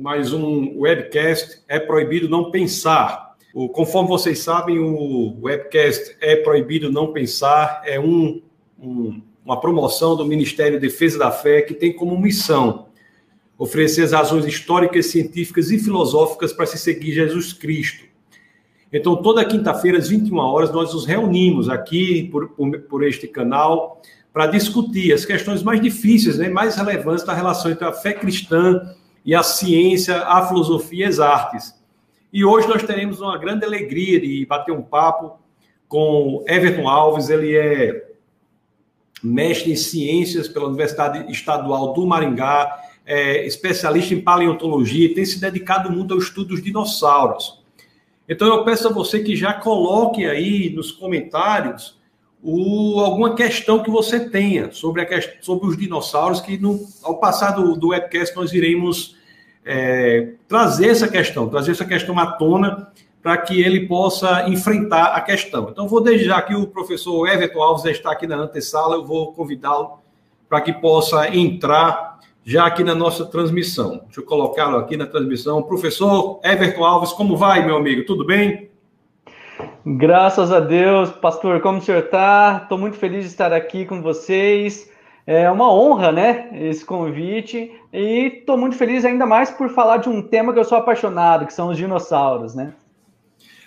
mais um webcast É Proibido Não Pensar. O, conforme vocês sabem, o webcast É Proibido Não Pensar é um, um, uma promoção do Ministério Defesa da Fé que tem como missão oferecer as razões históricas, científicas e filosóficas para se seguir Jesus Cristo. Então, toda quinta-feira, às 21 horas, nós nos reunimos aqui por, por, por este canal para discutir as questões mais difíceis, né, mais relevantes da relação entre a fé cristã e a ciência, a filosofia e as artes. E hoje nós teremos uma grande alegria de bater um papo com Everton Alves, ele é mestre em ciências pela Universidade Estadual do Maringá, é especialista em paleontologia e tem se dedicado muito ao estudo dos dinossauros. Então eu peço a você que já coloque aí nos comentários o, alguma questão que você tenha sobre, a, sobre os dinossauros, que no, ao passar do, do webcast nós iremos é, trazer essa questão, trazer essa questão à tona para que ele possa enfrentar a questão. Então, vou deixar que o professor Everton Alves está aqui na antessala, eu vou convidá-lo para que possa entrar já aqui na nossa transmissão. Deixa eu colocá-lo aqui na transmissão. Professor Everton Alves, como vai, meu amigo? Tudo bem? Graças a Deus, pastor, como o senhor está? Estou muito feliz de estar aqui com vocês. É uma honra, né, esse convite. E estou muito feliz ainda mais por falar de um tema que eu sou apaixonado, que são os dinossauros, né?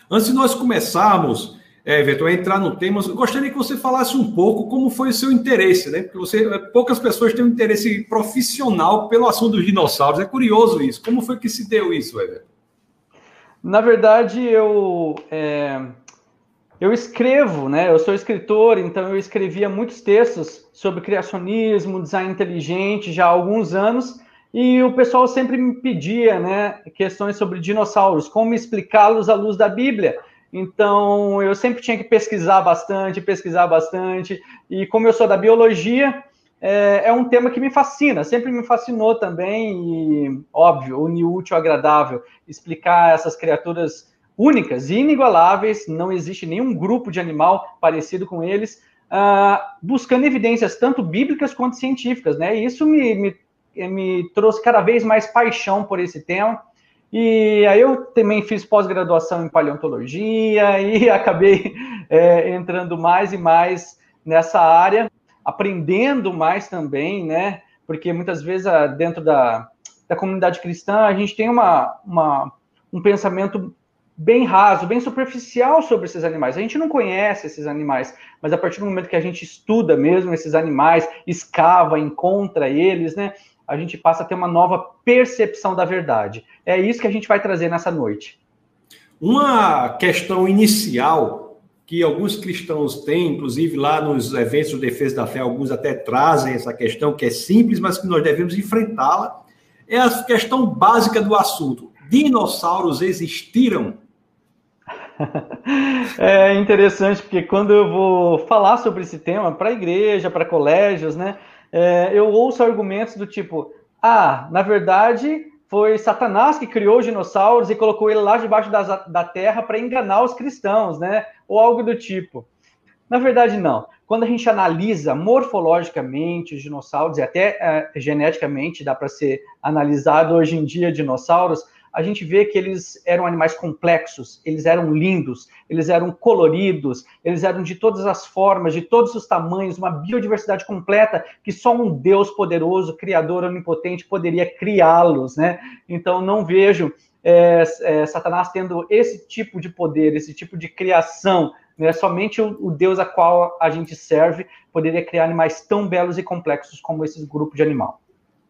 Antes de nós começarmos, Everton, a entrar no tema, eu gostaria que você falasse um pouco como foi o seu interesse, né? Porque você, poucas pessoas têm um interesse profissional pelo assunto dos dinossauros. É curioso isso. Como foi que se deu isso, Everton? Na verdade, eu é eu escrevo, né? Eu sou escritor, então eu escrevia muitos textos sobre criacionismo, design inteligente já há alguns anos, e o pessoal sempre me pedia, né, questões sobre dinossauros, como explicá-los à luz da Bíblia. Então, eu sempre tinha que pesquisar bastante, pesquisar bastante, e como eu sou da biologia, é, é um tema que me fascina, sempre me fascinou também, e óbvio, unir útil agradável, explicar essas criaturas únicas e inigualáveis, não existe nenhum grupo de animal parecido com eles, uh, buscando evidências tanto bíblicas quanto científicas, né? E isso me, me, me trouxe cada vez mais paixão por esse tema. E aí eu também fiz pós-graduação em paleontologia e acabei é, entrando mais e mais nessa área, aprendendo mais também, né? Porque muitas vezes ah, dentro da, da comunidade cristã a gente tem uma, uma um pensamento bem raso, bem superficial sobre esses animais. A gente não conhece esses animais, mas a partir do momento que a gente estuda mesmo esses animais, escava, encontra eles, né? A gente passa a ter uma nova percepção da verdade. É isso que a gente vai trazer nessa noite. Uma questão inicial que alguns cristãos têm, inclusive lá nos eventos de defesa da fé, alguns até trazem essa questão que é simples, mas que nós devemos enfrentá-la, é a questão básica do assunto. Dinossauros existiram? É interessante porque quando eu vou falar sobre esse tema para igreja, para colégios, né, é, eu ouço argumentos do tipo: ah, na verdade foi Satanás que criou os dinossauros e colocou ele lá debaixo da, da terra para enganar os cristãos, né? Ou algo do tipo. Na verdade, não. Quando a gente analisa morfologicamente os dinossauros e até é, geneticamente dá para ser analisado hoje em dia dinossauros, a gente vê que eles eram animais complexos, eles eram lindos, eles eram coloridos, eles eram de todas as formas, de todos os tamanhos, uma biodiversidade completa que só um Deus poderoso, criador, onipotente poderia criá-los, né? Então não vejo é, é, Satanás tendo esse tipo de poder, esse tipo de criação. Né? Somente o, o Deus a qual a gente serve poderia criar animais tão belos e complexos como esse grupo de animal.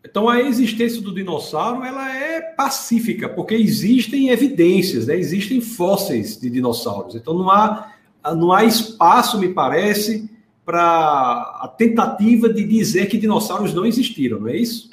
Então a existência do dinossauro ela é pacífica, porque existem evidências, né? existem fósseis de dinossauros. Então não há, não há espaço, me parece, para a tentativa de dizer que dinossauros não existiram, não é isso?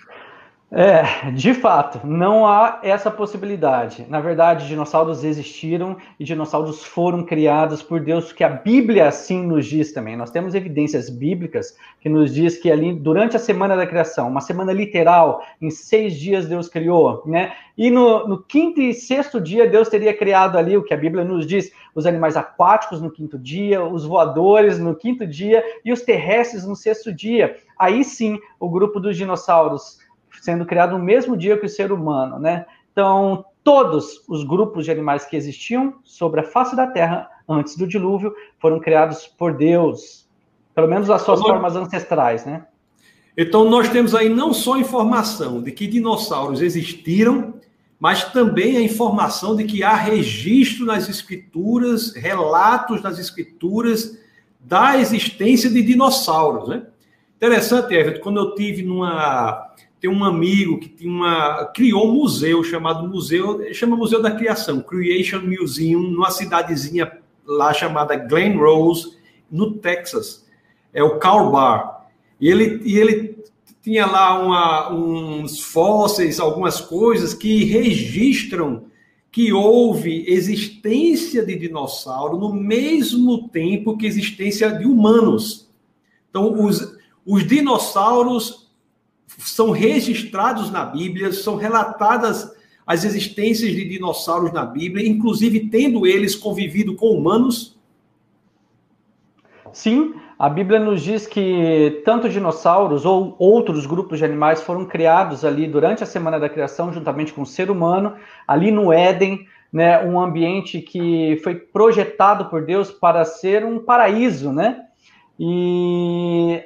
É, de fato, não há essa possibilidade. Na verdade, dinossauros existiram e dinossauros foram criados por Deus, que a Bíblia assim nos diz também. Nós temos evidências bíblicas que nos diz que ali, durante a semana da criação, uma semana literal, em seis dias Deus criou, né? E no, no quinto e sexto dia, Deus teria criado ali o que a Bíblia nos diz: os animais aquáticos no quinto dia, os voadores no quinto dia e os terrestres no sexto dia. Aí sim, o grupo dos dinossauros sendo criado no mesmo dia que o ser humano, né? Então, todos os grupos de animais que existiam sobre a face da Terra antes do dilúvio foram criados por Deus, pelo menos as suas formas ancestrais, né? Então, nós temos aí não só informação de que dinossauros existiram, mas também a informação de que há registro nas escrituras, relatos nas escrituras da existência de dinossauros, né? Interessante, Everton, quando eu tive numa tem um amigo que tinha uma, criou um museu chamado Museu, chama Museu da Criação, Creation Museum, numa cidadezinha lá chamada Glen Rose, no Texas. É o Carl Bar. E ele, e ele tinha lá uma, uns fósseis, algumas coisas que registram que houve existência de dinossauro no mesmo tempo que existência de humanos. Então, os, os dinossauros são registrados na Bíblia, são relatadas as existências de dinossauros na Bíblia, inclusive tendo eles convivido com humanos? Sim, a Bíblia nos diz que tanto dinossauros ou outros grupos de animais foram criados ali durante a semana da criação, juntamente com o ser humano, ali no Éden, né, um ambiente que foi projetado por Deus para ser um paraíso, né? E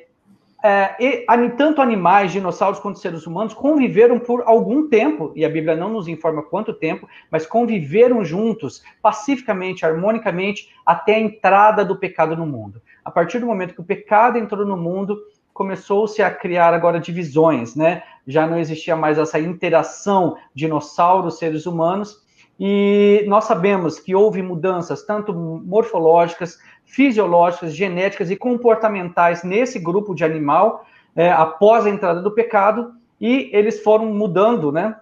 é, e, tanto animais, dinossauros quanto seres humanos conviveram por algum tempo, e a Bíblia não nos informa quanto tempo, mas conviveram juntos, pacificamente, harmonicamente, até a entrada do pecado no mundo. A partir do momento que o pecado entrou no mundo, começou-se a criar agora divisões, né? Já não existia mais essa interação dinossauros, seres humanos, e nós sabemos que houve mudanças tanto morfológicas, fisiológicas, genéticas e comportamentais nesse grupo de animal é, após a entrada do pecado e eles foram mudando, né?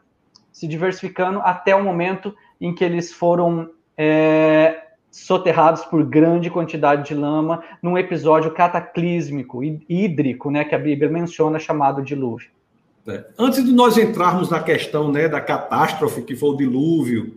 Se diversificando até o momento em que eles foram é, soterrados por grande quantidade de lama num episódio cataclísmico, hídrico, né? Que a Bíblia menciona chamado dilúvio. É. Antes de nós entrarmos na questão né, da catástrofe que foi o dilúvio,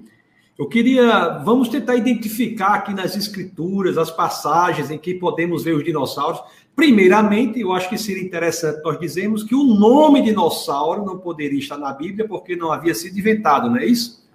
eu queria, vamos tentar identificar aqui nas escrituras as passagens em que podemos ver os dinossauros. Primeiramente, eu acho que seria interessante nós dizermos que o nome dinossauro não poderia estar na Bíblia porque não havia sido inventado, não é isso?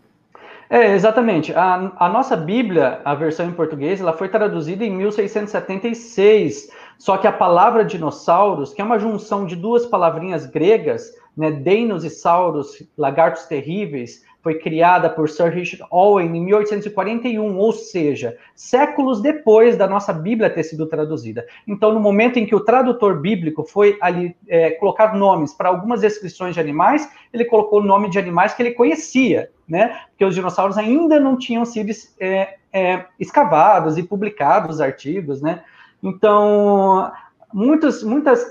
É, exatamente. A, a nossa Bíblia, a versão em português, ela foi traduzida em 1676. Só que a palavra dinossauros, que é uma junção de duas palavrinhas gregas, né, Deinos e Sauros, lagartos terríveis, foi criada por Sir Richard Owen em 1841, ou seja, séculos depois da nossa Bíblia ter sido traduzida. Então, no momento em que o tradutor bíblico foi ali é, colocar nomes para algumas descrições de animais, ele colocou o nome de animais que ele conhecia, né? Porque os dinossauros ainda não tinham sido é, é, escavados e publicados artigos, né? Então, muitas,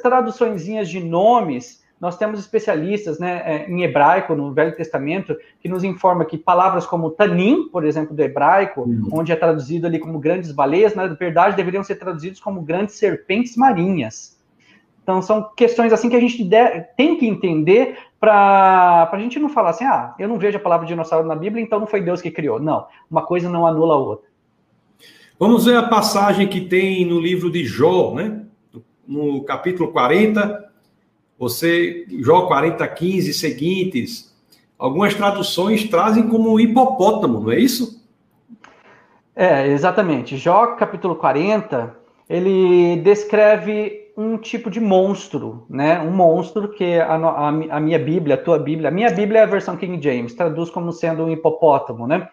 traduçõezinhas de nomes nós temos especialistas né, é, em hebraico, no Velho Testamento, que nos informa que palavras como tanim, por exemplo, do hebraico, uhum. onde é traduzido ali como grandes baleias, na verdade deveriam ser traduzidos como grandes serpentes marinhas. Então, são questões assim que a gente tem que entender para a gente não falar assim, ah, eu não vejo a palavra dinossauro na Bíblia, então não foi Deus que criou. Não, uma coisa não anula a outra. Vamos ver a passagem que tem no livro de Jó, né? No capítulo 40, você, Jó 40, 15 seguintes, algumas traduções trazem como hipopótamo, não é isso? É, exatamente. Jó capítulo 40, ele descreve um tipo de monstro, né? Um monstro que a, a, a, minha Bíblia, a tua Bíblia, a minha Bíblia é a versão King James, traduz como sendo um hipopótamo, né?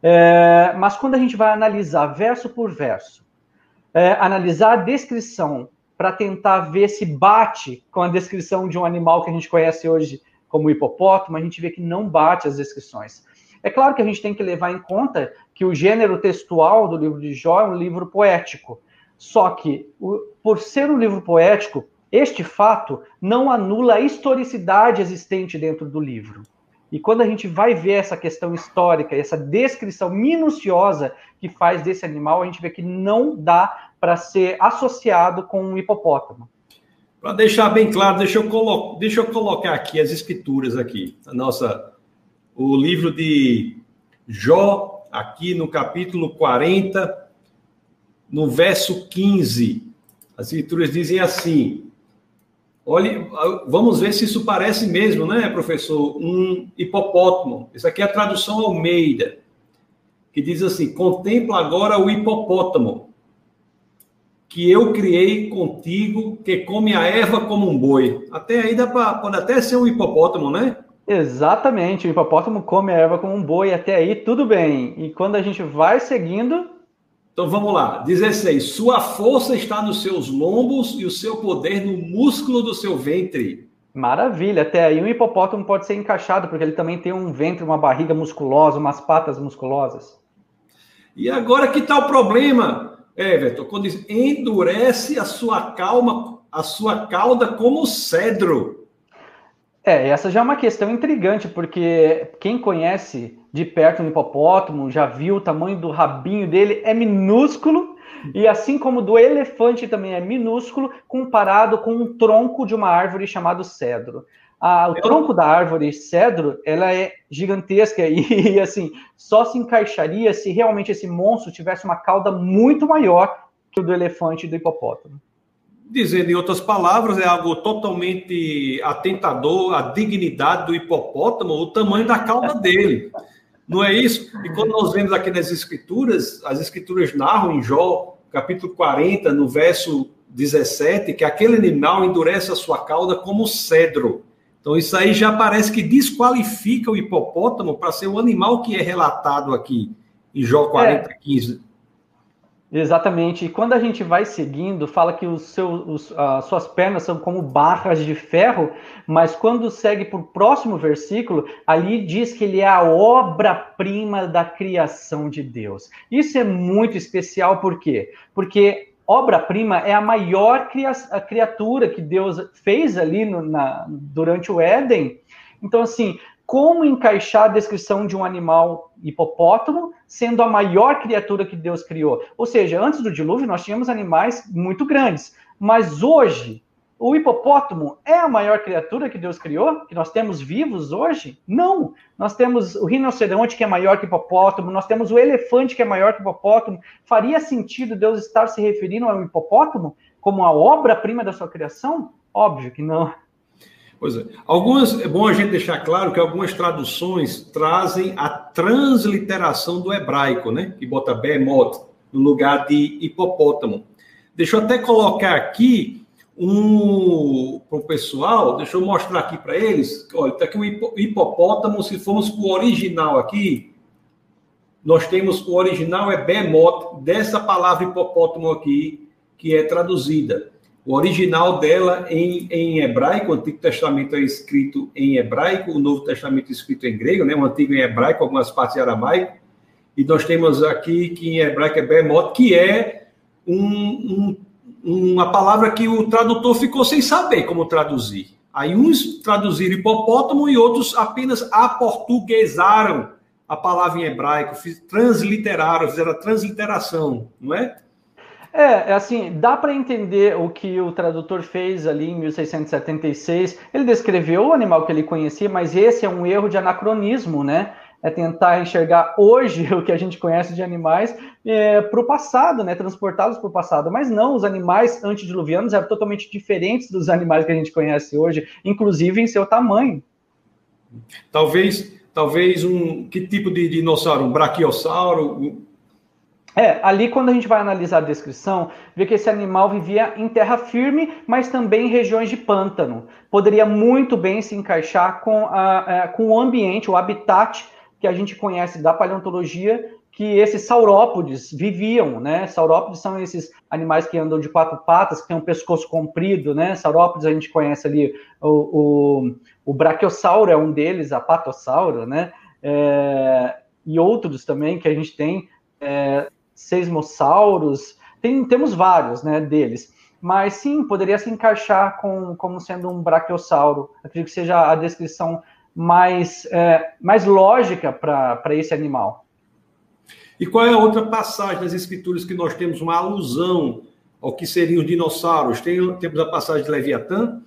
É, mas quando a gente vai analisar verso por verso, é, analisar a descrição para tentar ver se bate com a descrição de um animal que a gente conhece hoje como hipopótamo, a gente vê que não bate as descrições. É claro que a gente tem que levar em conta que o gênero textual do livro de Jó é um livro poético. Só que, por ser um livro poético, este fato não anula a historicidade existente dentro do livro. E quando a gente vai ver essa questão histórica, essa descrição minuciosa que faz desse animal, a gente vê que não dá para ser associado com um hipopótamo. Para deixar bem claro, deixa eu, colo deixa eu colocar aqui as escrituras aqui, a nossa o livro de Jó, aqui no capítulo 40, no verso 15. As escrituras dizem assim: Olha, vamos ver se isso parece mesmo, né, professor? Um hipopótamo. Isso aqui é a tradução Almeida, que diz assim: contempla agora o hipopótamo que eu criei contigo, que come a erva como um boi. Até aí dá pra, pode até ser um hipopótamo, né? Exatamente, o hipopótamo come a erva como um boi, até aí tudo bem. E quando a gente vai seguindo. Então vamos lá, 16. Sua força está nos seus lombos e o seu poder no músculo do seu ventre. Maravilha, até aí um hipopótamo pode ser encaixado, porque ele também tem um ventre, uma barriga musculosa, umas patas musculosas. E agora que está o problema, Everton, quando diz endurece a sua calma, a sua cauda como cedro. É, essa já é uma questão intrigante, porque quem conhece de perto um hipopótamo, já viu o tamanho do rabinho dele, é minúsculo, e assim como do elefante também é minúsculo, comparado com um tronco de uma árvore chamado cedro. Ah, o tronco da árvore cedro, ela é gigantesca e, assim, só se encaixaria se realmente esse monstro tivesse uma cauda muito maior que o do elefante e do hipopótamo. Dizendo em outras palavras, é algo totalmente atentador à dignidade do hipopótamo, o tamanho da cauda dele. Não é isso? E quando nós vemos aqui nas escrituras, as escrituras narram em Jó, capítulo 40, no verso 17, que aquele animal endurece a sua cauda como cedro. Então isso aí já parece que desqualifica o hipopótamo para ser o animal que é relatado aqui em Jó 40, é. 15. Exatamente. E quando a gente vai seguindo, fala que os seus, os, as suas pernas são como barras de ferro, mas quando segue para o próximo versículo, ali diz que ele é a obra-prima da criação de Deus. Isso é muito especial, por quê? Porque obra-prima é a maior criatura que Deus fez ali no, na, durante o Éden. Então, assim, como encaixar a descrição de um animal hipopótamo sendo a maior criatura que Deus criou. Ou seja, antes do dilúvio nós tínhamos animais muito grandes, mas hoje o hipopótamo é a maior criatura que Deus criou, que nós temos vivos hoje? Não. Nós temos o rinoceronte que é maior que o hipopótamo, nós temos o elefante que é maior que o hipopótamo. Faria sentido Deus estar se referindo ao hipopótamo como a obra-prima da sua criação? Óbvio que não. Pois é. Algumas, é bom a gente deixar claro que algumas traduções trazem a transliteração do hebraico, né? Que bota behemoth no lugar de hipopótamo. Deixa eu até colocar aqui um para o pessoal, deixa eu mostrar aqui para eles. Olha, está aqui o hipopótamo. Se formos para o original aqui, nós temos o original é behemoth, dessa palavra hipopótamo aqui, que é traduzida. O original dela em, em hebraico, o Antigo Testamento é escrito em hebraico, o Novo Testamento é escrito em grego, né? o Antigo em hebraico, algumas partes em aramaico. E nós temos aqui que em hebraico é behemoth, que é um, um, uma palavra que o tradutor ficou sem saber como traduzir. Aí uns traduziram hipopótamo e outros apenas aportuguesaram a palavra em hebraico, transliteraram, fizeram a transliteração, não é? É, é assim, dá para entender o que o tradutor fez ali em 1676. Ele descreveu o animal que ele conhecia, mas esse é um erro de anacronismo, né? É tentar enxergar hoje o que a gente conhece de animais é, para o passado, né? Transportá-los para o passado. Mas não, os animais antediluvianos eram totalmente diferentes dos animais que a gente conhece hoje, inclusive em seu tamanho. Talvez, talvez um que tipo de dinossauro? Um braquiossauro? É, ali quando a gente vai analisar a descrição, vê que esse animal vivia em terra firme, mas também em regiões de pântano. Poderia muito bem se encaixar com, a, a, é, com o ambiente, o habitat que a gente conhece da paleontologia, que esses saurópodes viviam, né? Saurópodes são esses animais que andam de quatro patas, que têm um pescoço comprido, né? Saurópodes a gente conhece ali, o, o, o brachiosauro é um deles, a patossauro, né? É, e outros também que a gente tem, é, seismossauros, tem, temos vários né, deles. Mas sim, poderia se encaixar com, como sendo um brachiosauro. Acredito que seja a descrição mais, é, mais lógica para esse animal. E qual é a outra passagem das escrituras que nós temos uma alusão ao que seriam os dinossauros? Tem, temos a passagem de Leviatã,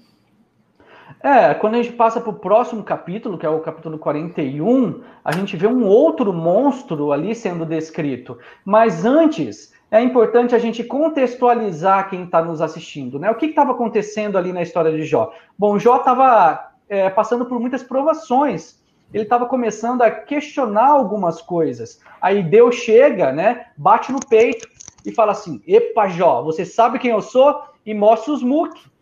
é, quando a gente passa para o próximo capítulo, que é o capítulo 41, a gente vê um outro monstro ali sendo descrito. Mas antes, é importante a gente contextualizar quem está nos assistindo, né? O que estava acontecendo ali na história de Jó? Bom, Jó estava é, passando por muitas provações. Ele estava começando a questionar algumas coisas. Aí Deus chega, né? Bate no peito e fala assim: Epa, Jó, você sabe quem eu sou? E mostra os muque.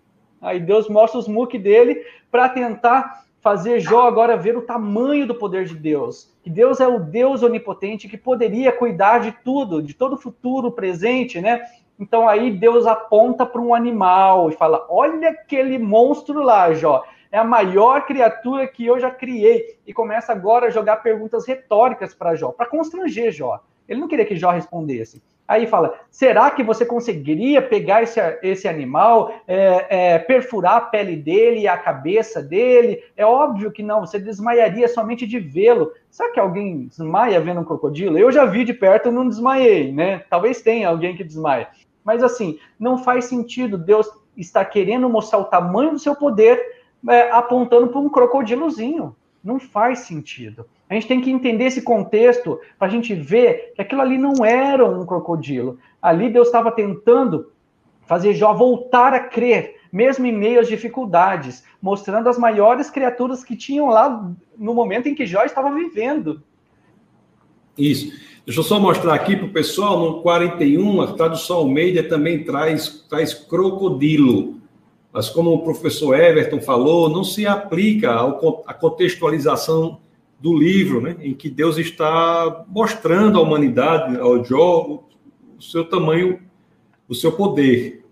Aí Deus mostra os muque dele para tentar fazer Jó agora ver o tamanho do poder de Deus. Que Deus é o Deus onipotente que poderia cuidar de tudo, de todo o futuro, presente, né? Então aí Deus aponta para um animal e fala: Olha aquele monstro lá, Jó. É a maior criatura que eu já criei. E começa agora a jogar perguntas retóricas para Jó, para constranger Jó. Ele não queria que Jó respondesse. Aí fala: será que você conseguiria pegar esse, esse animal, é, é, perfurar a pele dele e a cabeça dele? É óbvio que não, você desmaiaria somente de vê-lo. Será que alguém desmaia vendo um crocodilo? Eu já vi de perto e não desmaiei, né? Talvez tenha alguém que desmaia. Mas assim, não faz sentido. Deus está querendo mostrar o tamanho do seu poder é, apontando para um crocodilozinho. Não faz sentido. A gente tem que entender esse contexto para a gente ver que aquilo ali não era um crocodilo. Ali Deus estava tentando fazer Jó voltar a crer, mesmo em meio às dificuldades, mostrando as maiores criaturas que tinham lá no momento em que Jó estava vivendo. Isso. Deixa eu só mostrar aqui para o pessoal, no 41, a tradução Almeida também traz, traz crocodilo. Mas como o professor Everton falou, não se aplica à contextualização do livro, né, em que Deus está mostrando à humanidade, ao Jó, o seu tamanho, o seu poder.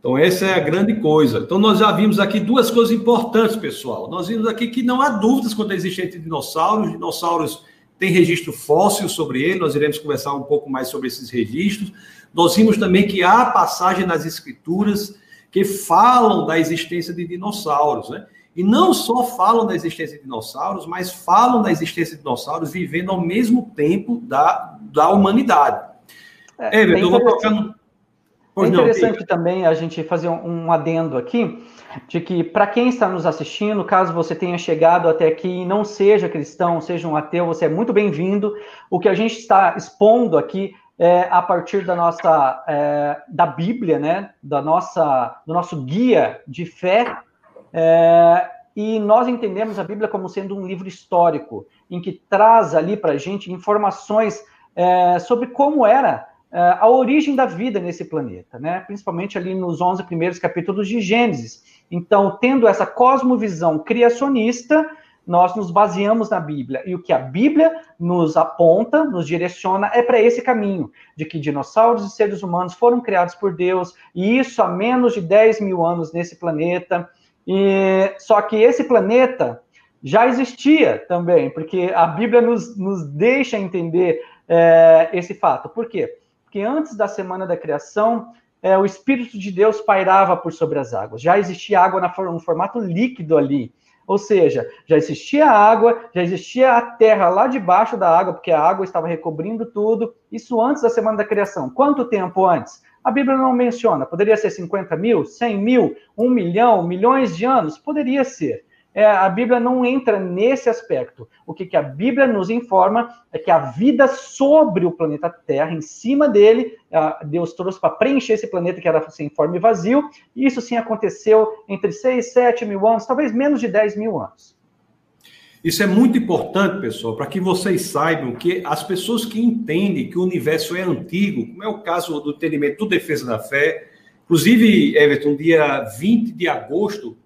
Então, essa é a grande coisa. Então, nós já vimos aqui duas coisas importantes, pessoal. Nós vimos aqui que não há dúvidas quanto à existência de dinossauros. Dinossauros têm registro fóssil sobre ele, nós iremos conversar um pouco mais sobre esses registros. Nós vimos também que há passagem nas escrituras que falam da existência de dinossauros, né? E não só falam da existência de dinossauros, mas falam da existência de dinossauros vivendo ao mesmo tempo da, da humanidade. É, é, eu vou tocar É interessante não, também a gente fazer um, um adendo aqui, de que para quem está nos assistindo, caso você tenha chegado até aqui e não seja cristão, seja um ateu, você é muito bem-vindo. O que a gente está expondo aqui é a partir da nossa é, da Bíblia, né, da nossa do nosso guia de fé é, e nós entendemos a Bíblia como sendo um livro histórico, em que traz ali para a gente informações é, sobre como era é, a origem da vida nesse planeta, né? principalmente ali nos 11 primeiros capítulos de Gênesis. Então, tendo essa cosmovisão criacionista, nós nos baseamos na Bíblia. E o que a Bíblia nos aponta, nos direciona, é para esse caminho, de que dinossauros e seres humanos foram criados por Deus, e isso há menos de 10 mil anos nesse planeta. E só que esse planeta já existia também, porque a Bíblia nos, nos deixa entender é, esse fato. Por quê? Porque antes da semana da criação, é, o Espírito de Deus pairava por sobre as águas. Já existia água no formato líquido ali. Ou seja, já existia água, já existia a terra lá debaixo da água, porque a água estava recobrindo tudo. Isso antes da semana da criação. Quanto tempo antes? A Bíblia não menciona. Poderia ser 50 mil, 100 mil, 1 milhão, milhões de anos? Poderia ser. É, a Bíblia não entra nesse aspecto. O que, que a Bíblia nos informa é que a vida sobre o planeta Terra, em cima dele, Deus trouxe para preencher esse planeta que era sem forma e vazio. E isso sim aconteceu entre 6, 7 mil anos, talvez menos de 10 mil anos. Isso é muito importante, pessoal, para que vocês saibam que as pessoas que entendem que o universo é antigo, como é o caso do entendimento do Defesa da Fé, inclusive, Everton, dia 20 de agosto,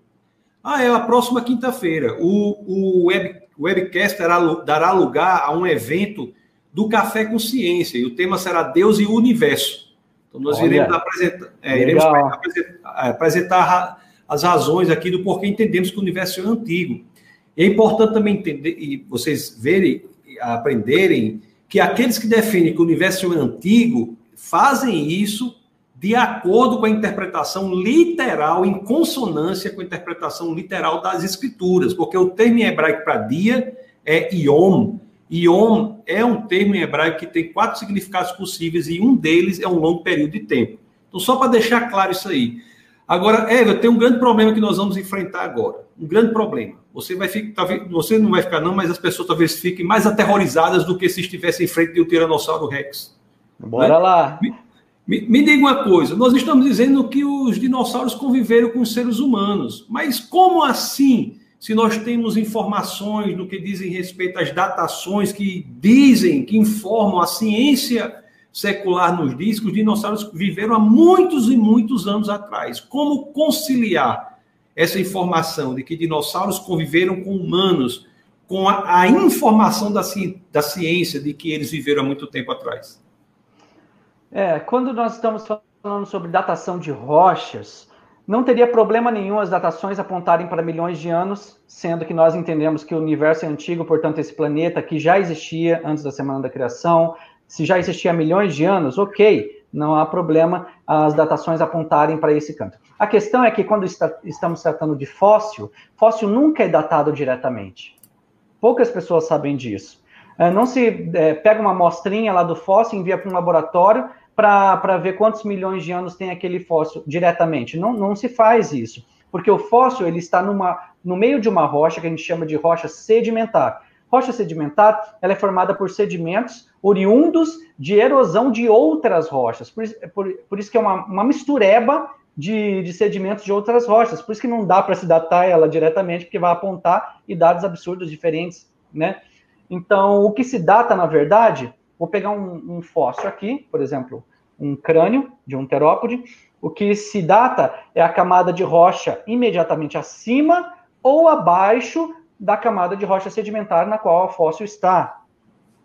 ah, é a próxima quinta-feira, o, o, web, o webcast dará, dará lugar a um evento do Café com Ciência, e o tema será Deus e o Universo. Então, nós Olha, iremos, apresentar, é, iremos apresentar, apresentar as razões aqui do porquê entendemos que o universo é antigo. É importante também entender e vocês verem, aprenderem que aqueles que defendem que o universo é antigo fazem isso de acordo com a interpretação literal, em consonância com a interpretação literal das escrituras, porque o termo em hebraico para dia é Yom. Yom é um termo em hebraico que tem quatro significados possíveis e um deles é um longo período de tempo. Então, só para deixar claro isso aí. Agora, Eva, tem um grande problema que nós vamos enfrentar agora. Um grande problema. Você vai ficar, você não vai ficar não, mas as pessoas talvez fiquem mais aterrorizadas do que se estivesse em frente de um tiranossauro Rex. Bora né? lá. Me, me, me, diga uma coisa: nós estamos dizendo que os dinossauros conviveram com os seres humanos, mas como assim? Se nós temos informações no que dizem respeito às datações que dizem, que informam a ciência secular nos diz que os dinossauros viveram há muitos e muitos anos atrás. Como conciliar essa informação de que dinossauros conviveram com humanos com a, a informação da, da ciência de que eles viveram há muito tempo atrás? É, quando nós estamos falando sobre datação de rochas, não teria problema nenhum as datações apontarem para milhões de anos, sendo que nós entendemos que o universo é antigo, portanto, esse planeta que já existia antes da semana da criação, se já existia há milhões de anos, ok, não há problema as datações apontarem para esse canto. A questão é que quando está, estamos tratando de fóssil, fóssil nunca é datado diretamente. Poucas pessoas sabem disso. É, não se é, pega uma amostrinha lá do fóssil, envia para um laboratório para ver quantos milhões de anos tem aquele fóssil diretamente. Não, não se faz isso, porque o fóssil ele está numa, no meio de uma rocha que a gente chama de rocha sedimentar. Rocha sedimentar ela é formada por sedimentos oriundos de erosão de outras rochas. Por, por, por isso que é uma, uma mistureba de, de, sedimentos de outras rochas. Por isso que não dá para se datar ela diretamente, porque vai apontar e dados absurdos diferentes, né? Então, o que se data, na verdade, vou pegar um, um fóssil aqui, por exemplo, um crânio de um terópode, o que se data é a camada de rocha imediatamente acima ou abaixo da camada de rocha sedimentar na qual o fóssil está.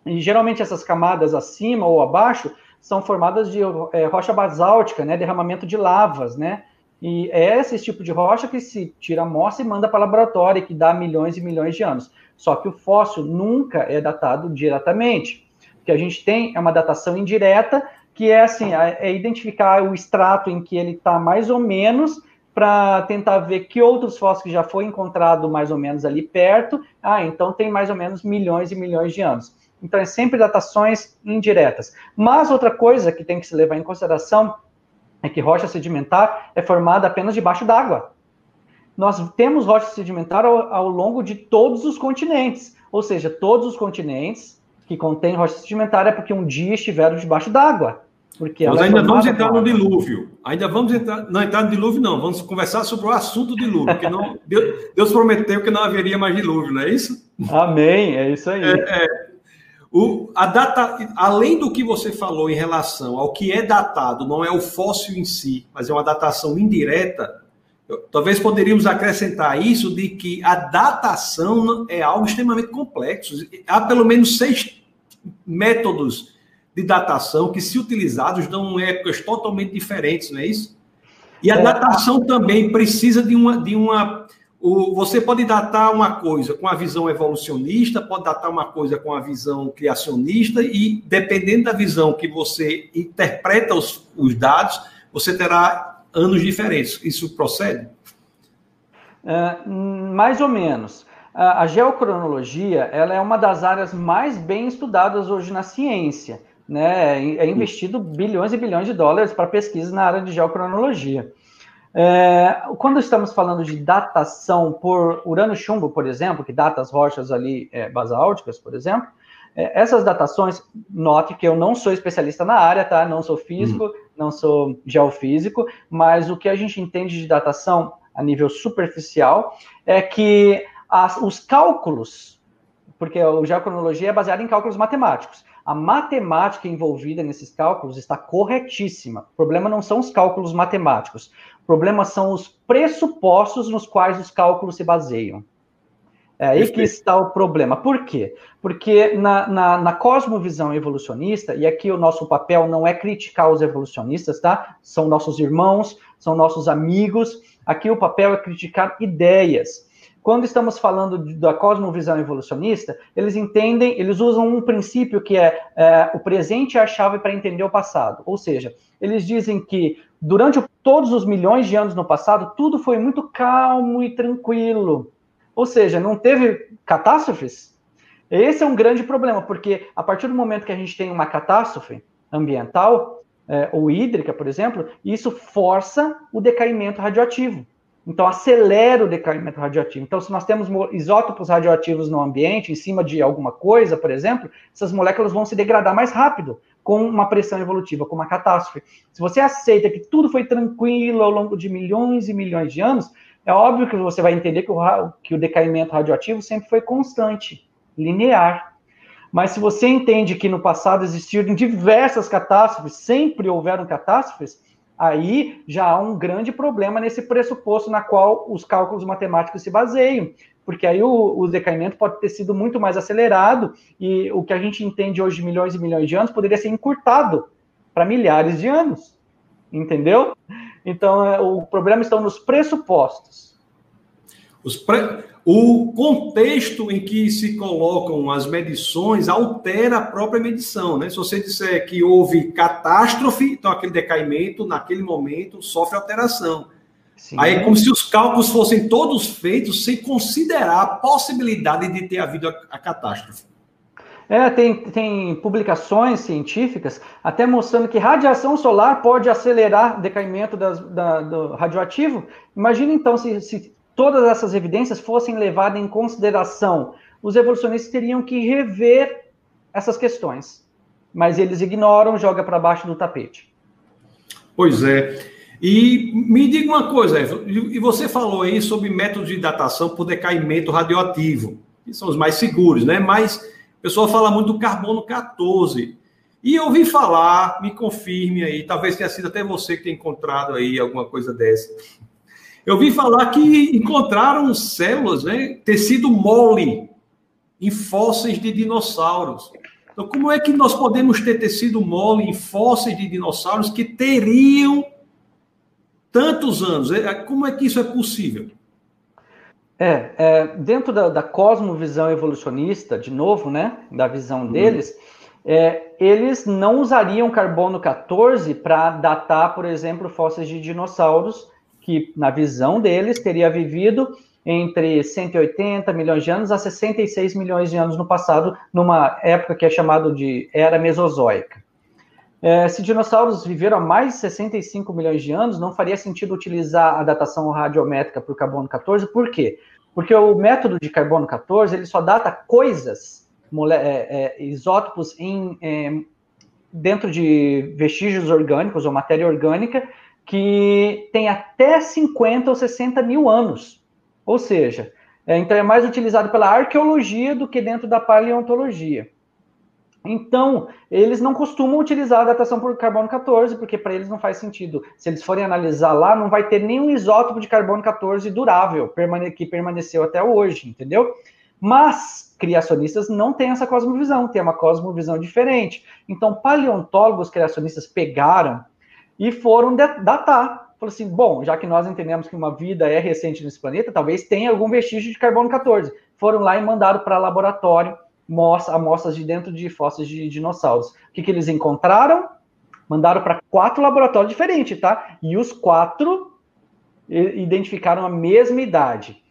E geralmente essas camadas acima ou abaixo são formadas de é, rocha basáltica, né, derramamento de lavas, né? E é esse tipo de rocha que se tira a amostra e manda para laboratório, que dá milhões e milhões de anos. Só que o fóssil nunca é datado diretamente. O que a gente tem é uma datação indireta, que é assim, é identificar o extrato em que ele está mais ou menos para tentar ver que outros fósseis já foi encontrado mais ou menos ali perto. Ah, então tem mais ou menos milhões e milhões de anos. Então é sempre datações indiretas. Mas outra coisa que tem que se levar em consideração é que rocha sedimentar é formada apenas debaixo d'água. Nós temos rocha sedimentar ao, ao longo de todos os continentes, ou seja, todos os continentes que contêm rocha sedimentar é porque um dia estiveram debaixo d'água. Porque Nós ainda vamos entrar no dilúvio. Ainda vamos entrar, não entrar no dilúvio, não. Vamos conversar sobre o assunto dilúvio, porque não, Deus, Deus prometeu que não haveria mais dilúvio, não é isso? Amém, é isso aí. É, é, o, a data, além do que você falou em relação ao que é datado, não é o fóssil em si, mas é uma datação indireta, talvez poderíamos acrescentar isso de que a datação é algo extremamente complexo. Há pelo menos seis métodos de datação que, se utilizados, dão épocas totalmente diferentes, não é isso? E a é. datação também precisa de uma. De uma o, você pode datar uma coisa com a visão evolucionista, pode datar uma coisa com a visão criacionista, e dependendo da visão que você interpreta os, os dados, você terá anos diferentes. Isso procede? É, mais ou menos. A, a geocronologia ela é uma das áreas mais bem estudadas hoje na ciência né, é investido bilhões e bilhões de dólares para pesquisa na área de geocronologia. É, quando estamos falando de datação por urânio-chumbo, por exemplo, que data as rochas ali é, basálticas, por exemplo, é, essas datações, note que eu não sou especialista na área, tá? Não sou físico, uhum. não sou geofísico, mas o que a gente entende de datação a nível superficial é que as, os cálculos, porque a geocronologia é baseada em cálculos matemáticos, a matemática envolvida nesses cálculos está corretíssima. O problema não são os cálculos matemáticos. O problema são os pressupostos nos quais os cálculos se baseiam. É aí que está o problema. Por quê? Porque na, na, na, cosmovisão evolucionista, e aqui o nosso papel não é criticar os evolucionistas, tá? São nossos irmãos, são nossos amigos. Aqui o papel é criticar ideias. Quando estamos falando da cosmovisão evolucionista, eles entendem, eles usam um princípio que é, é o presente é a chave para entender o passado. Ou seja, eles dizem que durante todos os milhões de anos no passado, tudo foi muito calmo e tranquilo. Ou seja, não teve catástrofes. Esse é um grande problema, porque a partir do momento que a gente tem uma catástrofe ambiental, é, ou hídrica, por exemplo, isso força o decaimento radioativo. Então, acelera o decaimento radioativo. Então, se nós temos isótopos radioativos no ambiente, em cima de alguma coisa, por exemplo, essas moléculas vão se degradar mais rápido, com uma pressão evolutiva, com uma catástrofe. Se você aceita que tudo foi tranquilo ao longo de milhões e milhões de anos, é óbvio que você vai entender que o, que o decaimento radioativo sempre foi constante, linear. Mas se você entende que no passado existiram diversas catástrofes, sempre houveram catástrofes, aí já há um grande problema nesse pressuposto na qual os cálculos matemáticos se baseiam, porque aí o, o, decaimento pode ter sido muito mais acelerado e o que a gente entende hoje de milhões e milhões de anos poderia ser encurtado para milhares de anos, entendeu? Então, é, o problema está nos pressupostos. Pre... O contexto em que se colocam as medições altera a própria medição, né? Se você disser que houve catástrofe, então aquele decaimento, naquele momento, sofre alteração. Sim. Aí é como se os cálculos fossem todos feitos sem considerar a possibilidade de ter havido a, a catástrofe. É, tem, tem publicações científicas até mostrando que radiação solar pode acelerar o decaimento das, da, do radioativo. Imagina então se, se todas essas evidências fossem levadas em consideração. Os evolucionistas teriam que rever essas questões, mas eles ignoram, joga para baixo do tapete. Pois é. E me diga uma coisa, e você falou aí sobre métodos de datação por decaimento radioativo, que são os mais seguros, né? Mas o pessoal fala muito do carbono 14. E eu ouvi falar, me confirme aí, talvez tenha sido até você que tenha encontrado aí alguma coisa dessa. Eu ouvi falar que encontraram células, né, tecido mole em fósseis de dinossauros. Então, como é que nós podemos ter tecido mole em fósseis de dinossauros que teriam tantos anos? É, como é que isso é possível? É, é dentro da, da, cosmovisão evolucionista, de novo, né, da visão uhum. deles, é, eles não usariam carbono 14 para datar, por exemplo, fósseis de dinossauros, que, na visão deles, teria vivido entre 180 milhões de anos a 66 milhões de anos no passado, numa época que é chamada de Era Mesozoica. É, se dinossauros viveram há mais de 65 milhões de anos, não faria sentido utilizar a datação radiométrica para o carbono 14, por quê? Porque o método de carbono 14 ele só data coisas, é, é, isótopos em, é, dentro de vestígios orgânicos ou matéria orgânica que tem até 50 ou 60 mil anos. Ou seja, é, então é mais utilizado pela arqueologia do que dentro da paleontologia. Então, eles não costumam utilizar a datação por carbono 14, porque para eles não faz sentido. Se eles forem analisar lá, não vai ter nenhum isótopo de carbono 14 durável, que permaneceu até hoje, entendeu? Mas criacionistas não têm essa cosmovisão, tem uma cosmovisão diferente. Então, paleontólogos criacionistas pegaram e foram datar. Falaram assim: bom, já que nós entendemos que uma vida é recente nesse planeta, talvez tenha algum vestígio de carbono 14. Foram lá e mandaram para laboratório amostras de dentro de fósseis de dinossauros. O que, que eles encontraram? Mandaram para quatro laboratórios diferentes, tá? E os quatro identificaram a mesma idade,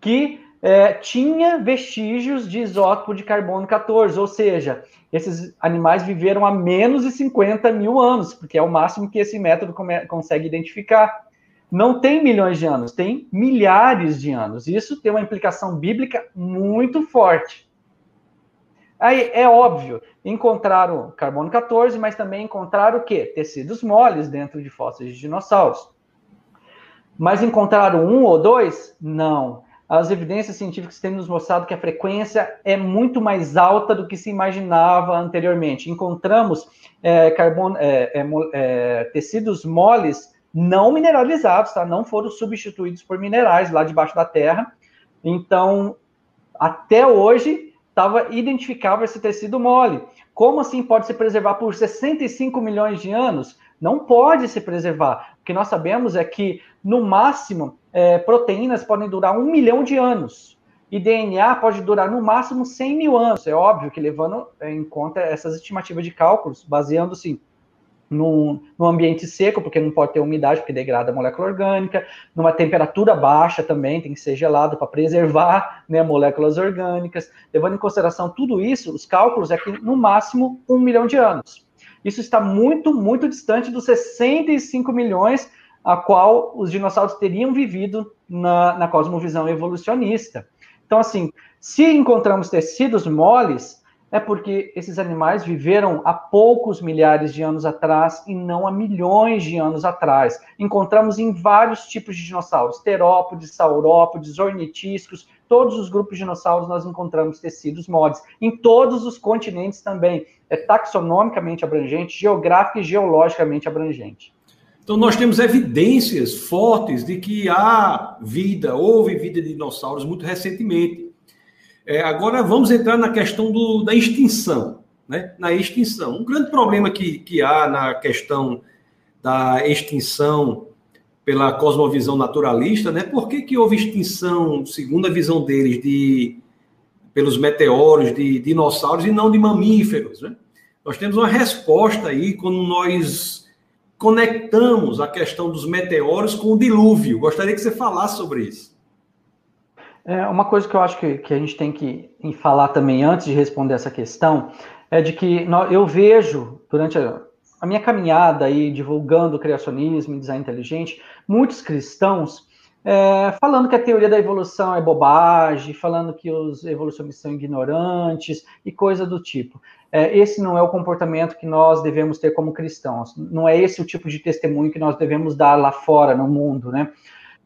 que é, tinha vestígios de isótopo de carbono 14, ou seja, esses animais viveram há menos de 50 mil anos, porque é o máximo que esse método consegue identificar. Não tem milhões de anos, tem milhares de anos. Isso tem uma implicação bíblica muito forte. Aí é óbvio, encontraram carbono 14, mas também encontraram o quê? Tecidos moles dentro de fósseis de dinossauros. Mas encontraram um ou dois? Não. As evidências científicas têm nos mostrado que a frequência é muito mais alta do que se imaginava anteriormente. Encontramos é, carbono, é, é, é tecidos moles não mineralizados, tá? não foram substituídos por minerais lá debaixo da Terra. Então, até hoje, estava identificável esse tecido mole. Como assim pode se preservar por 65 milhões de anos? Não pode se preservar. Que nós sabemos é que, no máximo, é, proteínas podem durar um milhão de anos. E DNA pode durar no máximo 100 mil anos. É óbvio que levando em conta essas estimativas de cálculos, baseando-se num, ambiente seco, porque não pode ter umidade, porque degrada a molécula orgânica, numa temperatura baixa também, tem que ser gelado para preservar né, moléculas orgânicas. Levando em consideração tudo isso, os cálculos é que no máximo um milhão de anos. Isso está muito, muito distante dos 65 milhões a qual os dinossauros teriam vivido na, na cosmovisão evolucionista. Então, assim, se encontramos tecidos moles, é porque esses animais viveram há poucos milhares de anos atrás e não há milhões de anos atrás. Encontramos em vários tipos de dinossauros, terópodes, saurópodes, ornitísticos, todos os grupos de dinossauros nós encontramos tecidos moles. Em todos os continentes também. É taxonomicamente abrangente, geográfico e geologicamente abrangente. Então, nós temos evidências fortes de que há vida, houve vida de dinossauros muito recentemente. É, agora vamos entrar na questão do, da extinção. Né? Na extinção. Um grande problema que, que há na questão da extinção pela cosmovisão naturalista, né? Por que, que houve extinção, segundo a visão deles, de pelos meteoros de dinossauros e não de mamíferos? Né? Nós temos uma resposta aí quando nós conectamos a questão dos meteoros com o dilúvio. Gostaria que você falasse sobre isso. É, uma coisa que eu acho que, que a gente tem que falar também antes de responder essa questão é de que eu vejo durante a minha caminhada aí divulgando criacionismo e design inteligente, muitos cristãos é, falando que a teoria da evolução é bobagem, falando que os evolucionistas são ignorantes e coisa do tipo. É, esse não é o comportamento que nós devemos ter como cristãos. Não é esse o tipo de testemunho que nós devemos dar lá fora no mundo, né?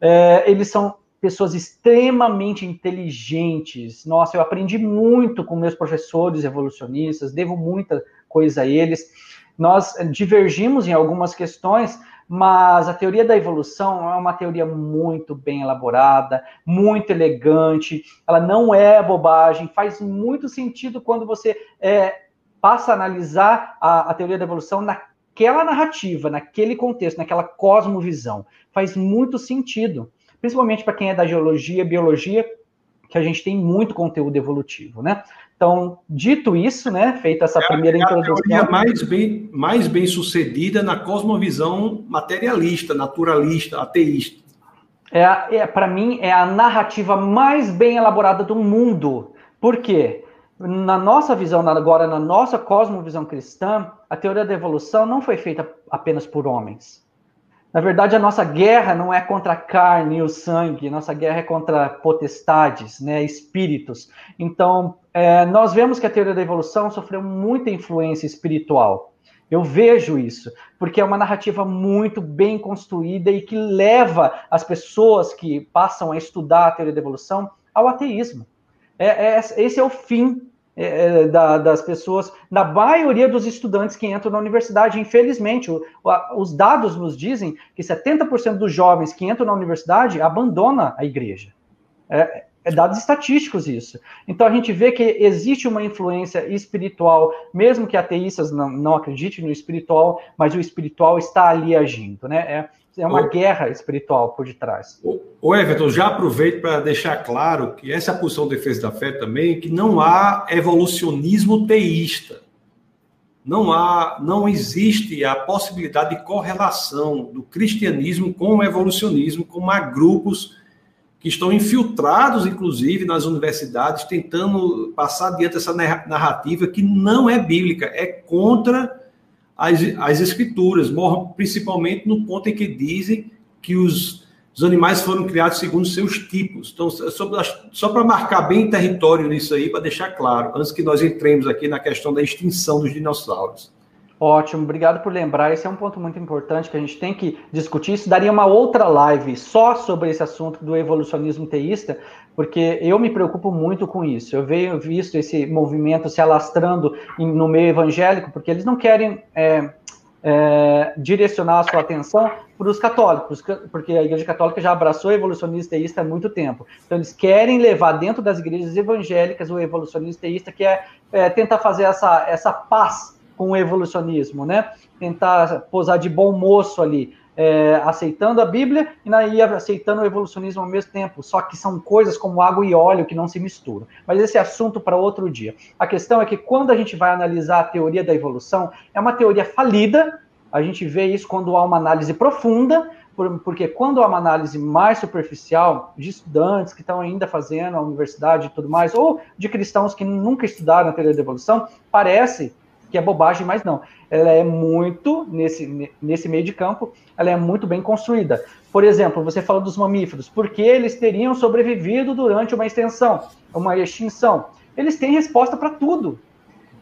É, eles são pessoas extremamente inteligentes. Nossa, eu aprendi muito com meus professores evolucionistas, devo muita coisa a eles. Nós divergimos em algumas questões, mas a teoria da evolução é uma teoria muito bem elaborada, muito elegante, ela não é bobagem, faz muito sentido quando você é, passa a analisar a, a teoria da evolução naquela narrativa, naquele contexto, naquela cosmovisão. Faz muito sentido principalmente para quem é da geologia, biologia, que a gente tem muito conteúdo evolutivo, né? Então, dito isso, né, feita essa é, primeira é introdução... A teoria mais bem, mais bem sucedida na cosmovisão materialista, naturalista, ateísta. É, é para mim, é a narrativa mais bem elaborada do mundo. Por quê? Na nossa visão, agora na nossa cosmovisão cristã, a teoria da evolução não foi feita apenas por homens. Na verdade, a nossa guerra não é contra a carne e o sangue, nossa guerra é contra potestades, né, espíritos. Então, é, nós vemos que a teoria da evolução sofreu muita influência espiritual. Eu vejo isso, porque é uma narrativa muito bem construída e que leva as pessoas que passam a estudar a teoria da evolução ao ateísmo. É, é, esse é o fim é, é, da, das pessoas, da maioria dos estudantes que entram na universidade. Infelizmente, o, os dados nos dizem que 70% dos jovens que entram na universidade abandona a igreja. É, é dados estatísticos isso. Então a gente vê que existe uma influência espiritual, mesmo que ateístas não, não acreditem no espiritual, mas o espiritual está ali agindo, né? É, é uma guerra espiritual por detrás. O, o Everton, já aproveito para deixar claro que essa é a posição de defesa da fé também, que não há evolucionismo teísta. Não há, não existe a possibilidade de correlação do cristianismo com o evolucionismo, como há grupos que estão infiltrados, inclusive, nas universidades, tentando passar adiante essa narrativa que não é bíblica, é contra as, as escrituras, principalmente no ponto em que dizem que os, os animais foram criados segundo seus tipos. Então, só, só para marcar bem território nisso aí, para deixar claro, antes que nós entremos aqui na questão da extinção dos dinossauros. Ótimo, obrigado por lembrar. Esse é um ponto muito importante que a gente tem que discutir. Isso daria uma outra live só sobre esse assunto do evolucionismo teísta, porque eu me preocupo muito com isso. Eu venho visto esse movimento se alastrando no meio evangélico, porque eles não querem é, é, direcionar a sua atenção para os católicos, porque a Igreja Católica já abraçou o evolucionismo teísta há muito tempo. Então, eles querem levar dentro das igrejas evangélicas o evolucionismo teísta, que é, é tentar fazer essa, essa paz com o evolucionismo, né? Tentar posar de bom moço ali é, aceitando a Bíblia e aí aceitando o evolucionismo ao mesmo tempo. Só que são coisas como água e óleo que não se misturam. Mas esse é assunto para outro dia. A questão é que quando a gente vai analisar a teoria da evolução, é uma teoria falida. A gente vê isso quando há uma análise profunda, porque quando há uma análise mais superficial de estudantes que estão ainda fazendo a universidade e tudo mais, ou de cristãos que nunca estudaram a teoria da evolução, parece que é bobagem, mas não. Ela é muito, nesse, nesse meio de campo, ela é muito bem construída. Por exemplo, você fala dos mamíferos, porque eles teriam sobrevivido durante uma extensão, uma extinção. Eles têm resposta para tudo.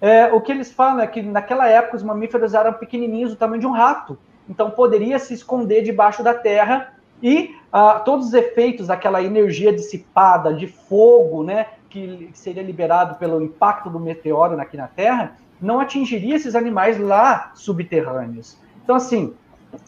É, o que eles falam é que naquela época os mamíferos eram pequenininhos, do tamanho de um rato. Então poderia se esconder debaixo da terra e ah, todos os efeitos daquela energia dissipada de fogo, né, que seria liberado pelo impacto do meteoro aqui na Terra, não atingiria esses animais lá subterrâneos. Então, assim,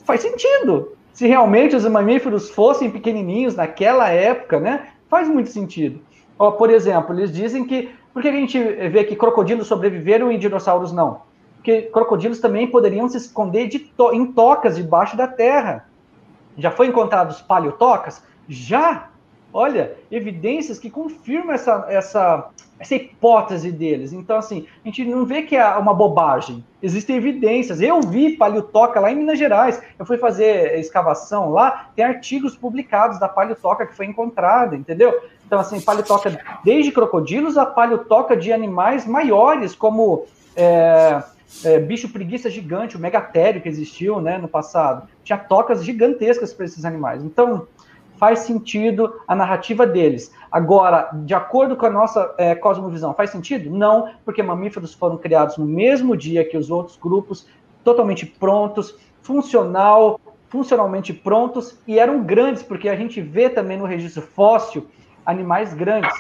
faz sentido. Se realmente os mamíferos fossem pequenininhos naquela época, né, faz muito sentido. Ó, por exemplo, eles dizem que por que a gente vê que crocodilos sobreviveram e dinossauros não? Porque crocodilos também poderiam se esconder de to em tocas debaixo da terra. Já foi encontrados paleotocas? Já! Olha, evidências que confirmam essa, essa, essa hipótese deles. Então, assim, a gente não vê que é uma bobagem. Existem evidências. Eu vi paleotoca lá em Minas Gerais. Eu fui fazer escavação lá, tem artigos publicados da paleotoca que foi encontrada, entendeu? Então, assim, paleotoca desde crocodilos a paleotoca de animais maiores, como é, é, bicho preguiça gigante, o megatério que existiu né, no passado. Tinha tocas gigantescas para esses animais. Então, faz sentido a narrativa deles. Agora, de acordo com a nossa é, cosmovisão, faz sentido? Não, porque mamíferos foram criados no mesmo dia que os outros grupos, totalmente prontos, funcional, funcionalmente prontos e eram grandes, porque a gente vê também no registro fóssil animais grandes.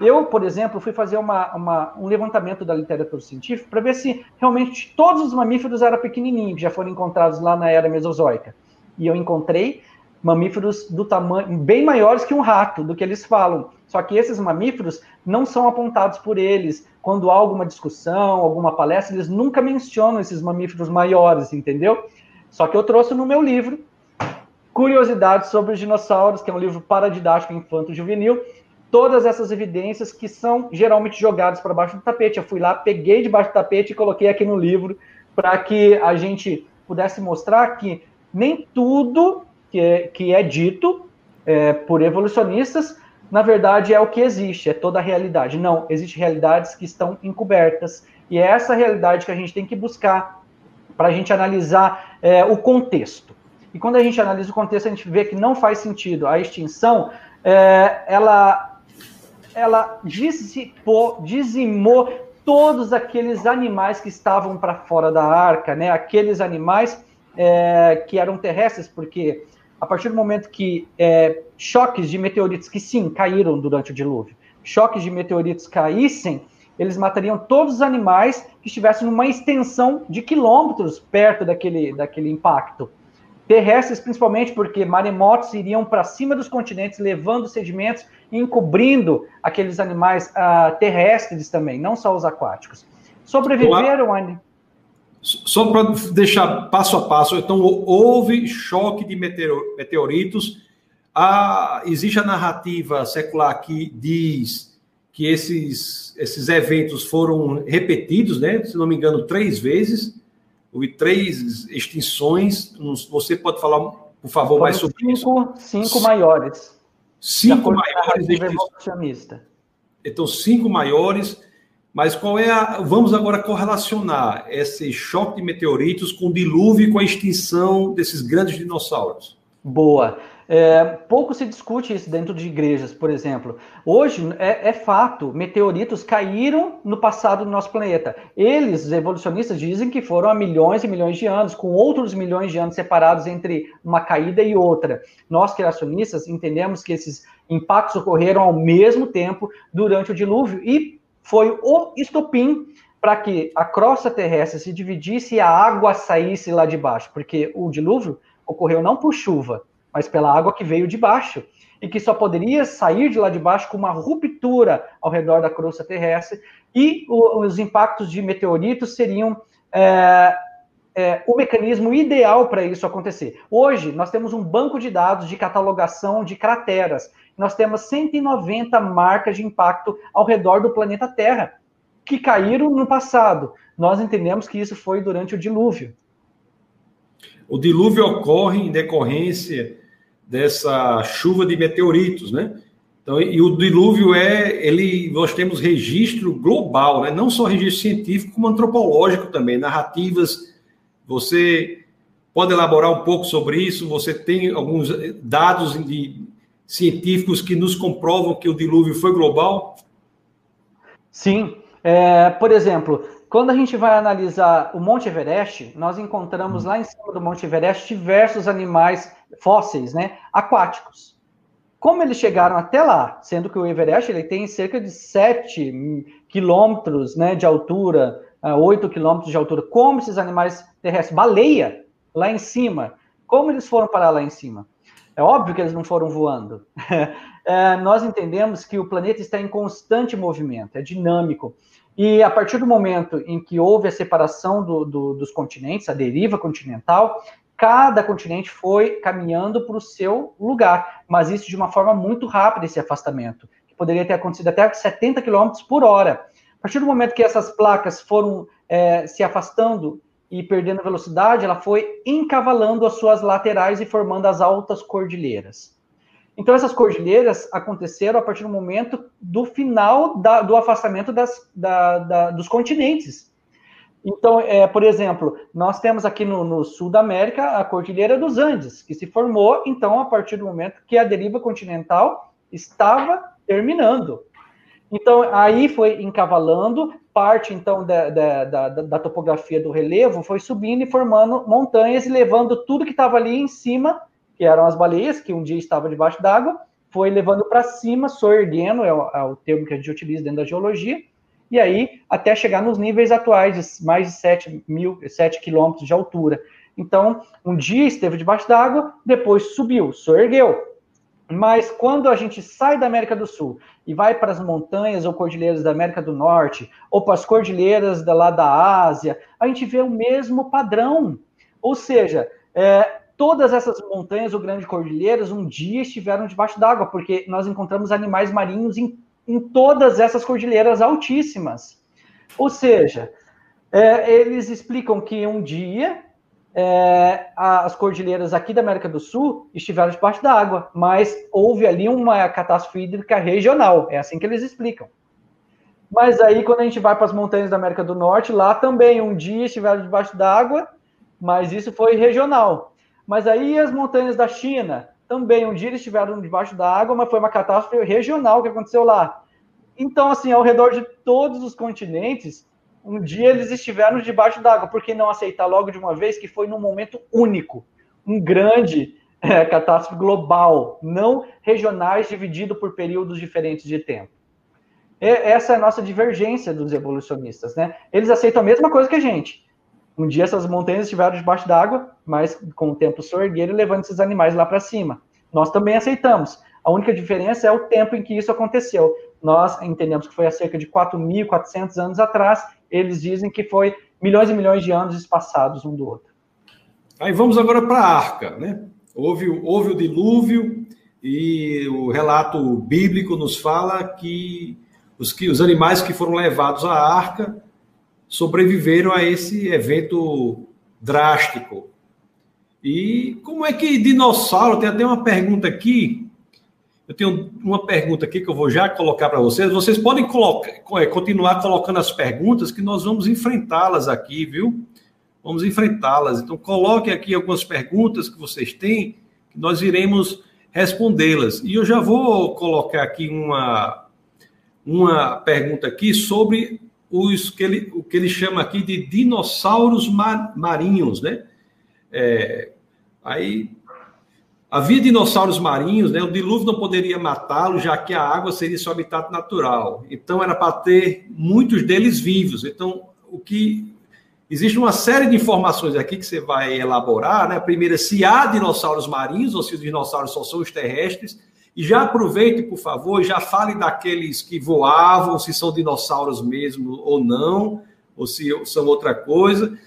Eu, por exemplo, fui fazer uma, uma, um levantamento da literatura científica para ver se realmente todos os mamíferos eram pequenininhos, que já foram encontrados lá na era mesozoica. E eu encontrei mamíferos do tamanho bem maiores que um rato, do que eles falam. Só que esses mamíferos não são apontados por eles. Quando há alguma discussão, alguma palestra, eles nunca mencionam esses mamíferos maiores, entendeu? Só que eu trouxe no meu livro Curiosidades sobre os Dinossauros, que é um livro paradidático infanto-juvenil, todas essas evidências que são geralmente jogadas para baixo do tapete. Eu fui lá, peguei debaixo do tapete e coloquei aqui no livro para que a gente pudesse mostrar que nem tudo que é, que é dito é, por evolucionistas, na verdade, é o que existe, é toda a realidade. Não, existem realidades que estão encobertas, e é essa realidade que a gente tem que buscar para a gente analisar é, o contexto. E quando a gente analisa o contexto, a gente vê que não faz sentido. A extinção, é, ela ela dissipou, dizimou todos aqueles animais que estavam para fora da arca, né? Aqueles animais é, que eram terrestres, porque a partir do momento que é, choques de meteoritos, que sim, caíram durante o dilúvio, choques de meteoritos caíssem, eles matariam todos os animais que estivessem numa extensão de quilômetros perto daquele, daquele impacto terrestres, principalmente porque maremotos iriam para cima dos continentes, levando sedimentos e encobrindo aqueles animais uh, terrestres também, não só os aquáticos. Sobreviveram a. Só para deixar passo a passo, então houve choque de meteoritos. Ah, existe a narrativa secular que diz que esses, esses eventos foram repetidos, né? Se não me engano, três vezes houve três extinções. Você pode falar, por favor, Foram mais sobre cinco, isso? Cinco maiores. Cinco maiores. Então, cinco maiores. Mas qual é a. Vamos agora correlacionar esse choque de meteoritos com o dilúvio e com a extinção desses grandes dinossauros. Boa. É, pouco se discute isso dentro de igrejas, por exemplo. Hoje é, é, fato, meteoritos caíram no passado do nosso planeta. Eles, os evolucionistas, dizem que foram há milhões e milhões de anos, com outros milhões de anos separados entre uma caída e outra. Nós, criacionistas, entendemos que esses impactos ocorreram ao mesmo tempo durante o dilúvio e foi o estopim para que a crosta terrestre se dividisse e a água saísse lá de baixo, porque o dilúvio ocorreu não por chuva, mas pela água que veio de baixo, e que só poderia sair de lá de baixo com uma ruptura ao redor da crosta terrestre, e os impactos de meteoritos seriam é, é, o mecanismo ideal para isso acontecer. Hoje, nós temos um banco de dados de catalogação de crateras. Nós temos 190 marcas de impacto ao redor do planeta Terra, que caíram no passado. Nós entendemos que isso foi durante o dilúvio. O dilúvio ocorre em decorrência dessa chuva de meteoritos, né? Então, e o dilúvio é, ele, nós temos registro global, né? não só registro científico, como antropológico também, narrativas. Você pode elaborar um pouco sobre isso? Você tem alguns dados de, científicos que nos comprovam que o dilúvio foi global? Sim. É, por exemplo, quando a gente vai analisar o Monte Everest, nós encontramos lá em cima do Monte Everest diversos animais fósseis, né, aquáticos. Como eles chegaram até lá, sendo que o Everest ele tem cerca de 7 quilômetros né, de altura, 8 quilômetros de altura, como esses animais terrestres, baleia, lá em cima, como eles foram parar lá em cima? É óbvio que eles não foram voando. É, nós entendemos que o planeta está em constante movimento, é dinâmico. E a partir do momento em que houve a separação do, do, dos continentes, a deriva continental, cada continente foi caminhando para o seu lugar, mas isso de uma forma muito rápida, esse afastamento, que poderia ter acontecido até 70 km por hora. A partir do momento que essas placas foram é, se afastando e perdendo velocidade, ela foi encavalando as suas laterais e formando as altas cordilheiras. Então, essas cordilheiras aconteceram a partir do momento do final da, do afastamento das, da, da, dos continentes. Então, é, por exemplo, nós temos aqui no, no, sul da América a Cordilheira dos Andes, que se formou, então, a partir do momento que a deriva continental estava terminando. Então, aí foi encavalando, parte, então, da, da, da, da topografia do relevo foi subindo e formando montanhas e levando tudo que estava ali em cima, que eram as baleias, que um dia estavam debaixo d'água, foi levando para cima, soerguendo, é o, é o termo que a gente utiliza dentro da geologia, e aí até chegar nos níveis atuais, de mais de 7, mil, 7 quilômetros de altura. Então, um dia esteve debaixo d'água, depois subiu, soergueu. Mas quando a gente sai da América do Sul e vai para as montanhas ou cordilheiras da América do Norte, ou para as cordilheiras da, lá da Ásia, a gente vê o mesmo padrão. Ou seja, é, todas essas montanhas ou grandes cordilheiras um dia estiveram debaixo d'água, porque nós encontramos animais marinhos em em todas essas cordilheiras altíssimas. Ou seja, é, eles explicam que um dia é, as cordilheiras aqui da América do Sul estiveram debaixo da água, mas houve ali uma catástrofe hídrica regional. É assim que eles explicam. Mas aí, quando a gente vai para as montanhas da América do Norte, lá também um dia estiveram debaixo d'água, mas isso foi regional. Mas aí as montanhas da China, também um dia estiveram debaixo da água, mas foi uma catástrofe regional que aconteceu lá. Então, assim, ao redor de todos os continentes, um dia eles estiveram debaixo d'água. Por que não aceitar logo de uma vez que foi num momento único, um grande é, catástrofe global, não regionais dividido por períodos diferentes de tempo? E essa é a nossa divergência dos evolucionistas, né? Eles aceitam a mesma coisa que a gente. Um dia essas montanhas estiveram debaixo d'água, mas com o tempo sorgueiro e levando esses animais lá para cima. Nós também aceitamos. A única diferença é o tempo em que isso aconteceu. Nós entendemos que foi há cerca de 4.400 anos atrás. Eles dizem que foi milhões e milhões de anos espaçados um do outro. Aí vamos agora para a arca, né? Houve, houve o dilúvio e o relato bíblico nos fala que os, que os animais que foram levados à arca sobreviveram a esse evento drástico. E como é que dinossauro, tem até uma pergunta aqui, eu tenho uma pergunta aqui que eu vou já colocar para vocês. Vocês podem colocar, é, continuar colocando as perguntas que nós vamos enfrentá-las aqui, viu? Vamos enfrentá-las. Então, coloquem aqui algumas perguntas que vocês têm, que nós iremos respondê-las. E eu já vou colocar aqui uma, uma pergunta aqui sobre os que ele, o que ele chama aqui de dinossauros mar, marinhos, né? É, aí havia dinossauros marinhos, né? O dilúvio não poderia matá-los, já que a água seria seu habitat natural. Então era para ter muitos deles vivos. Então o que existe uma série de informações aqui que você vai elaborar, né? Primeiro, se há dinossauros marinhos ou se os dinossauros só são os terrestres e já aproveite, por favor, já fale daqueles que voavam, se são dinossauros mesmo ou não, ou se são outra coisa.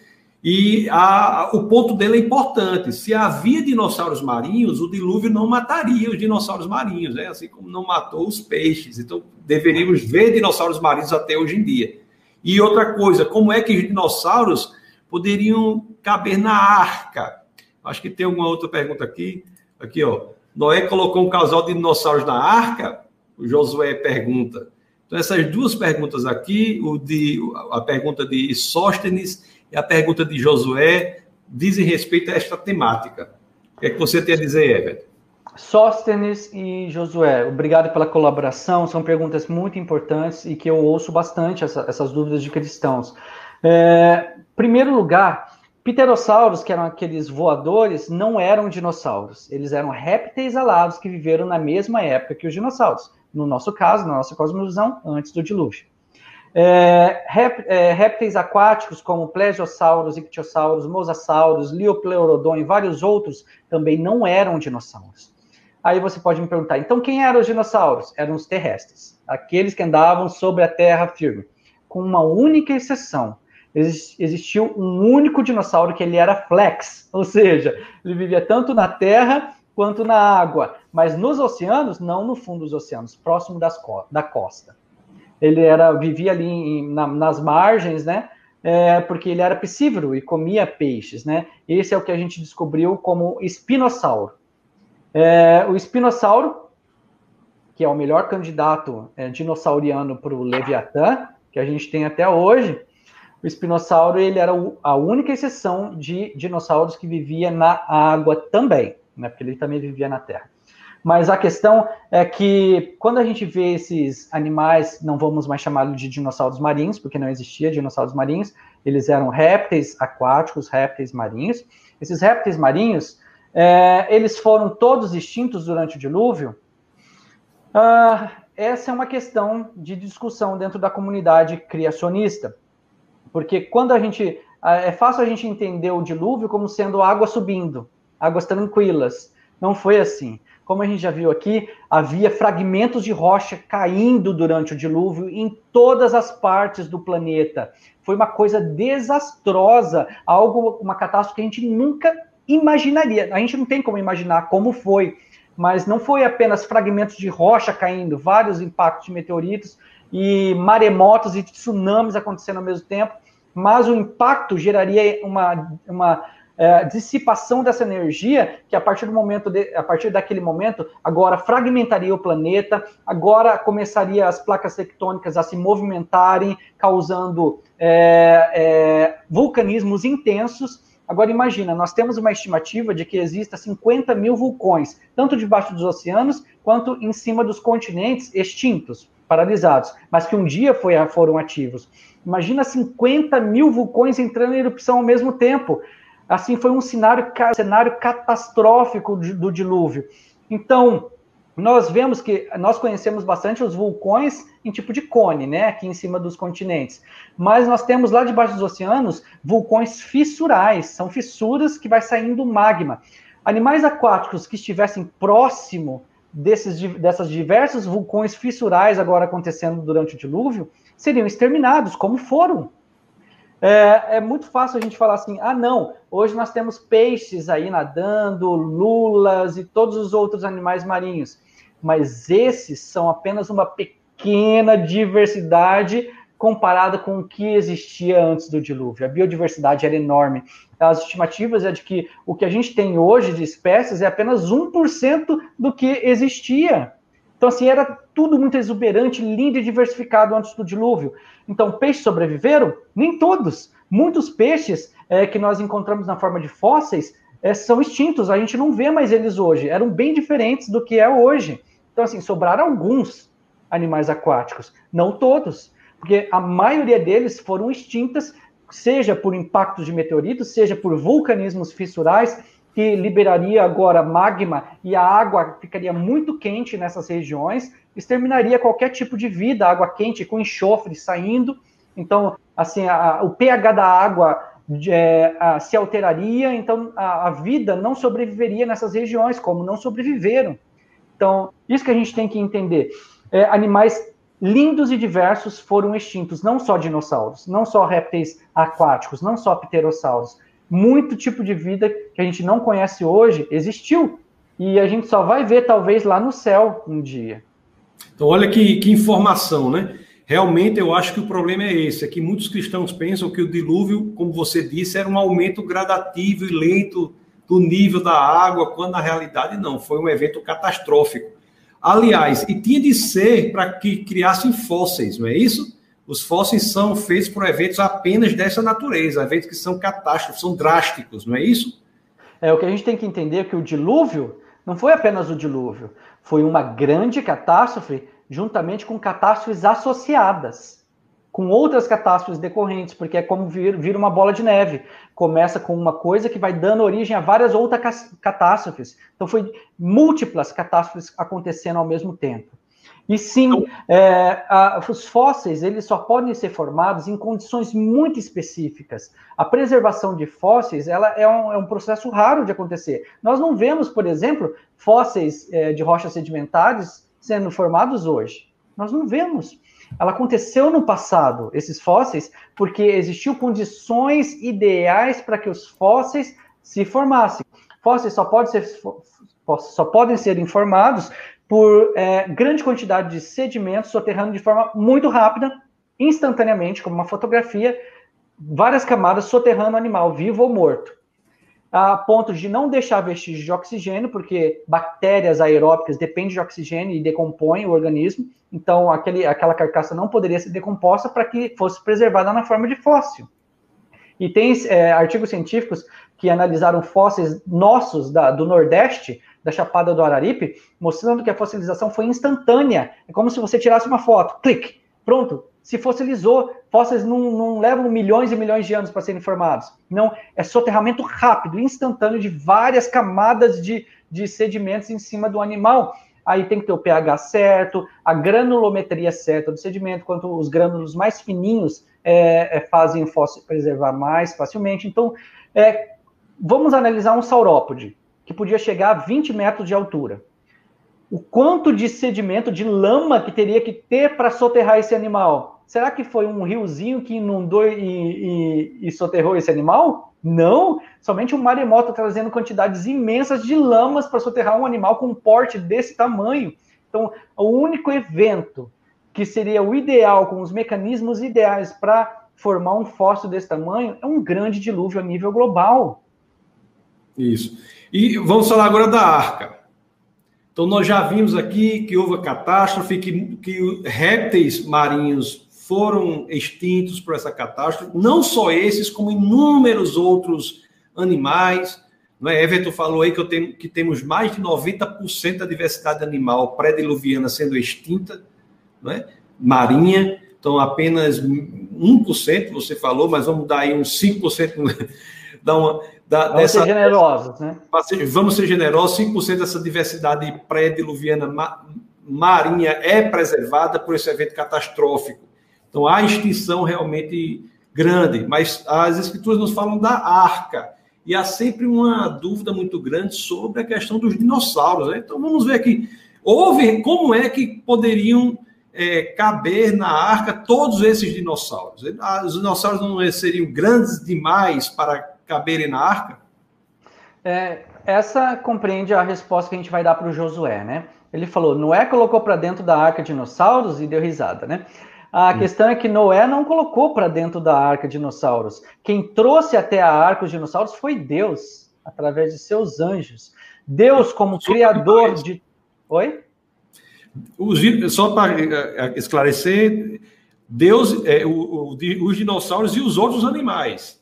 E a, o ponto dele é importante. Se havia dinossauros marinhos, o dilúvio não mataria os dinossauros marinhos, né? assim como não matou os peixes. Então, deveríamos ver dinossauros marinhos até hoje em dia. E outra coisa, como é que os dinossauros poderiam caber na arca? Acho que tem alguma outra pergunta aqui. Aqui, ó. Noé colocou um casal de dinossauros na arca. o Josué pergunta. Então, essas duas perguntas aqui, o de, a pergunta de Sóstenes e a pergunta de Josué, dizem respeito a esta temática. O que é que você tem a dizer, Everton? Sóstenes e Josué, obrigado pela colaboração. São perguntas muito importantes e que eu ouço bastante essa, essas dúvidas de cristãos. É, primeiro lugar, pterossauros, que eram aqueles voadores, não eram dinossauros. Eles eram répteis alados que viveram na mesma época que os dinossauros. No nosso caso, na nossa cosmovisão, antes do dilúvio. É, rép, é, répteis aquáticos como plesiosauros, ictiossauros, mosassauros, liopleurodon e vários outros também não eram dinossauros. Aí você pode me perguntar, então quem eram os dinossauros? Eram os terrestres, aqueles que andavam sobre a terra firme, com uma única exceção. Existiu um único dinossauro que ele era flex, ou seja, ele vivia tanto na terra quanto na água, mas nos oceanos, não no fundo dos oceanos, próximo das, da costa. Ele era vivia ali em, na, nas margens, né? É, porque ele era piscívoro e comia peixes, né? Esse é o que a gente descobriu como espinossauro. É, o espinossauro, que é o melhor candidato é, dinossauriano para o Leviatã, que a gente tem até hoje, o espinossauro ele era a única exceção de dinossauros que vivia na água também, né? Porque ele também vivia na terra. Mas a questão é que quando a gente vê esses animais, não vamos mais chamá-los de dinossauros marinhos, porque não existia dinossauros marinhos, eles eram répteis aquáticos, répteis marinhos. Esses répteis marinhos, é, eles foram todos extintos durante o dilúvio? Ah, essa é uma questão de discussão dentro da comunidade criacionista. Porque quando a gente. É fácil a gente entender o dilúvio como sendo água subindo, águas tranquilas. Não foi assim. Como a gente já viu aqui, havia fragmentos de rocha caindo durante o dilúvio em todas as partes do planeta. Foi uma coisa desastrosa, algo, uma catástrofe que a gente nunca imaginaria. A gente não tem como imaginar como foi, mas não foi apenas fragmentos de rocha caindo, vários impactos de meteoritos e maremotos e tsunamis acontecendo ao mesmo tempo mas o impacto geraria uma, uma é, dissipação dessa energia que a partir do momento de, a partir daquele momento agora fragmentaria o planeta agora começaria as placas tectônicas a se movimentarem causando é, é, vulcanismos intensos agora imagina nós temos uma estimativa de que exista 50 mil vulcões tanto debaixo dos oceanos quanto em cima dos continentes extintos paralisados mas que um dia foi, foram ativos Imagina 50 mil vulcões entrando em erupção ao mesmo tempo. Assim, foi um cenário, cenário catastrófico do dilúvio. Então, nós vemos que nós conhecemos bastante os vulcões em tipo de cone, né, aqui em cima dos continentes. Mas nós temos lá debaixo dos oceanos vulcões fissurais, são fissuras que vai saindo magma. Animais aquáticos que estivessem próximo desses dessas diversos vulcões fissurais agora acontecendo durante o dilúvio, seriam exterminados, como foram. É, é, muito fácil a gente falar assim: ah, não, hoje nós temos peixes aí nadando, lulas e todos os outros animais marinhos. Mas esses são apenas uma pequena diversidade comparada com o que existia antes do dilúvio. A biodiversidade era enorme. As estimativas é de que o que a gente tem hoje de espécies é apenas 1% do que existia. Então, assim, era tudo muito exuberante, lindo e diversificado antes do dilúvio. Então, peixes sobreviveram? Nem todos. Muitos peixes é, que nós encontramos na forma de fósseis é, são extintos, a gente não vê mais eles hoje. Eram bem diferentes do que é hoje. Então, assim, sobraram alguns animais aquáticos, não todos, porque a maioria deles foram extintas, seja por impactos de meteoritos, seja por vulcanismos fissurais, que liberaria agora magma e a água ficaria muito quente nessas regiões, exterminaria qualquer tipo de vida, água quente com enxofre saindo. Então, assim, a, o pH da água é, a, se alteraria, então a, a, vida não sobreviveria nessas regiões, como não sobreviveram. Então, isso que a gente tem que entender. É, animais lindos e diversos foram extintos, não só dinossauros, não só répteis aquáticos, não só pterossauros muito tipo de vida que a gente não conhece hoje existiu. E a gente só vai ver, talvez, lá no céu um dia. Então, olha que, que informação, né? Realmente, eu acho que o problema é esse: é que muitos cristãos pensam que o dilúvio, como você disse, era um aumento gradativo e lento do nível da água, quando na realidade não, foi um evento catastrófico. Aliás, e tinha de ser para que criassem fósseis, não é isso? Os fósseis são feitos por eventos apenas dessa natureza, eventos que são catástrofes, são drásticos, não é isso? É o que a gente tem que entender que o dilúvio não foi apenas o dilúvio, foi uma grande catástrofe juntamente com catástrofes associadas, com outras catástrofes decorrentes, porque é como vir, vir uma bola de neve. Começa com uma coisa que vai dando origem a várias outras catástrofes. Então, foi múltiplas catástrofes acontecendo ao mesmo tempo. E sim, então é, a, os fósseis eles só podem ser formados em condições muito específicas. A preservação de fósseis ela é um, é um processo raro de acontecer. Nós não vemos, por exemplo, fósseis é, de rochas sedimentares sendo formados hoje. Nós não vemos. Ela aconteceu no passado, esses fósseis, porque existiu condições ideais para que os fósseis se formassem. Fósseis só, pode ser, só podem ser informados por é, grande quantidade de sedimentos soterrando de forma muito rápida, instantaneamente, como uma fotografia, várias camadas soterrando animal, vivo ou morto. A ponto de não deixar vestígios de oxigênio, porque bactérias aeróbicas dependem de oxigênio e decompõem o organismo, então aquele, aquela carcaça não poderia ser decomposta para que fosse preservada na forma de fóssil. E tem é, artigos científicos que analisaram fósseis nossos da, do Nordeste, da Chapada do Araripe, mostrando que a fossilização foi instantânea. É como se você tirasse uma foto, clique, pronto, se fossilizou. Fósseis não, não levam milhões e milhões de anos para serem formados. Não, é soterramento rápido, instantâneo de várias camadas de, de sedimentos em cima do animal. Aí tem que ter o pH certo, a granulometria certa do sedimento, quanto os grânulos mais fininhos é, é, fazem o fóssil preservar mais facilmente. Então, é, vamos analisar um saurópode que podia chegar a 20 metros de altura. O quanto de sedimento, de lama que teria que ter para soterrar esse animal? Será que foi um riozinho que inundou e, e, e soterrou esse animal? Não, somente um maremoto trazendo quantidades imensas de lamas para soterrar um animal com um porte desse tamanho. Então, o único evento que seria o ideal, com os mecanismos ideais para formar um fóssil desse tamanho, é um grande dilúvio a nível global. Isso. E vamos falar agora da arca. Então, nós já vimos aqui que houve a catástrofe, que, que répteis marinhos foram extintos por essa catástrofe, não só esses, como inúmeros outros animais. Não é? Everton falou aí que, eu tenho, que temos mais de 90% da diversidade animal pré-diluviana sendo extinta, não é? marinha, então apenas 1%, você falou, mas vamos dar aí uns 5%, dar uma, da, vamos dessa, ser generosos, né? Vamos ser generosos, 5% dessa diversidade pré-diluviana marinha é preservada por esse evento catastrófico. Então há extinção realmente grande, mas as escrituras nos falam da arca. E há sempre uma dúvida muito grande sobre a questão dos dinossauros. Né? Então vamos ver aqui. Houve, como é que poderiam é, caber na arca todos esses dinossauros? Os dinossauros não seriam grandes demais para caberem na arca? É, essa compreende a resposta que a gente vai dar para o Josué, né? Ele falou: Noé colocou para dentro da arca dinossauros e deu risada, né? A hum. questão é que Noé não colocou para dentro da arca dinossauros. Quem trouxe até a arca os dinossauros foi Deus, através de seus anjos. Deus, como criador de. Oi? Os, só para eh, eh, esclarecer, Deus, é, o, o, os dinossauros e os outros animais.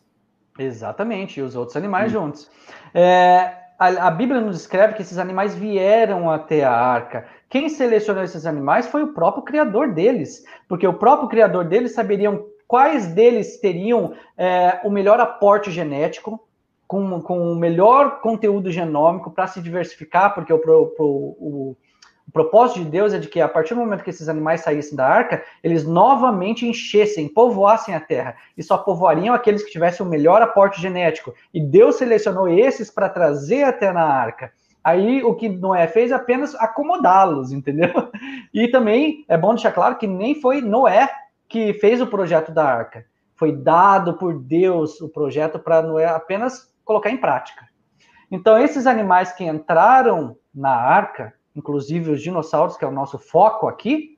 Exatamente, e os outros animais hum. juntos. É, a, a, Bíblia nos descreve que esses animais vieram até a arca. Quem selecionou esses animais foi o próprio criador deles, porque o próprio criador deles saberiam quais deles teriam é, o melhor aporte genético, com, com o melhor conteúdo genômico para se diversificar, porque o, o, o o propósito de Deus é de que a partir do momento que esses animais saíssem da arca, eles novamente enchessem, povoassem a terra. E só povoariam aqueles que tivessem o melhor aporte genético. E Deus selecionou esses para trazer até na arca. Aí o que Noé fez é apenas acomodá-los, entendeu? E também é bom deixar claro que nem foi Noé que fez o projeto da arca. Foi dado por Deus o projeto para Noé apenas colocar em prática. Então, esses animais que entraram na arca, inclusive os dinossauros, que é o nosso foco aqui,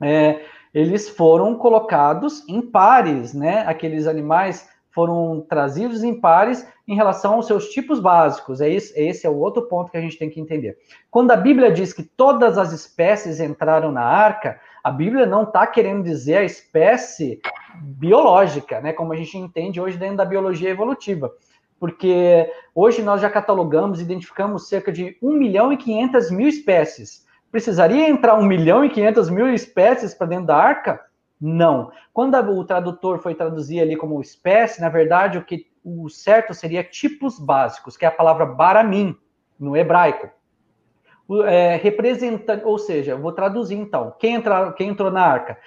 é, eles foram colocados em pares, né? Aqueles animais foram trazidos em pares em relação aos seus tipos básicos. É esse, esse é o outro ponto que a gente tem que entender. Quando a Bíblia diz que todas as espécies entraram na arca, a Bíblia não está querendo dizer a espécie biológica, né? Como a gente entende hoje dentro da biologia evolutiva. Porque hoje nós já catalogamos, identificamos cerca de 1 milhão e 500 mil espécies. Precisaria entrar 1 milhão e 500 mil espécies para dentro da arca? Não. Quando o tradutor foi traduzir ali como espécie, na verdade, o que o certo seria tipos básicos, que é a palavra baramim, no hebraico. É, representa, ou seja, vou traduzir então. Quem, entra, quem entrou na arca?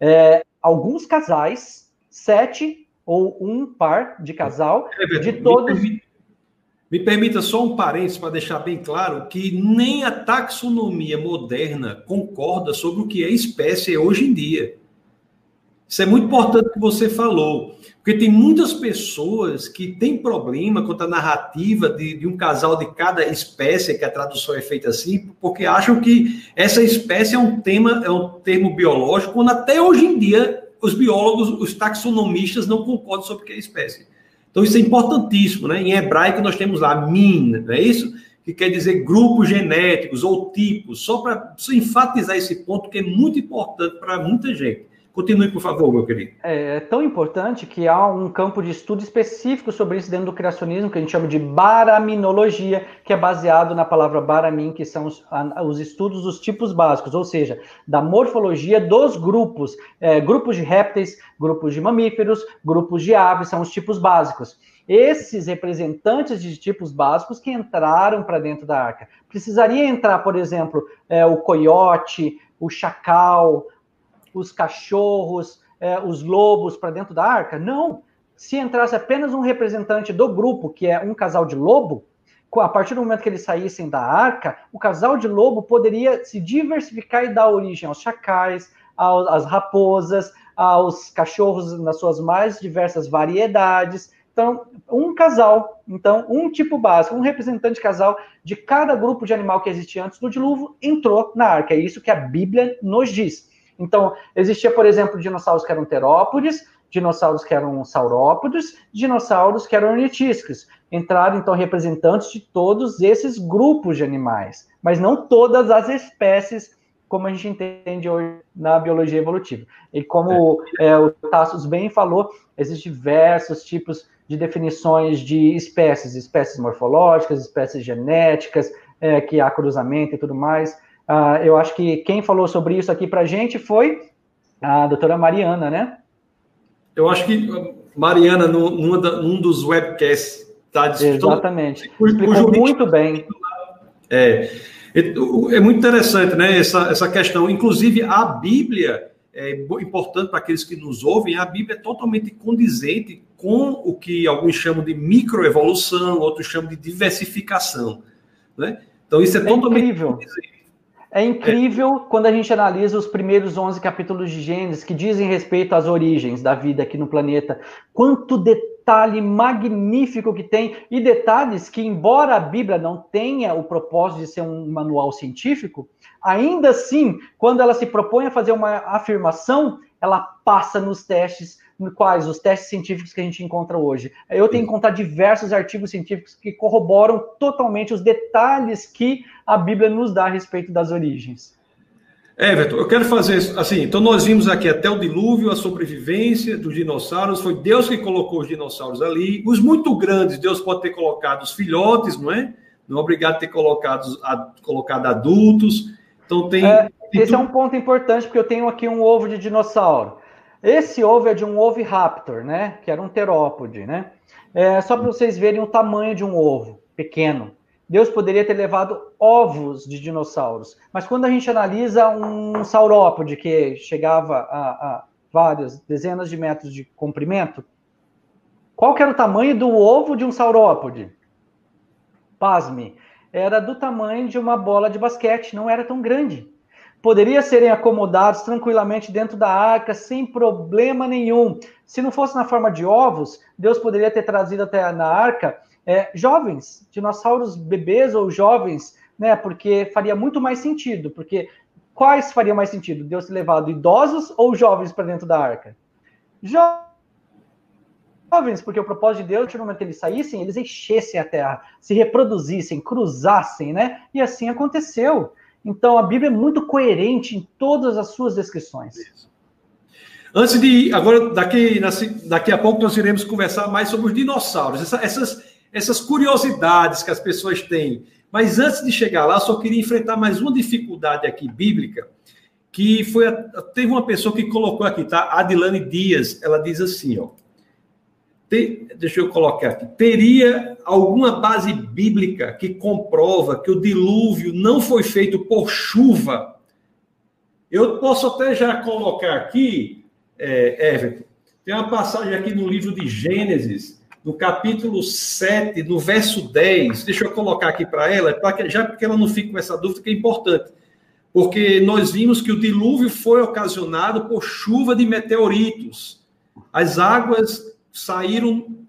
É, alguns casais, sete ou um par de casal, é, de todos. Me permita, me permita só um parênteses para deixar bem claro que nem a taxonomia moderna concorda sobre o que é espécie hoje em dia. Isso é muito importante que você falou, porque tem muitas pessoas que têm problema com a narrativa de, de, um casal de cada espécie, que a tradução é feita assim, porque acham que essa espécie é um tema, é um termo biológico, quando até hoje em dia os biólogos, os taxonomistas não concordam sobre que é espécie. Então isso é importantíssimo, né? Em hebraico nós temos lá min, não é isso? Que quer dizer grupos genéticos ou tipos, só para enfatizar esse ponto que é muito importante para muita gente. Continue, por favor, meu querido. É, é, tão importante que há um campo de estudo específico sobre isso dentro do criacionismo, que a gente chama de baraminologia, que é baseado na palavra baramin, que são os, os estudos dos tipos básicos, ou seja, da morfologia dos grupos, é, grupos de répteis, grupos de mamíferos, grupos de aves, são os tipos básicos. Esses representantes de tipos básicos que entraram para dentro da arca. Precisaria entrar, por exemplo, é, o coiote, o chacal, os cachorros, é, os lobos para dentro da arca? Não. Se entrasse apenas um representante do grupo, que é um casal de lobo, a partir do momento que eles saíssem da arca, o casal de lobo poderia se diversificar e dar origem aos chacais, às raposas, aos cachorros nas suas mais diversas variedades. Então, um casal, então, um tipo básico, um representante casal de cada grupo de animal que existia antes do dilúvio entrou na arca. É isso que a Bíblia nos diz. Então, existia, por exemplo, dinossauros que eram terópodes, dinossauros que eram saurópodes, dinossauros que eram ornitísticos. Entraram, então, representantes de todos esses grupos de animais, mas não todas as espécies, como a gente entende hoje na biologia evolutiva. E como é, o Tassos bem falou, existem diversos tipos de definições de espécies, espécies morfológicas, espécies genéticas, é, que há cruzamento e tudo mais. Uh, eu acho que quem falou sobre isso aqui para a gente foi a doutora Mariana, né? Eu acho que Mariana, num, num dos webcasts, está Exatamente. Explicou muito bem. É, é muito interessante, né? Essa, essa questão. Inclusive, a Bíblia é importante para aqueles que nos ouvem. A Bíblia é totalmente condizente com o que alguns chamam de microevolução, outros chamam de diversificação, né? Então, isso é, é totalmente incrível. Condizente. É incrível é. quando a gente analisa os primeiros 11 capítulos de Gênesis que dizem respeito às origens da vida aqui no planeta. Quanto detalhe magnífico que tem e detalhes que, embora a Bíblia não tenha o propósito de ser um manual científico, ainda assim, quando ela se propõe a fazer uma afirmação, ela passa nos testes quais os testes científicos que a gente encontra hoje. Eu tenho encontrado diversos artigos científicos que corroboram totalmente os detalhes que a Bíblia nos dá a respeito das origens. Everton, eu quero fazer assim. Então, nós vimos aqui até o dilúvio, a sobrevivência dos dinossauros. Foi Deus que colocou os dinossauros ali. Os muito grandes, Deus pode ter colocado os filhotes, não é? Não é obrigado a ter colocado, a, colocado adultos. Então, tem. É, esse é um ponto importante, porque eu tenho aqui um ovo de dinossauro. Esse ovo é de um oviraptor, né? Que era um terópode, né? É, só para vocês verem o tamanho de um ovo pequeno. Deus poderia ter levado ovos de dinossauros. Mas quando a gente analisa um saurópode que chegava a, a várias dezenas de metros de comprimento, qual que era o tamanho do ovo de um saurópode? Pasme, era do tamanho de uma bola de basquete, não era tão grande poderia serem acomodados tranquilamente dentro da arca sem problema nenhum. Se não fosse na forma de ovos, Deus poderia ter trazido até na arca é, jovens, dinossauros bebês ou jovens, né? Porque faria muito mais sentido. Porque quais faria mais sentido? Deus ter levado idosos ou jovens para dentro da arca? jovens, porque o propósito de Deus, no momento que eles saíssem, eles enchessem a terra, se reproduzissem, cruzassem, né? E assim aconteceu. Então a Bíblia é muito coerente em todas as suas descrições. Antes de. Agora, daqui, daqui a pouco, nós iremos conversar mais sobre os dinossauros, essa, essas, essas curiosidades que as pessoas têm. Mas antes de chegar lá, só queria enfrentar mais uma dificuldade aqui bíblica, que foi. Teve uma pessoa que colocou aqui, tá? Adilane Dias, ela diz assim, ó deixa eu colocar aqui, teria alguma base bíblica que comprova que o dilúvio não foi feito por chuva? Eu posso até já colocar aqui, é, Everton, tem uma passagem aqui no livro de Gênesis, no capítulo 7, no verso 10. Deixa eu colocar aqui para ela, pra que, já porque ela não fique com essa dúvida, que é importante. Porque nós vimos que o dilúvio foi ocasionado por chuva de meteoritos. As águas saíram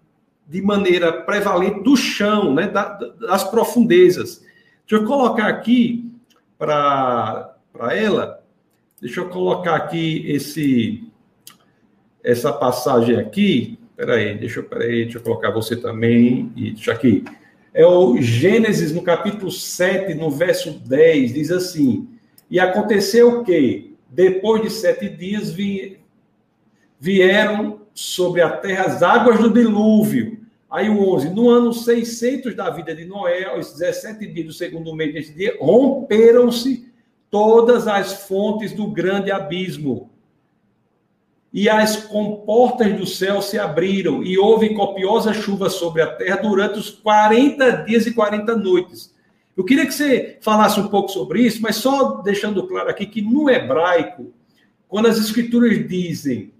de maneira prevalente do chão, né, das profundezas. Deixa eu colocar aqui para ela, deixa eu colocar aqui esse essa passagem aqui. Espera aí, deixa eu, peraí, deixa eu colocar você também. E deixa aqui. É o Gênesis, no capítulo 7, no verso 10, diz assim: E aconteceu que, depois de sete dias, vi, vieram sobre a terra as águas do dilúvio. Aí o 11, no ano 600 da vida de Noé, aos 17 dias do segundo mês desse dia, romperam-se todas as fontes do grande abismo. E as comportas do céu se abriram, e houve copiosa chuva sobre a terra durante os 40 dias e 40 noites. Eu queria que você falasse um pouco sobre isso, mas só deixando claro aqui que no hebraico, quando as escrituras dizem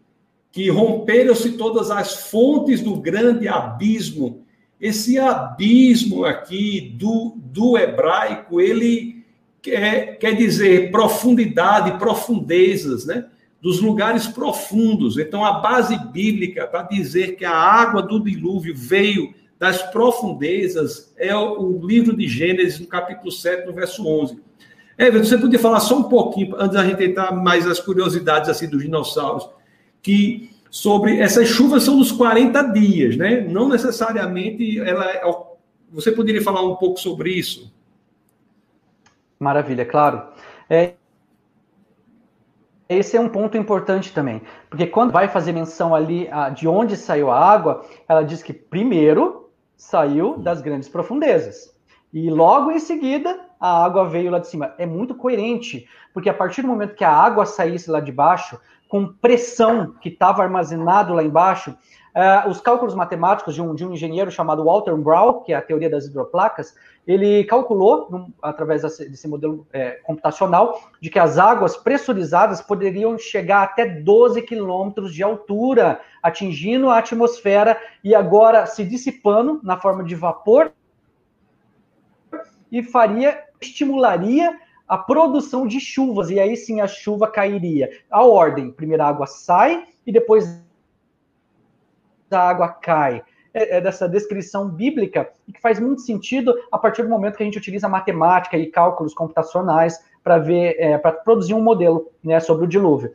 que romperam-se todas as fontes do grande abismo. Esse abismo aqui do, do hebraico, ele quer, quer dizer profundidade, profundezas, né? Dos lugares profundos. Então, a base bíblica para dizer que a água do dilúvio veio das profundezas é o, livro de Gênesis, no capítulo 7, no verso 11. Everton, você podia falar só um pouquinho, antes da gente entrar mais as curiosidades assim dos dinossauros que sobre essas chuvas são nos 40 dias, né? Não necessariamente ela é você poderia falar um pouco sobre isso? Maravilha, claro. É, esse é um ponto importante também, porque quando vai fazer menção ali de onde saiu a água, ela diz que primeiro saiu das grandes profundezas e logo em seguida a água veio lá de cima. É muito coerente, porque a partir do momento que a água saísse lá de baixo, com pressão que estava armazenado lá embaixo. Uh, os cálculos matemáticos de um, de um engenheiro chamado Walter Brown, que é a teoria das hidroplacas, ele calculou, num, através desse modelo é, computacional, de que as águas pressurizadas poderiam chegar até 12 quilômetros de altura, atingindo a atmosfera e agora se dissipando na forma de vapor e faria, estimularia a produção de chuvas, e aí sim a chuva cairia. A ordem, primeiro a água sai e depois a água cai. É, é dessa descrição bíblica e que faz muito sentido a partir do momento que a gente utiliza matemática e cálculos computacionais para ver, é, para produzir um modelo né, sobre o dilúvio.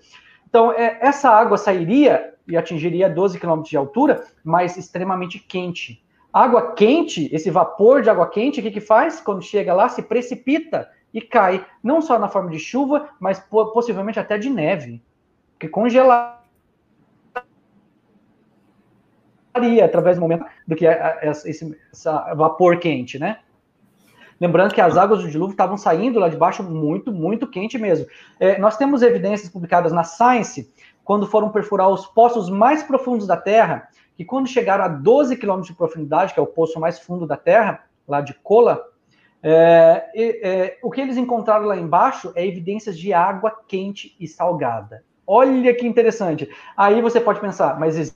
Então, é, essa água sairia e atingiria 12 quilômetros de altura, mas extremamente quente. Água quente, esse vapor de água quente, o que, que faz? Quando chega lá, se precipita e cai, não só na forma de chuva, mas possivelmente até de neve, que congelaria através do momento do que é esse essa vapor quente, né? Lembrando que as águas do dilúvio estavam saindo lá de baixo muito, muito quente mesmo. É, nós temos evidências publicadas na Science, quando foram perfurar os poços mais profundos da Terra, que quando chegaram a 12 quilômetros de profundidade, que é o poço mais fundo da Terra, lá de Kola, é, é, o que eles encontraram lá embaixo é evidências de água quente e salgada. Olha que interessante. Aí você pode pensar, mas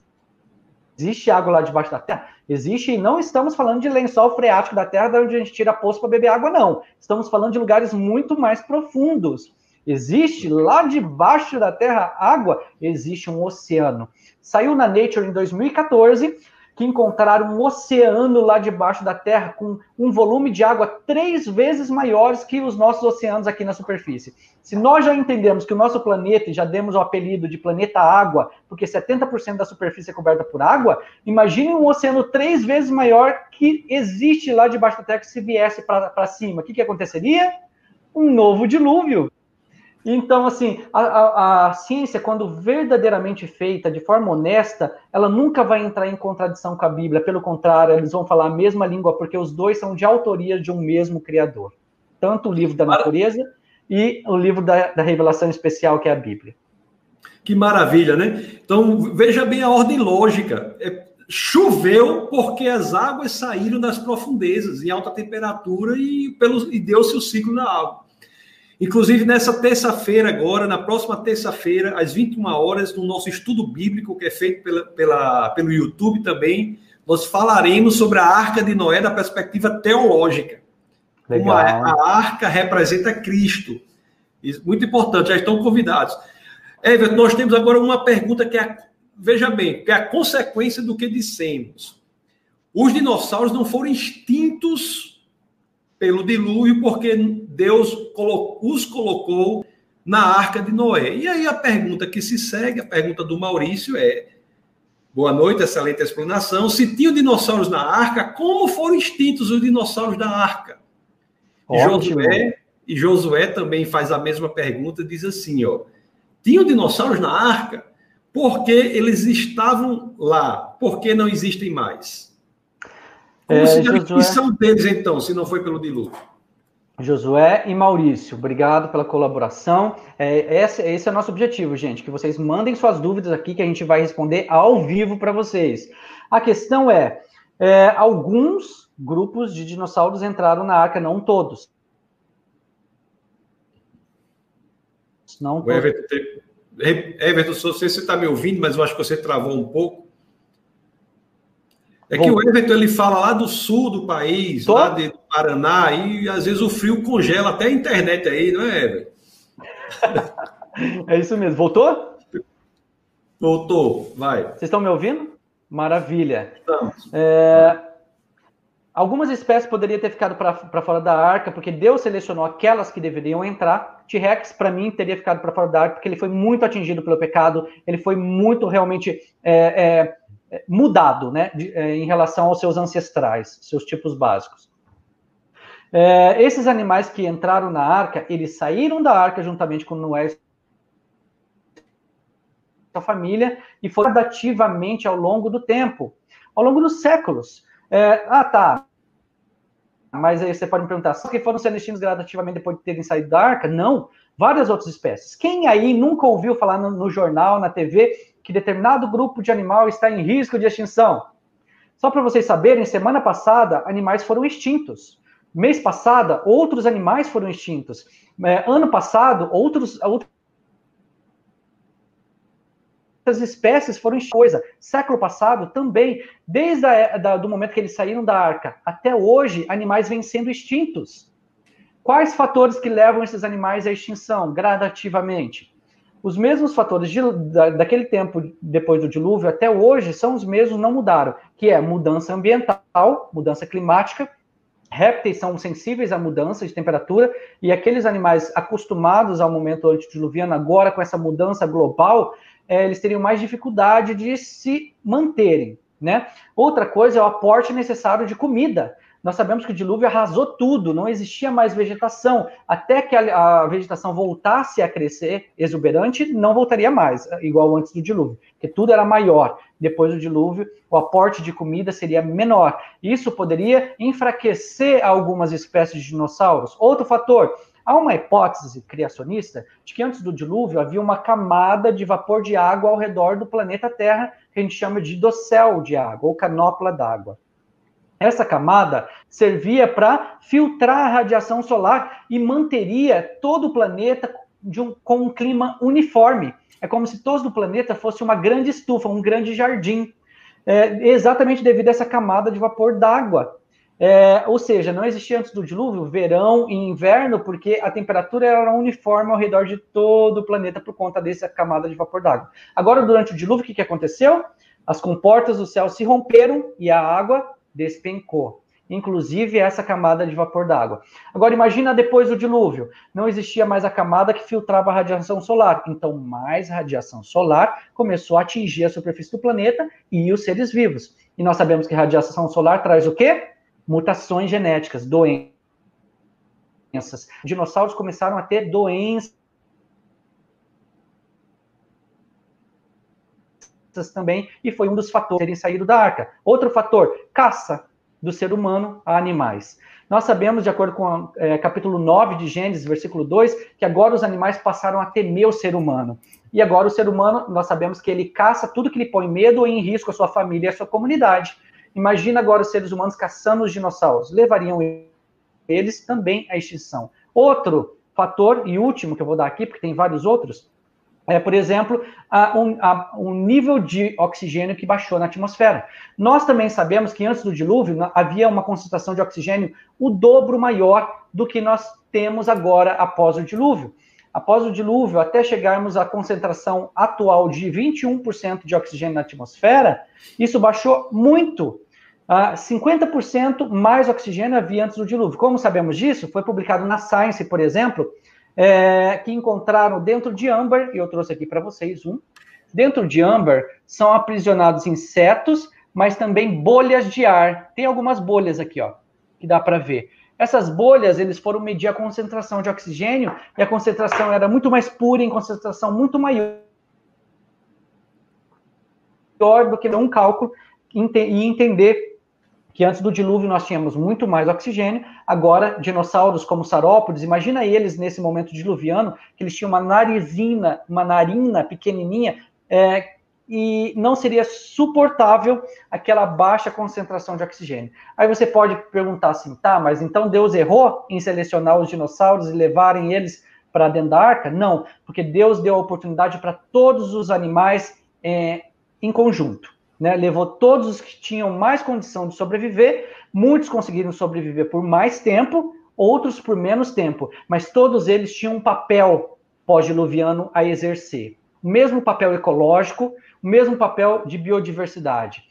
existe água lá debaixo da terra? Existe, e não estamos falando de lençol freático da terra, de onde a gente tira poço para beber água, não. Estamos falando de lugares muito mais profundos. Existe lá debaixo da terra água? Existe um oceano. Saiu na Nature em 2014 que encontraram um oceano lá debaixo da Terra com um volume de água três vezes maiores que os nossos oceanos aqui na superfície. Se nós já entendemos que o nosso planeta, e já demos o apelido de planeta água, porque 70% da superfície é coberta por água, imagine um oceano três vezes maior que existe lá debaixo da Terra que se viesse para cima. O que, que aconteceria? Um novo dilúvio. Então, assim, a, a, a, ciência, quando verdadeiramente feita de forma honesta, ela nunca vai entrar em contradição com a Bíblia. Pelo contrário, eles vão falar a mesma língua, porque os dois são de autoria de um mesmo Criador. Tanto o livro da natureza e o livro da, da revelação especial, que é a Bíblia. Que maravilha, né? Então, veja bem a ordem lógica. É, choveu porque as águas saíram das profundezas, em alta temperatura, e, pelo, e deu-se o ciclo na água. Inclusive, nessa terça-feira, agora, na próxima terça-feira, às 21 horas, no nosso estudo bíblico, que é feito pela, pela, pelo YouTube também, nós falaremos sobre a arca de Noé da perspectiva teológica. Legal. Como a, arca representa Cristo. Isso, muito importante, já estão convidados. Everton, nós temos agora uma pergunta que é, veja bem, que é a consequência do que dissemos. Os dinossauros não foram extintos pelo dilúvio, porque Deus os colocou na arca de Noé. E aí a pergunta que se segue, a pergunta do Maurício é: boa noite, excelente explanação. Se tinham dinossauros na arca, como foram extintos os dinossauros da arca? E Josué, e Josué também faz a mesma pergunta, diz assim: ó, tinham dinossauros na arca? Porque eles estavam lá, porque não existem mais? Como é, Josué... são deles, então, se não foi pelo dilúvio? Josué e Maurício, obrigado pela colaboração. É, esse, esse, é o nosso objetivo, gente, que vocês mandem suas dúvidas aqui que a gente vai responder ao vivo para vocês. A questão é, é, alguns grupos de dinossauros entraram na arca, não todos. Não todos. Everton, Everton, não sei se você está me ouvindo, mas eu acho que você travou um pouco. É Bom, que o Everton ele fala lá do sul do país, tô... lá de Paraná, e às vezes o frio congela até a internet aí, não é, Everton? é isso mesmo. Voltou? Voltou, vai. Vocês estão me ouvindo? Maravilha. Estamos. É... Algumas espécies poderiam ter ficado para fora da arca, porque Deus selecionou aquelas que deveriam entrar. T-Rex, para mim, teria ficado para fora da arca, porque ele foi muito atingido pelo pecado, ele foi muito realmente é, é, mudado né, de, é, em relação aos seus ancestrais, seus tipos básicos. É, esses animais que entraram na arca, eles saíram da arca juntamente com Noé e sua família e foram gradativamente ao longo do tempo, ao longo dos séculos. É, ah, tá. Mas aí você pode me perguntar, só que foram sendo extintos gradativamente depois de terem saído da arca? Não. Várias outras espécies. Quem aí nunca ouviu falar no, no jornal, na TV, que determinado grupo de animal está em risco de extinção. Só para vocês saberem, semana passada, animais foram extintos. Mês passado, outros animais foram extintos. É, ano passado, outros, outras espécies foram extintas. Século passado, também. Desde a, da, do momento que eles saíram da arca até hoje, animais vêm sendo extintos. Quais fatores que levam esses animais à extinção gradativamente? Os mesmos fatores de, da, daquele tempo depois do dilúvio até hoje são os mesmos, não mudaram, que é mudança ambiental, mudança climática, répteis são sensíveis à mudança de temperatura e aqueles animais acostumados ao momento antediluviano, agora com essa mudança global, é, eles teriam mais dificuldade de se manterem, né? Outra coisa é o aporte necessário de comida. Nós sabemos que o dilúvio arrasou tudo, não existia mais vegetação. Até que a, a, vegetação voltasse a crescer exuberante, não voltaria mais, igual antes do dilúvio, porque tudo era maior. Depois do dilúvio, o aporte de comida seria menor. Isso poderia enfraquecer algumas espécies de dinossauros. Outro fator, Há uma hipótese criacionista de que antes do dilúvio havia uma camada de vapor de água ao redor do planeta Terra, que a gente chama de dossel de água, ou canopla d'água. Essa camada servia para filtrar a radiação solar e manteria todo o planeta um, com um clima uniforme. É como se todo o planeta fosse uma grande estufa, um grande jardim. É, exatamente devido a essa camada de vapor d'água. É, ou seja, não existia antes do dilúvio verão e inverno, porque a temperatura era uniforme ao redor de todo o planeta por conta dessa camada de vapor d'água. Agora, durante o dilúvio, o que, que aconteceu? As comportas do céu se romperam e a água despencou. Inclusive essa camada de vapor d'água. Agora imagina depois do dilúvio. Não existia mais a camada que filtrava a radiação solar. Então mais radiação solar começou a atingir a superfície do planeta e os seres vivos. E nós sabemos que radiação solar traz o quê? Mutações genéticas, doenças. Dinossauros começaram a ter doenças também, e foi um dos fatores terem saído da arca. Outro fator, caça do ser humano a animais. Nós sabemos, de acordo com é, capítulo 9 de Gênesis, versículo 2, que agora os animais passaram a temer o ser humano. E agora o ser humano, nós sabemos que ele caça tudo que lhe põe medo ou em risco a sua família e a sua comunidade. Imagina agora os seres humanos caçando os dinossauros. Levariam eles também à extinção. Outro fator, e último que eu vou dar aqui, porque tem vários outros, é, por exemplo, a um, a um, nível de oxigênio que baixou na atmosfera. Nós também sabemos que antes do dilúvio havia uma concentração de oxigênio o dobro maior do que nós temos agora após o dilúvio. Após o dilúvio, até chegarmos à concentração atual de 21% de oxigênio na atmosfera, isso baixou muito. Uh, 50% mais oxigênio havia antes do dilúvio. Como sabemos disso? Foi publicado na Science, por exemplo, é, que encontraram dentro de âmbar, e eu trouxe aqui para vocês um. Dentro de âmbar são aprisionados insetos, mas também bolhas de ar. Tem algumas bolhas aqui, ó, que dá para ver. Essas bolhas, eles foram medir a concentração de oxigênio, e a concentração era muito mais pura, em concentração muito maior do que um cálculo e entender que antes do dilúvio nós tínhamos muito mais oxigênio, agora dinossauros como saurópodes, imagina eles nesse momento diluviano, que eles tinham uma narizina, uma narina pequenininha, é, e não seria suportável aquela baixa concentração de oxigênio. Aí você pode perguntar assim, tá, mas então Deus errou em selecionar os dinossauros e levarem eles para dentro da arca? Não, porque Deus deu a oportunidade para todos os animais é, em conjunto né, levou todos os que tinham mais condição de sobreviver, muitos conseguiram sobreviver por mais tempo, outros por menos tempo, mas todos eles tinham um papel pós-diluviano a exercer. O mesmo papel ecológico, o mesmo papel de biodiversidade.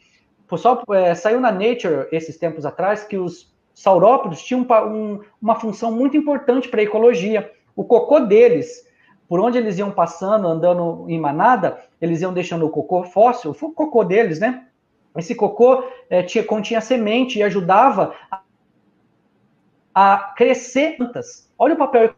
Só, é, saiu na Nature esses tempos atrás que os saurópodes tinham um, uma função muito importante para a ecologia. O cocô deles por onde eles iam passando, andando em manada, eles iam deixando o cocô fóssil, o cocô deles, né? Esse cocô é, tinha, continha semente e ajudava a, a crescer plantas. Olha o papel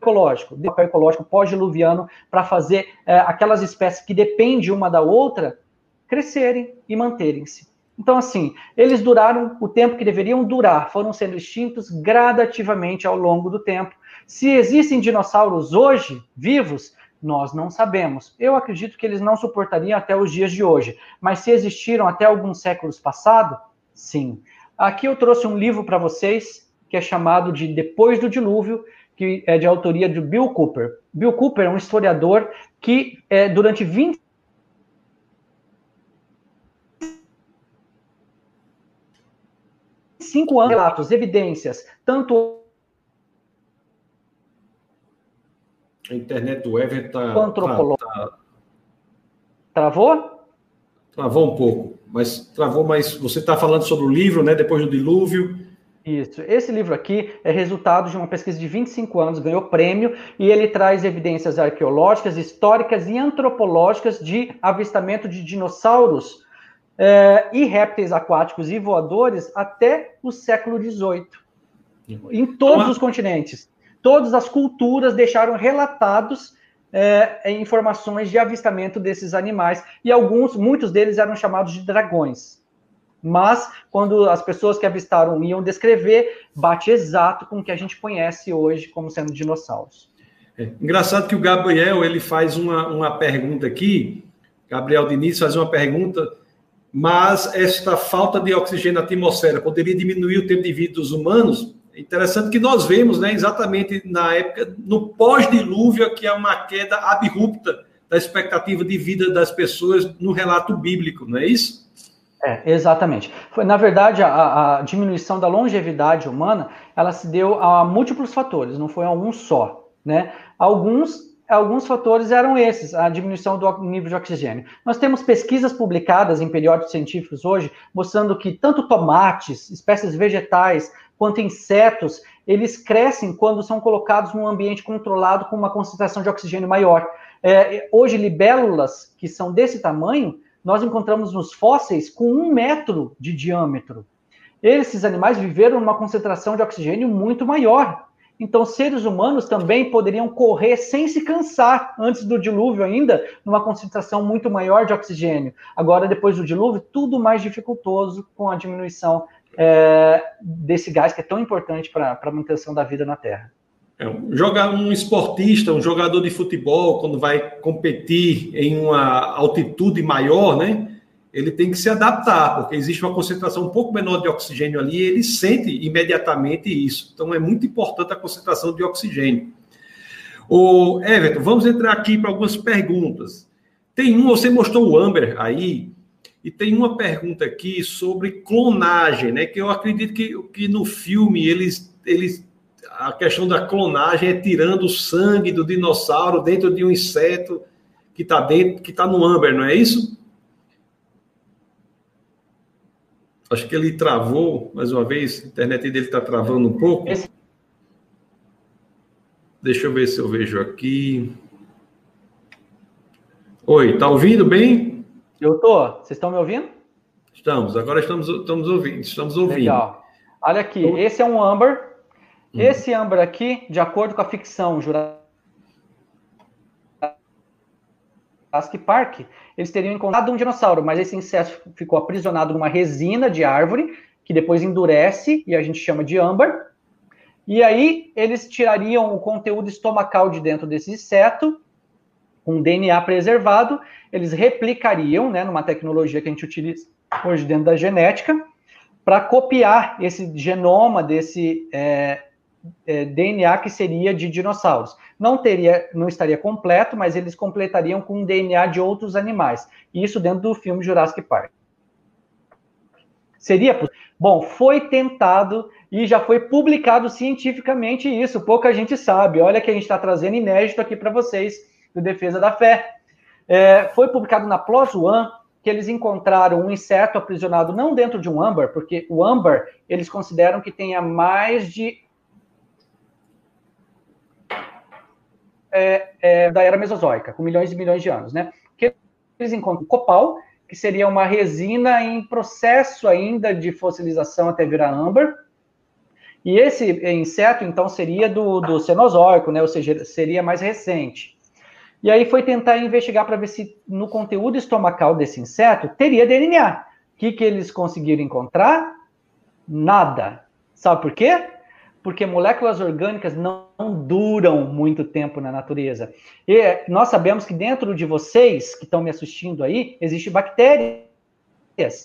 ecológico, o papel ecológico pós-diluviano para fazer é, aquelas espécies que dependem uma da outra crescerem e manterem-se. Então, assim, eles duraram o tempo que deveriam durar, foram sendo extintos gradativamente ao longo do tempo. Se existem dinossauros hoje vivos, nós não sabemos. Eu acredito que eles não suportariam até os dias de hoje, mas se existiram até alguns séculos passados, sim. Aqui eu trouxe um livro para vocês que é chamado de Depois do Dilúvio, que é de autoria de Bill Cooper. Bill Cooper é um historiador que, é, durante 20 cinco anos, relatos, evidências, tanto. A internet do Ever está. Tá, tá... Travou? Travou um pouco, mas travou, mas você está falando sobre o livro, né? Depois do dilúvio. Isso. Esse livro aqui é resultado de uma pesquisa de 25 anos, ganhou prêmio, e ele traz evidências arqueológicas, históricas e antropológicas de avistamento de dinossauros é, e répteis aquáticos e voadores até o século XVIII, em todos os continentes. Todas as culturas deixaram relatados é, informações de avistamento desses animais, e alguns, muitos deles eram chamados de dragões. Mas, quando as pessoas que avistaram iam descrever, bate exato com o que a gente conhece hoje como sendo dinossauros. É, engraçado que o Gabriel ele faz uma, uma pergunta aqui, Gabriel Diniz faz uma pergunta mas esta falta de oxigênio na atmosfera poderia diminuir o tempo de vida dos humanos. É interessante que nós vemos, né, exatamente na época, no pós-dilúvio, que é uma queda abrupta da expectativa de vida das pessoas no relato bíblico, não é isso? É, exatamente. Foi, na verdade, a, a, diminuição da longevidade humana, ela se deu a múltiplos fatores, não foi a um só, né? Alguns alguns fatores eram esses, a diminuição do nível de oxigênio. Nós temos pesquisas publicadas em periódicos científicos hoje, mostrando que tanto tomates, espécies vegetais, quanto insetos, eles crescem quando são colocados num ambiente controlado com uma concentração de oxigênio maior. É, hoje, libélulas que são desse tamanho, nós encontramos nos fósseis com um metro de diâmetro. Esses animais viveram numa concentração de oxigênio muito maior. Então, seres humanos também poderiam correr sem se cansar antes do dilúvio, ainda numa concentração muito maior de oxigênio. Agora, depois do dilúvio, tudo mais dificultoso com a diminuição é, desse gás que é tão importante para a manutenção da vida na Terra. É, jogar um esportista, um jogador de futebol, quando vai competir em uma altitude maior, né? Ele tem que se adaptar, porque existe uma concentração um pouco menor de oxigênio ali e ele sente imediatamente isso. Então é muito importante a concentração de oxigênio. O Everton, vamos entrar aqui para algumas perguntas. Tem um, você mostrou o Amber aí, e tem uma pergunta aqui sobre clonagem, né? Que eu acredito que, que no filme eles, eles a questão da clonagem é tirando o sangue do dinossauro dentro de um inseto que está dentro, que está no Amber, não é isso? Acho que ele travou mais uma vez. A internet dele está travando um pouco. Deixa eu ver se eu vejo aqui. Oi, tá ouvindo bem? Eu tô. Vocês estão me ouvindo? Estamos. Agora estamos, estamos ouvindo. Estamos ouvindo. Legal. Olha aqui. Então- esse é um âmbar. Hum. Esse âmbar aqui, de acordo com a ficção Jurassic Park, eles teriam encontrado um dinossauro, mas esse inseto ficou aprisionado numa resina de árvore, que depois endurece e a gente chama de âmbar. E aí eles tirariam o conteúdo estomacal de dentro desse inseto, com DNA preservado, eles replicariam, né, numa tecnologia que a gente utiliza hoje dentro da genética, para copiar esse genoma desse é, é, DNA que seria de dinossauros não teria, não estaria completo, mas eles completariam com DNA de outros animais. Isso dentro do filme Jurassic Park. Seria Bom, foi tentado e já foi publicado cientificamente isso. Pouca gente sabe. Olha que a gente está trazendo inédito aqui para vocês do Defesa da Fé. É, foi publicado na PLOS ONE que eles encontraram um inseto aprisionado não dentro de um âmbar, porque o âmbar eles consideram que tenha mais de é, é, da era mesozoica, com milhões e milhões de anos, né? Que eles encontram copal, que seria uma resina em processo ainda de fossilização até virar âmbar. E esse inseto, então, seria do, do Cenozoico, né? Ou seja, seria mais recente. E aí foi tentar investigar para ver se no conteúdo estomacal desse inseto teria DNA. O que, que eles conseguiram encontrar? Nada. Sabe por quê? Porque moléculas orgânicas não, duram muito tempo na natureza. E nós sabemos que dentro de vocês que estão me assistindo aí, existe bactérias.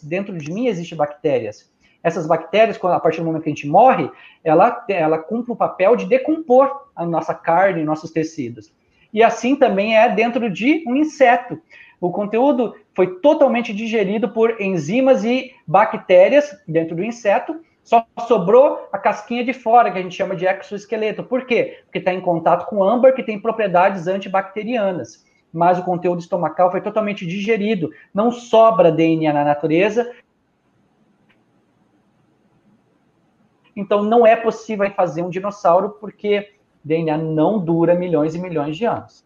Dentro de mim existe bactérias. Essas bactérias, a partir do momento que a gente morre, ela, ela cumpre o papel de decompor a nossa carne, nossos tecidos. E assim também é dentro de um inseto. O conteúdo foi totalmente digerido por enzimas e bactérias dentro do inseto, só sobrou a casquinha de fora, que a gente chama de exoesqueleto. Por quê? Porque está em contato com âmbar, que tem propriedades antibacterianas. Mas o conteúdo estomacal foi totalmente digerido. Não sobra DNA na natureza. Então não é possível fazer um dinossauro, porque DNA não dura milhões e milhões de anos.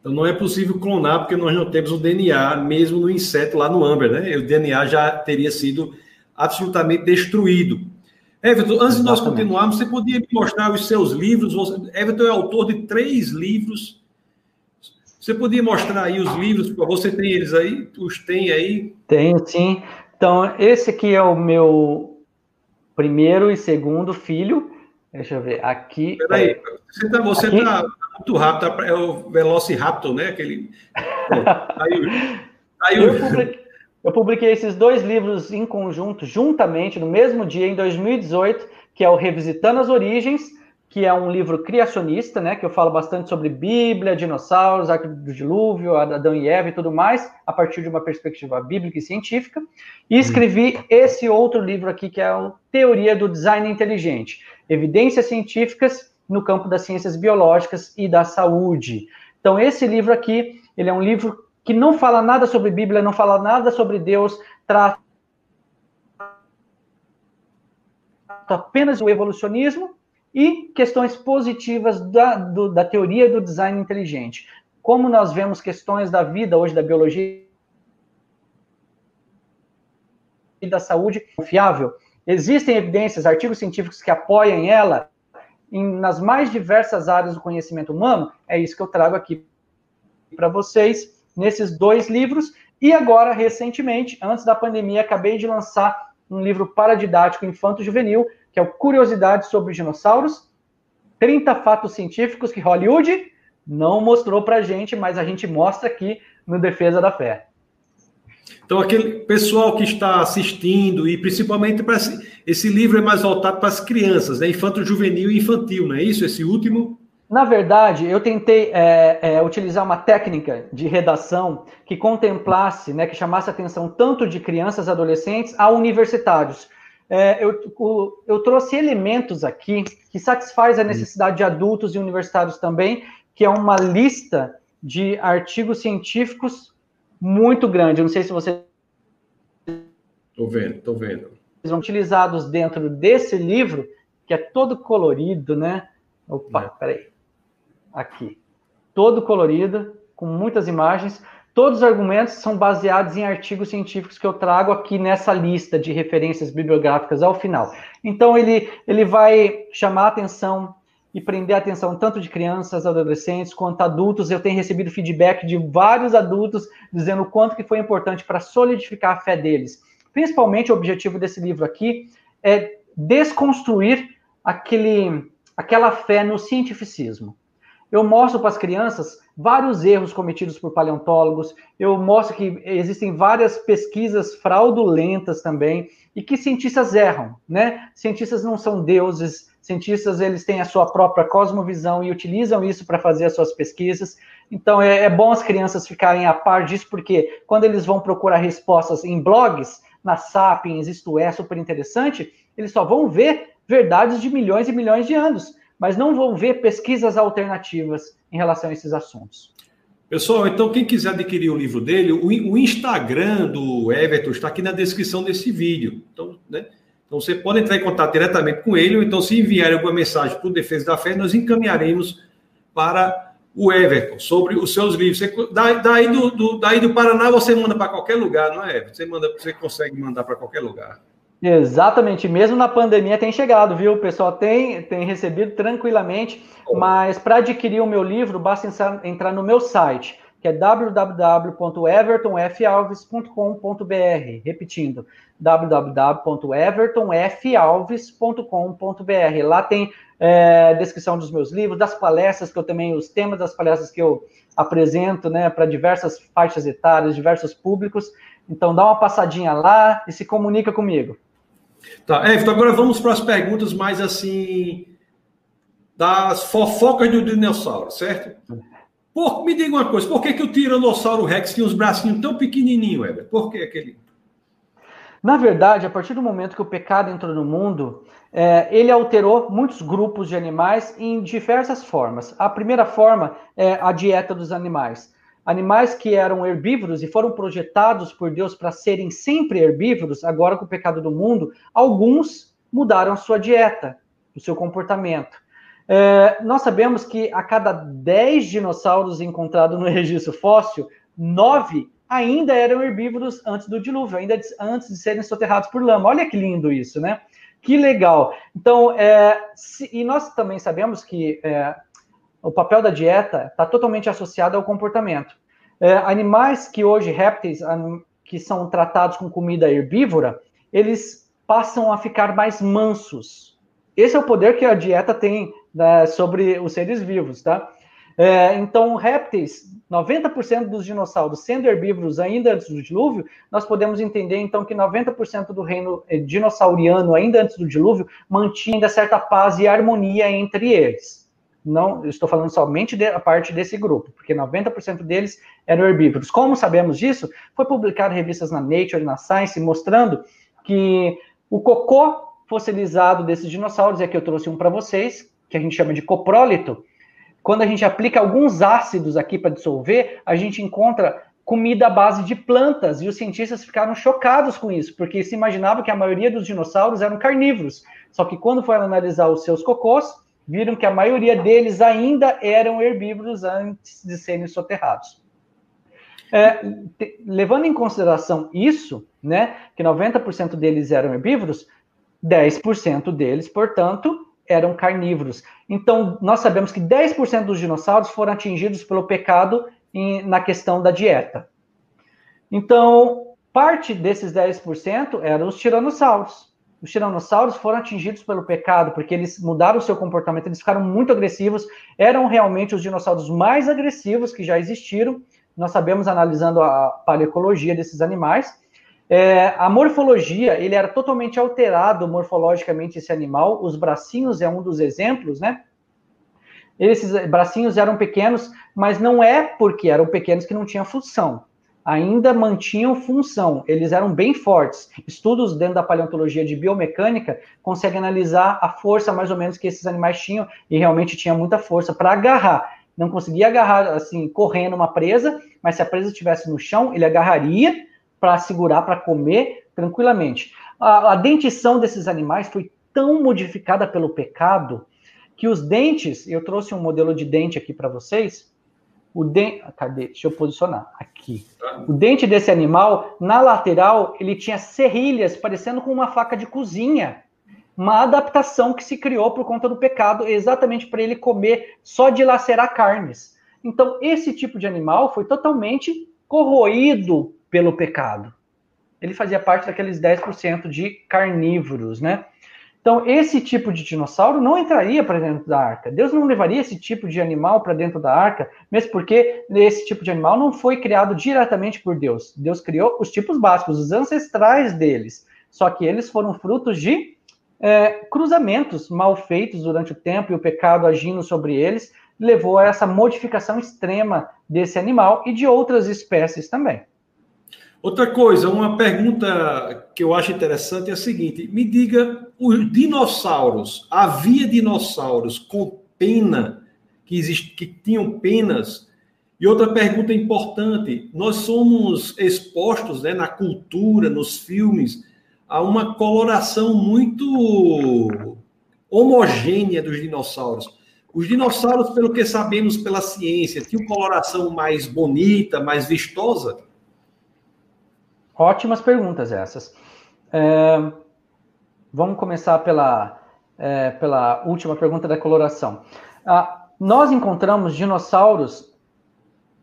Então não é possível clonar, porque nós não temos o DNA, mesmo no inseto lá no âmbar, né? O DNA já teria sido absolutamente destruído. Everton, antes Exatamente. de nós continuarmos, você podia me mostrar os seus livros? Você, Everton é autor de três livros. Você podia mostrar aí os livros? Você tem eles aí? Os tem aí? Tenho, sim. Então, esse aqui é o meu primeiro e segundo filho. Deixa eu ver. Aqui. Peraí, você está você tá muito rápido. Tá, é o Velociraptor, né? Aquele. aí, aí, eu, publiquei, eu publiquei esses dois livros em conjunto, juntamente, no mesmo dia, em 2018, que é o Revisitando as Origens, que é um livro criacionista, né, que eu falo bastante sobre Bíblia, dinossauros, Arco do Dilúvio, Adão e Eva e tudo mais, a partir de uma perspectiva bíblica e científica. E escrevi esse outro livro aqui, que é a Teoria do Design Inteligente, Evidências Científicas no campo das ciências biológicas e da saúde. Então, esse livro aqui, ele é um livro que não fala nada sobre Bíblia, não fala nada sobre Deus, trata apenas o evolucionismo e questões positivas da, do, da teoria do design inteligente. Como nós vemos questões da vida hoje, da biologia e da saúde confiável, existem evidências, artigos científicos que apoiam ela em, nas mais diversas áreas do conhecimento humano. É isso que eu trago aqui para vocês nesses dois livros. E agora, recentemente, antes da pandemia, acabei de lançar um livro paradidático infanto-juvenil, que é o Curiosidades sobre Dinossauros, 30 fatos científicos que Hollywood não mostrou para gente, mas a gente mostra aqui no Defesa da Fé. Então, aquele pessoal que está assistindo, e principalmente para esse, esse livro é mais voltado para as crianças, né? Infanto juvenil e infantil, não é isso? Esse último? Na verdade, eu tentei é, é, utilizar uma técnica de redação que contemplasse, né, que chamasse a atenção tanto de crianças, adolescentes, a universitários. É, eu, eu, trouxe elementos aqui que satisfaz a necessidade de adultos e universitários também, que é uma lista de artigos científicos muito grande. Eu não sei se você. Estou vendo, estou vendo. São utilizados dentro desse livro, que é todo colorido, né? Opa, é. peraí. Aqui. Todo colorido, com muitas imagens. Todos os argumentos são baseados em artigos científicos que eu trago aqui nessa lista de referências bibliográficas ao final. Então, ele, ele vai chamar a atenção e prender a atenção tanto de crianças, adolescentes, quanto adultos. Eu tenho recebido feedback de vários adultos dizendo o quanto que foi importante para solidificar a fé deles. Principalmente o objetivo desse livro aqui é desconstruir aquele, aquela fé no cientificismo. Eu mostro para as crianças vários erros cometidos por paleontólogos, eu mostro que existem várias pesquisas fraudulentas também e que cientistas erram, né? Cientistas não são deuses, cientistas eles têm a sua própria cosmovisão e utilizam isso para fazer as suas pesquisas. Então é, é, bom as crianças ficarem a par disso, porque quando eles vão procurar respostas em blogs, na Sapiens, isto é, super interessante, eles só vão ver verdades de milhões e milhões de anos, mas não vão ver pesquisas alternativas em relação a esses assuntos. Pessoal, então quem quiser adquirir o livro dele, o, Instagram do Everton está aqui na descrição desse vídeo. Então, né? Então, você pode entrar em contato diretamente com ele, ou então, se enviarem alguma mensagem para o Defesa da Fé, nós encaminharemos para o Everton sobre os seus livros. Você, daí, do, do, daí do Paraná você manda para qualquer lugar, não é, Everton? Você, manda, você consegue mandar para qualquer lugar. Exatamente, mesmo na pandemia tem chegado, viu? O pessoal tem, tem recebido tranquilamente, mas para adquirir o meu livro, basta entrar no meu site que é www.evertonfalves.com.br. Repetindo, www.evertonfalves.com.br. Lá tem é, descrição dos meus livros, das palestras que eu também, os temas das palestras que eu apresento, né, para diversas faixas etárias, diversos públicos. Então dá uma passadinha lá e se comunica comigo. Tá, Everton, agora vamos para as perguntas mais assim das fofocas do dinossauro, certo? Por, me diga uma coisa, por que, que o Tiranossauro Rex tinha os bracinhos tão pequenininhos, Weber? Por que aquele... Na verdade, a partir do momento que o pecado entrou no mundo, é, ele alterou muitos grupos de animais em diversas formas. A primeira forma é a dieta dos animais. Animais que eram herbívoros e foram projetados por Deus para serem sempre herbívoros, agora com o pecado do mundo, alguns mudaram sua dieta, o seu comportamento. É, nós sabemos que a cada 10 dinossauros encontrados no registro fóssil, 9 ainda eram herbívoros antes do dilúvio, ainda antes de serem soterrados por lama. Olha que lindo isso, né? Que legal. Então, é, se, e nós também sabemos que é, o papel da dieta está totalmente associado ao comportamento. É, animais que hoje, répteis, que são tratados com comida herbívora, eles passam a ficar mais mansos. Esse é o poder que a dieta tem né, sobre os seres vivos, tá? É, então, répteis, 90% dos dinossauros sendo herbívoros ainda antes do dilúvio, nós podemos entender então que 90% do reino eh, dinossauриano ainda antes do dilúvio mantinha ainda certa paz e harmonia entre eles. Não, estou falando somente da parte desse grupo, porque 90% deles eram herbívoros. Como sabemos disso? Foi publicado em revistas na Nature, na Science, mostrando que o cocô fossilizado desses dinossauros, é que eu trouxe um para vocês, que a gente chama de coprólito, quando a gente aplica alguns ácidos aqui para dissolver, a gente encontra comida à base de plantas, e os cientistas ficaram chocados com isso, porque se imaginava que a maioria dos dinossauros eram carnívoros. Só que quando foram analisar os seus cocôs, viram que a maioria deles ainda eram herbívoros antes de serem soterrados. É, te, levando em consideração isso, né, que 90% deles eram herbívoros, 10% deles, portanto, eram carnívoros. Então, nós sabemos que 10% dos dinossauros foram atingidos pelo pecado em, na questão da dieta. Então, parte desses 10% eram os tiranossauros. Os tiranossauros foram atingidos pelo pecado, porque eles mudaram o seu comportamento, eles ficaram muito agressivos, eram realmente os dinossauros mais agressivos que já existiram. Nós sabemos, analisando a paleocologia desses animais, é, a morfologia, ele era totalmente alterado morfologicamente esse animal. Os bracinhos é um dos exemplos, né? Esses bracinhos eram pequenos, mas não é porque eram pequenos que não tinham função. Ainda mantinham função, eles eram bem fortes. Estudos dentro da paleontologia de biomecânica conseguem analisar a força mais ou menos que esses animais tinham, e realmente tinha muita força para agarrar. Não conseguia agarrar assim, correndo uma presa, mas se a presa estivesse no chão, ele agarraria para segurar, para comer tranquilamente. A, a dentição desses animais foi tão modificada pelo pecado que os dentes, eu trouxe um modelo de dente aqui para vocês. O dente, cadê? Deixa eu posicionar aqui. O dente desse animal, na lateral, ele tinha serrilhas parecendo com uma faca de cozinha. Uma adaptação que se criou por conta do pecado, exatamente para ele comer só de lacerar carnes. Então, esse tipo de animal foi totalmente corroído pelo pecado. Ele fazia parte daqueles 10% de carnívoros, né? Então, esse tipo de dinossauro não entraria para dentro da arca. Deus não levaria esse tipo de animal para dentro da arca, mesmo porque esse tipo de animal não foi criado diretamente por Deus. Deus criou os tipos básicos, os ancestrais deles. Só que eles foram frutos de é, cruzamentos mal feitos durante o tempo e o pecado agindo sobre eles levou a essa modificação extrema desse animal e de outras espécies também. Outra coisa, uma pergunta que eu acho interessante é a seguinte: me diga, os dinossauros, havia dinossauros com pena, que, exist, que tinham penas? E outra pergunta importante: nós somos expostos né, na cultura, nos filmes, a uma coloração muito homogênea dos dinossauros. Os dinossauros, pelo que sabemos pela ciência, tinham coloração mais bonita, mais vistosa? Ótimas perguntas essas. É, vamos começar pela, é, pela última pergunta da coloração. Ah, nós encontramos dinossauros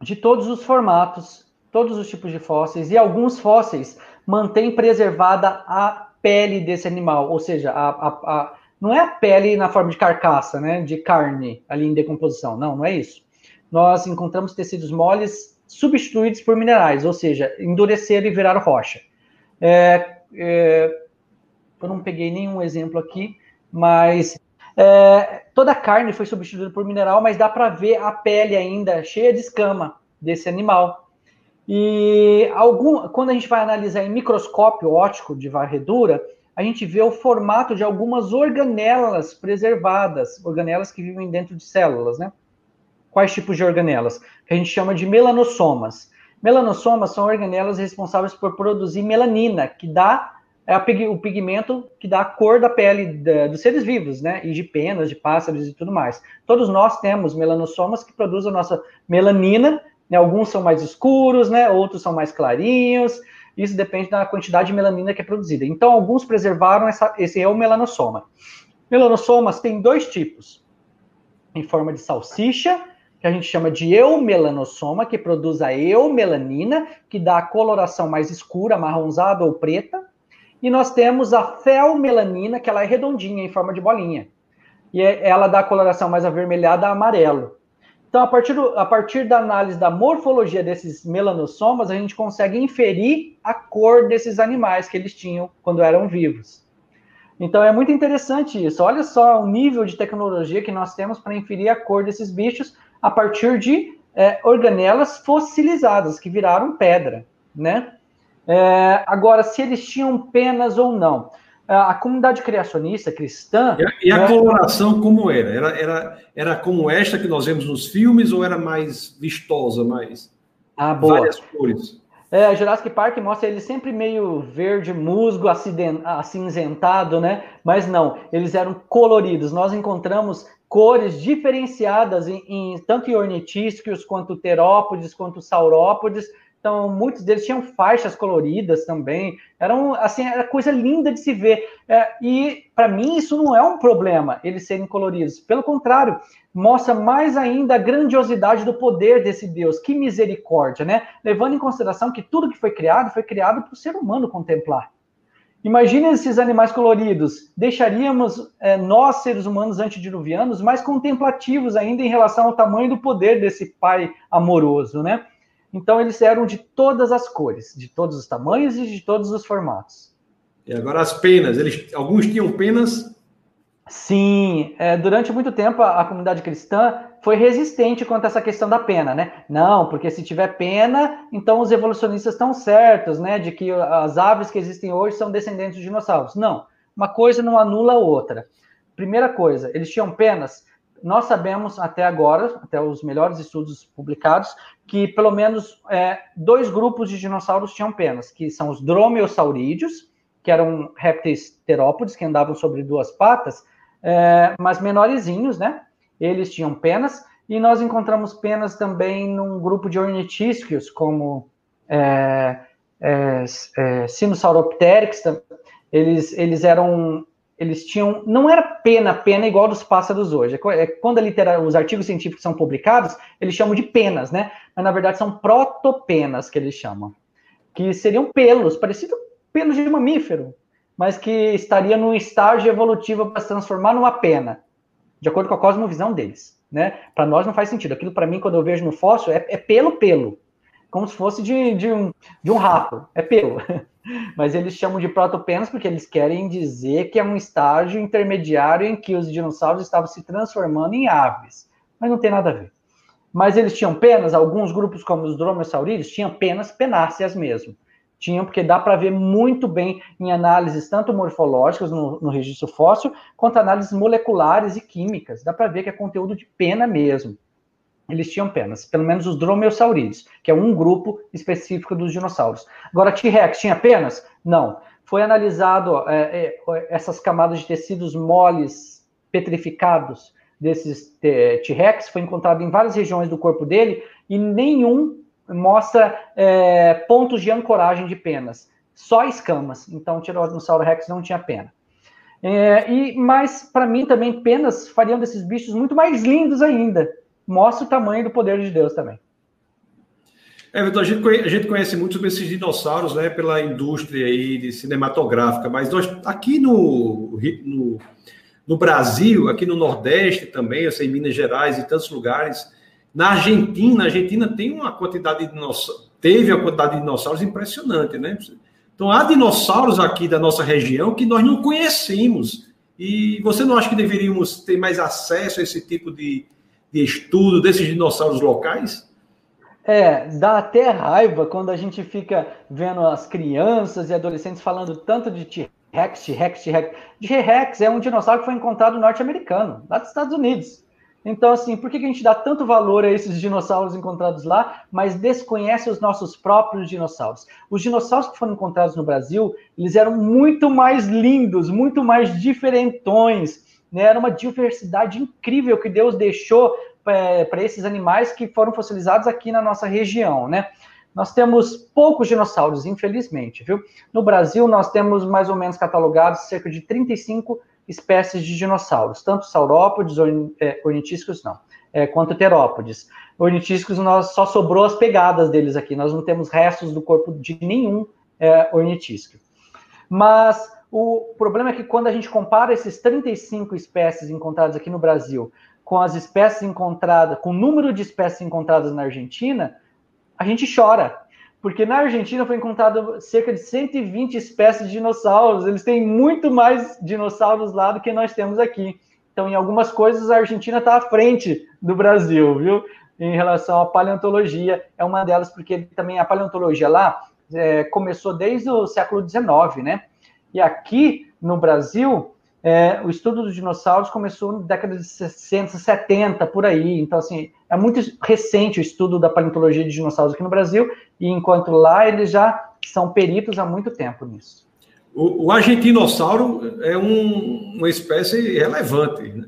de todos os formatos, todos os tipos de fósseis, e alguns fósseis mantêm preservada a pele desse animal, ou seja, a, a, a, não é a pele na forma de carcaça, né, de carne ali em decomposição, não, não é isso. Nós encontramos tecidos moles substituídos por minerais, ou seja, endureceram e viraram rocha. É, é, eu não peguei nenhum exemplo aqui, mas é, toda a carne foi substituída por mineral, mas dá para ver a pele ainda cheia de escama desse animal. E algum, quando a gente vai analisar em microscópio óptico de varredura, a gente vê o formato de algumas organelas preservadas, organelas que vivem dentro de células, né? Quais tipos de organelas? Que a gente chama de melanossomas. Melanossomas são organelas responsáveis por produzir melanina, que dá é o pigmento que dá a cor da pele da, dos seres vivos, né? E de penas, de pássaros e tudo mais. Todos nós temos melanossomas que produzem a nossa melanina, né? Alguns são mais escuros, né? Outros são mais clarinhos. Isso depende da quantidade de melanina que é produzida. Então, alguns preservaram essa, esse eumelanosoma. Melanossomas têm dois tipos: em forma de salsicha que a gente chama de eumelanosoma, que produz a eumelanina, que dá a coloração mais escura, marronzada ou preta. E nós temos a felmelanina, que ela é redondinha, em forma de bolinha. E é, ela dá a coloração mais avermelhada a amarelo. Então, a partir, do, a partir da análise da morfologia desses melanossomas, a gente consegue inferir a cor desses animais que eles tinham quando eram vivos. Então, é muito interessante isso. Olha só o nível de tecnologia que nós temos para inferir a cor desses bichos, a partir de é, organelas fossilizadas, que viraram pedra, né? É, agora, se eles tinham penas ou não. a comunidade criacionista cristã. E a, e a né, coloração como era? era? Era era como esta que nós vemos nos filmes ou era mais vistosa, mais ah, boa. várias cores? É, Jurassic Park mostra ele sempre meio verde, musgo, acinzentado, né? Mas não, eles eram coloridos. Nós encontramos cores diferenciadas em, em tanto em ornitísquios quanto terópodes, quanto saurópodes. Então, muitos deles tinham faixas coloridas também. Eram, assim, era coisa linda de se ver. É, e, para mim, isso não é um problema, eles serem coloridos. Pelo contrário, mostra mais ainda a grandiosidade do poder desse Deus. Que misericórdia, né? Levando em consideração que tudo que foi criado foi criado para o ser humano contemplar. Imagina esses animais coloridos. Deixaríamos é, nós, seres humanos antediluvianos, mais contemplativos ainda em relação ao tamanho do poder desse Pai amoroso, né? Então, eles eram de todas as cores, de todos os tamanhos e de todos os formatos. E agora as penas. Eles, alguns tinham penas Sim, é, durante muito tempo a, a, comunidade cristã foi resistente quanto a essa questão da pena, né? Não, porque se tiver pena, então os evolucionistas estão certos, né? De que as aves que existem hoje são descendentes de dinossauros. Não, uma coisa não anula a outra. Primeira coisa, eles tinham penas. Nós sabemos até agora, até os melhores estudos publicados, que pelo menos é, dois grupos de dinossauros tinham penas, que são os dromeosaurídeos, que eram répteis terópodes, que andavam sobre duas patas, é, mas menorzinhos, né? Eles tinham penas, e nós encontramos penas também num grupo de ornitísquios, como é, é, é, eles, eles eram eles tinham não era pena pena igual dos pássaros hoje é, quando a litera, os artigos científicos são publicados eles chamam de penas né mas na verdade são protopenas que eles chamam que seriam pelos parecido pelos de mamífero mas que estaria num estágio evolutivo para se transformar numa pena, de acordo com a cosmovisão deles. Né? Para nós não faz sentido. Aquilo, para mim, quando eu vejo no fóssil, é, é pelo pelo, como se fosse de, de, um, de um rato, é pelo. Mas eles chamam de protopenas porque eles querem dizer que é um estágio intermediário em que os dinossauros estavam se transformando em aves. Mas não tem nada a ver. Mas eles tinham penas, alguns grupos, como os dromaeosaurídeos, tinham penas penáceas mesmo tinham, porque dá para ver muito bem em análises tanto morfológicas no, no registro fóssil, quanto análises moleculares e químicas. Dá para ver que é conteúdo de pena mesmo. Eles tinham penas, pelo menos os dromeosaurídeos, que é um grupo específico dos dinossauros. Agora, T-Rex tinha penas? Não. Foi analisado é, é, essas camadas de tecidos moles, petrificados desses é, T-Rex, foi encontrado em várias regiões do corpo dele, e nenhum mostra é, pontos de ancoragem de penas, só escamas. Então, o Tiranossauro Rex não tinha pena. É, e Mas, para mim, também penas fariam desses bichos muito mais lindos ainda. Mostra o tamanho do poder de Deus também. É, a gente, conhece, a gente conhece muito sobre esses dinossauros né, pela indústria aí cinematográfica, mas nós aqui no, no, no Brasil, aqui no Nordeste também, eu em Minas Gerais e tantos lugares, na Argentina, a Argentina tem uma quantidade de dinossauros, teve a quantidade de dinossauros impressionante, né? Então há dinossauros aqui da nossa região que nós não conhecemos. E você não acha que deveríamos ter mais acesso a esse tipo de, de estudo desses dinossauros locais? É, dá até raiva quando a gente fica vendo as crianças e adolescentes falando tanto de T-Rex, T-Rex, T-Rex. T-Rex é um dinossauro que foi encontrado norte-americano, lá dos Estados Unidos. Então, assim, por que a gente dá tanto valor a esses dinossauros encontrados lá, mas desconhece os nossos próprios dinossauros? Os dinossauros que foram encontrados no Brasil, eles eram muito mais lindos, muito mais diferentões, né? Era uma diversidade incrível que Deus deixou é, para esses animais que foram fossilizados aqui na nossa região, né? Nós temos poucos dinossauros, infelizmente, viu? No Brasil, nós temos mais ou menos catalogados cerca de 35 espécies de dinossauros, tanto saurópodes, é, ornitísticos não, é, quanto terópodes. Ornitísticos, nós só sobrou as pegadas deles aqui, nós não temos restos do corpo de nenhum é. Mas o problema é que quando a gente compara esses 35 espécies encontradas aqui no Brasil com as espécies encontradas, com o número de espécies encontradas na Argentina, a gente chora porque na Argentina foi encontrado cerca de 120 espécies de dinossauros. Eles têm muito mais dinossauros lá do que nós temos aqui. Então, em algumas coisas, a Argentina está à frente do Brasil, viu? Em relação à paleontologia, é uma delas, porque também a paleontologia lá é, começou desde o século XIX, né? E aqui no Brasil, é, o estudo dos dinossauros começou na década de 60, 70, por aí. Então, assim, é muito recente o estudo da paleontologia de dinossauros aqui no Brasil, e enquanto lá eles já são peritos há muito tempo nisso. O, o argentinossauro é um, uma espécie relevante, né?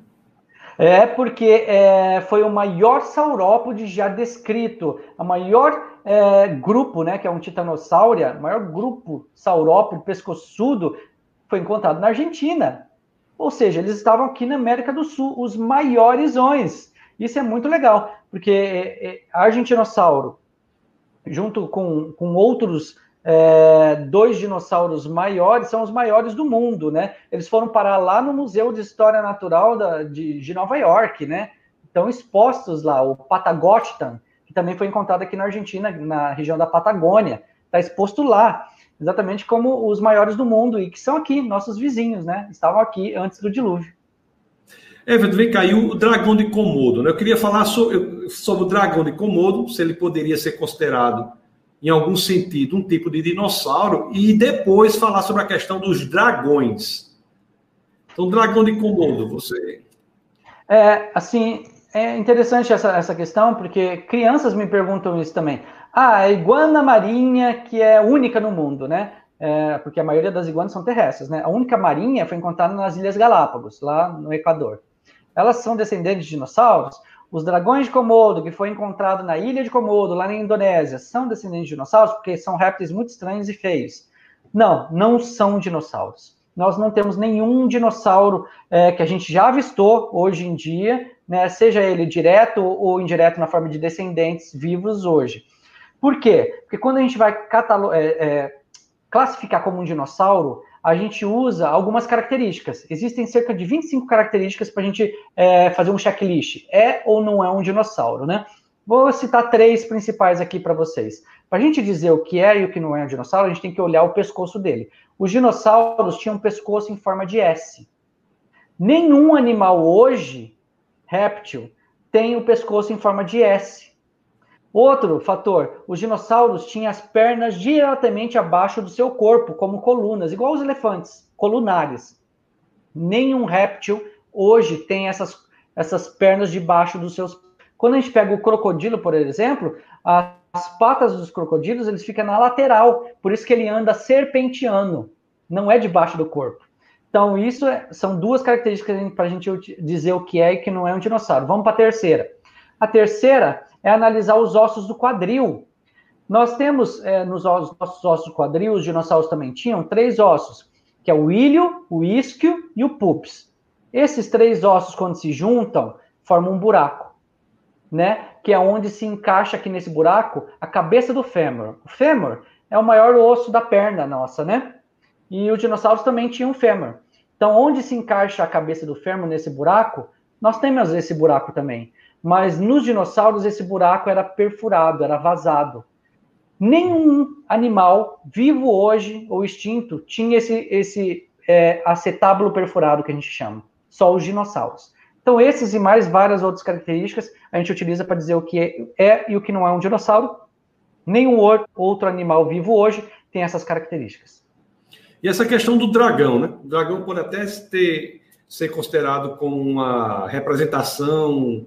É porque é, foi o maior saurópode já descrito, a maior é, grupo, né, que é um titanossauro, maior grupo saurópode pescoçudo foi encontrado na Argentina. Ou seja, eles estavam aqui na América do Sul, os maiores maiorões. Isso é muito legal, porque é, é, Argentinossauro, junto com, com outros é, dois dinossauros maiores, são os maiores do mundo, né? Eles foram parar lá no Museu de História Natural da, de, de Nova York, né? Estão expostos lá, o Patagotitan, também foi encontrado aqui na Argentina, na região da Patagônia, está exposto lá, exatamente como os maiores do mundo, e que são aqui, nossos vizinhos, né? Estavam aqui antes do dilúvio. Everton, vem cá, e o dragão de Komodo, né? Eu queria falar sobre, sobre o dragão de Komodo, se ele poderia ser considerado em algum sentido, um tipo de dinossauro, e depois falar sobre a questão dos dragões. Então, dragão de Komodo, você. É, assim, é interessante essa, essa questão, porque crianças me perguntam isso também. Ah, a iguana marinha, que é única no mundo, né? É, porque a maioria das iguanas são terrestres, né? A única marinha foi encontrada nas Ilhas Galápagos, lá no Equador. Elas são descendentes de dinossauros? Os dragões de Komodo, que foi encontrado na ilha de Komodo, lá na Indonésia, são descendentes de dinossauros porque são répteis muito estranhos e feios. Não, não são dinossauros. Nós não temos nenhum dinossauro é, que a gente já avistou hoje em dia, né, seja ele direto ou indireto na forma de descendentes vivos hoje. Por quê? Porque quando a gente vai é, é, classificar como um dinossauro, a gente usa algumas características. Existem cerca de 25 características para a gente é, fazer um checklist. É ou não é um dinossauro, né? Vou citar três principais aqui para vocês. Para a gente dizer o que é e o que não é um dinossauro, a gente tem que olhar o pescoço dele. Os dinossauros tinham um pescoço em forma de S. Nenhum animal hoje, réptil, tem o pescoço em forma de S. Outro fator, os dinossauros tinham as pernas diretamente abaixo do seu corpo, como colunas, igual os elefantes, colunares. Nenhum réptil hoje tem essas, essas pernas debaixo dos seus. Quando a gente pega o crocodilo, por exemplo, as patas dos crocodilos eles ficam na lateral, por isso que ele anda serpenteando, não é debaixo do corpo. Então, isso é, são duas características para a gente dizer o que é e que não é um dinossauro. Vamos para a terceira. A terceira é analisar os ossos do quadril. Nós temos é, nos ossos, nossos ossos do quadril, os dinossauros também tinham três ossos, que é o ilho, o isquio e o pups. Esses três ossos, quando se juntam, formam um buraco, né? Que é onde se encaixa aqui nesse buraco a cabeça do fêmur. O fêmur é o maior osso da perna nossa, né? E os dinossauros também tinham fêmur. Então, onde se encaixa a cabeça do fêmur nesse buraco, nós temos esse buraco também mas nos dinossauros esse buraco era perfurado, era vazado. Nenhum animal vivo hoje ou extinto tinha esse, esse é, acetábulo perfurado que a gente chama. Só os dinossauros. Então, esses e mais várias outras características a gente utiliza para dizer o que é, e o que não é um dinossauro. Nenhum outro animal vivo hoje tem essas características. E essa questão do dragão, né? O dragão pode até ter, ser considerado como uma representação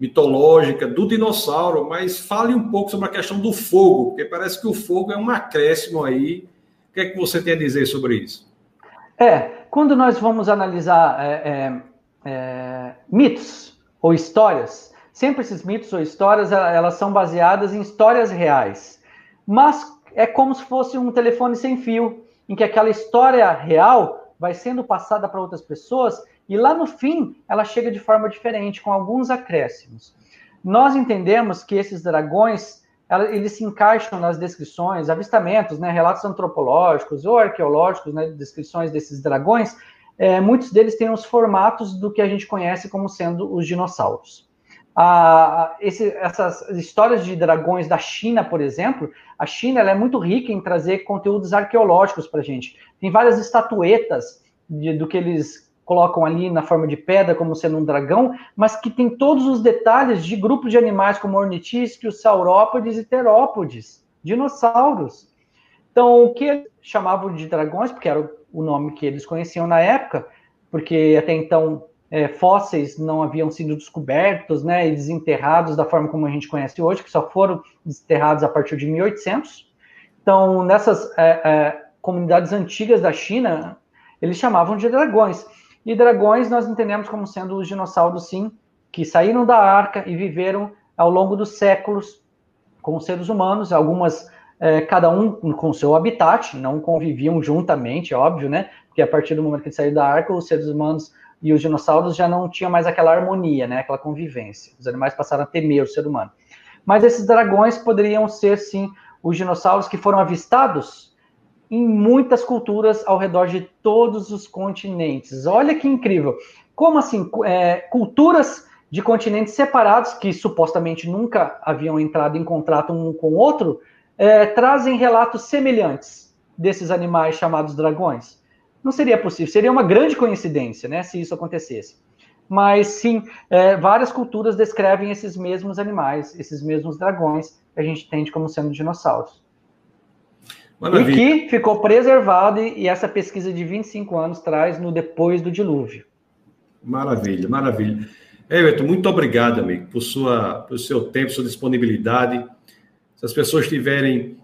mitológica do dinossauro, mas fale um pouco sobre a questão do fogo, porque parece que o fogo é um acréscimo aí. O que é que você tem a dizer sobre isso? É, quando nós vamos analisar é, é, é, mitos ou histórias, sempre esses mitos ou histórias elas são baseadas em histórias reais, mas é como se fosse um telefone sem fio, em que aquela história real vai sendo passada para outras pessoas e lá no fim, ela chega de forma diferente, com alguns acréscimos. Nós entendemos que esses dragões, eles se encaixam nas descrições, avistamentos, né, relatos antropológicos ou arqueológicos, né, descrições desses dragões, é, muitos deles têm os formatos do que a gente conhece como sendo os dinossauros. Ah, esse, essas histórias de dragões da China, por exemplo, a China é muito rica em trazer conteúdos arqueológicos para a gente. Tem várias estatuetas de, do que eles colocam ali na forma de pedra como sendo um dragão, mas que tem todos os detalhes de grupos de animais como ornitísquios, saurópodes e terópodes, dinossauros. Então, o que chamavam de dragões, porque era o nome que eles conheciam na época, porque até então é, fósseis não haviam sido descobertos né, e desenterrados da forma como a gente conhece hoje, que só foram desenterrados a partir de 1800. Então, nessas é, é, comunidades antigas da China, eles chamavam de dragões. E dragões nós entendemos como sendo os dinossauros, sim, que saíram da arca e viveram ao longo dos séculos com os seres humanos, algumas, é, cada um com seu habitat, não conviviam juntamente, óbvio, né? Porque a partir do momento que eles saíram da arca, os seres humanos e os dinossauros já não tinham mais aquela harmonia, né? Aquela convivência. Os animais passaram a temer o ser humano. Mas esses dragões poderiam ser, sim, os dinossauros que foram avistados em muitas culturas ao redor de todos os continentes. Olha que incrível! Como assim? É, culturas de continentes separados, que supostamente nunca haviam entrado em contrato um com o outro, é, trazem relatos semelhantes desses animais chamados dragões. Não seria possível, seria uma grande coincidência, né, se isso acontecesse. Mas sim, é, várias culturas descrevem esses mesmos animais, esses mesmos dragões que a gente entende como sendo dinossauros. Maravilha. E que ficou preservado, e essa pesquisa de 25 anos traz no depois do dilúvio. Maravilha, maravilha. Everton, muito obrigado, amigo, por sua, pelo seu tempo, sua disponibilidade. Se as pessoas tiverem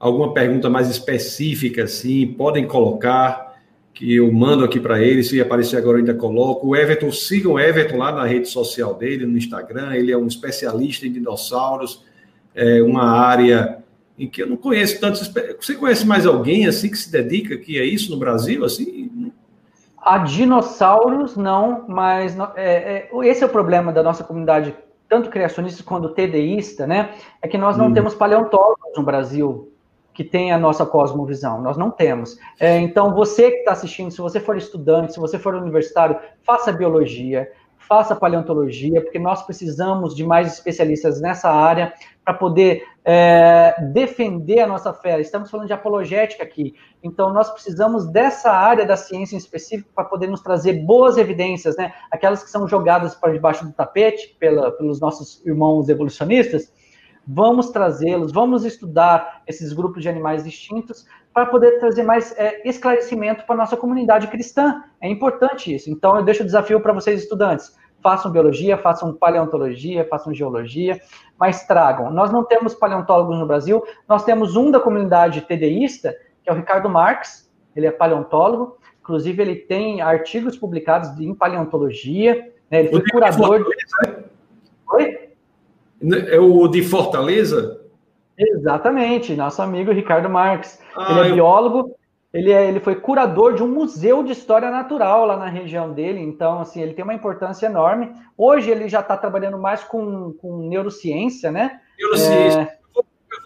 alguma pergunta mais específica, assim, podem colocar, que eu mando aqui para eles. Se aparecer agora, eu ainda coloco. O Everton, sigam o Everton lá na rede social dele, no Instagram. Ele é um especialista em dinossauros, é uma área em que eu não conheço tantos. Você conhece mais alguém assim que se dedica aqui a isso no Brasil? Assim? A dinossauros, não, mas é, é, esse é o problema da nossa comunidade, tanto criacionista quanto TDIsta, né? É que nós não hum. temos paleontólogos no Brasil que tem a nossa cosmovisão. Nós não temos. É, então, você que está assistindo, se você for estudante, se você for universitário, faça biologia, faça paleontologia, porque nós precisamos de mais especialistas nessa área para poder é, defender a nossa fé. Estamos falando de apologética aqui, então nós precisamos dessa área da ciência em específico para poder nos trazer boas evidências, né? Aquelas que são jogadas para debaixo do tapete pela, pelos nossos irmãos evolucionistas. Vamos trazê-los, vamos estudar esses grupos de animais extintos para poder trazer mais é, esclarecimento para a nossa comunidade cristã. É importante isso. Então, eu deixo o desafio para vocês, estudantes façam biologia, façam paleontologia, façam geologia, mas tragam. Nós não temos paleontólogos no Brasil, nós temos um da comunidade TDIsta, que é o Ricardo Marques, ele é paleontólogo, inclusive ele tem artigos publicados em paleontologia, né? ele foi curador... De... Né? Oi? É o de Fortaleza? Exatamente, nosso amigo Ricardo Marques. Ah, ele é eu... biólogo, ele, é, ele foi curador de um museu de história natural lá na região dele, então, assim, ele tem uma importância enorme. Hoje ele já está trabalhando mais com, com neurociência, né? Neurociência. É...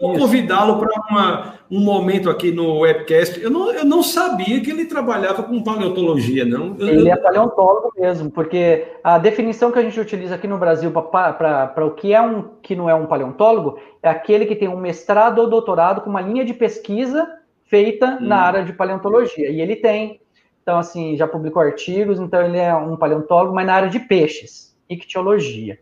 Vou convidá-lo para um momento aqui no webcast. Eu não, eu não sabia que ele trabalhava com paleontologia, não. Eu, ele é paleontólogo mesmo, porque a definição que a gente utiliza aqui no Brasil para o que é um que não é um paleontólogo é aquele que tem um mestrado ou doutorado com uma linha de pesquisa feita hum. na área de paleontologia. E ele tem. Então, assim, já publicou artigos, então ele é um paleontólogo, mas na área de peixes, ictiologia.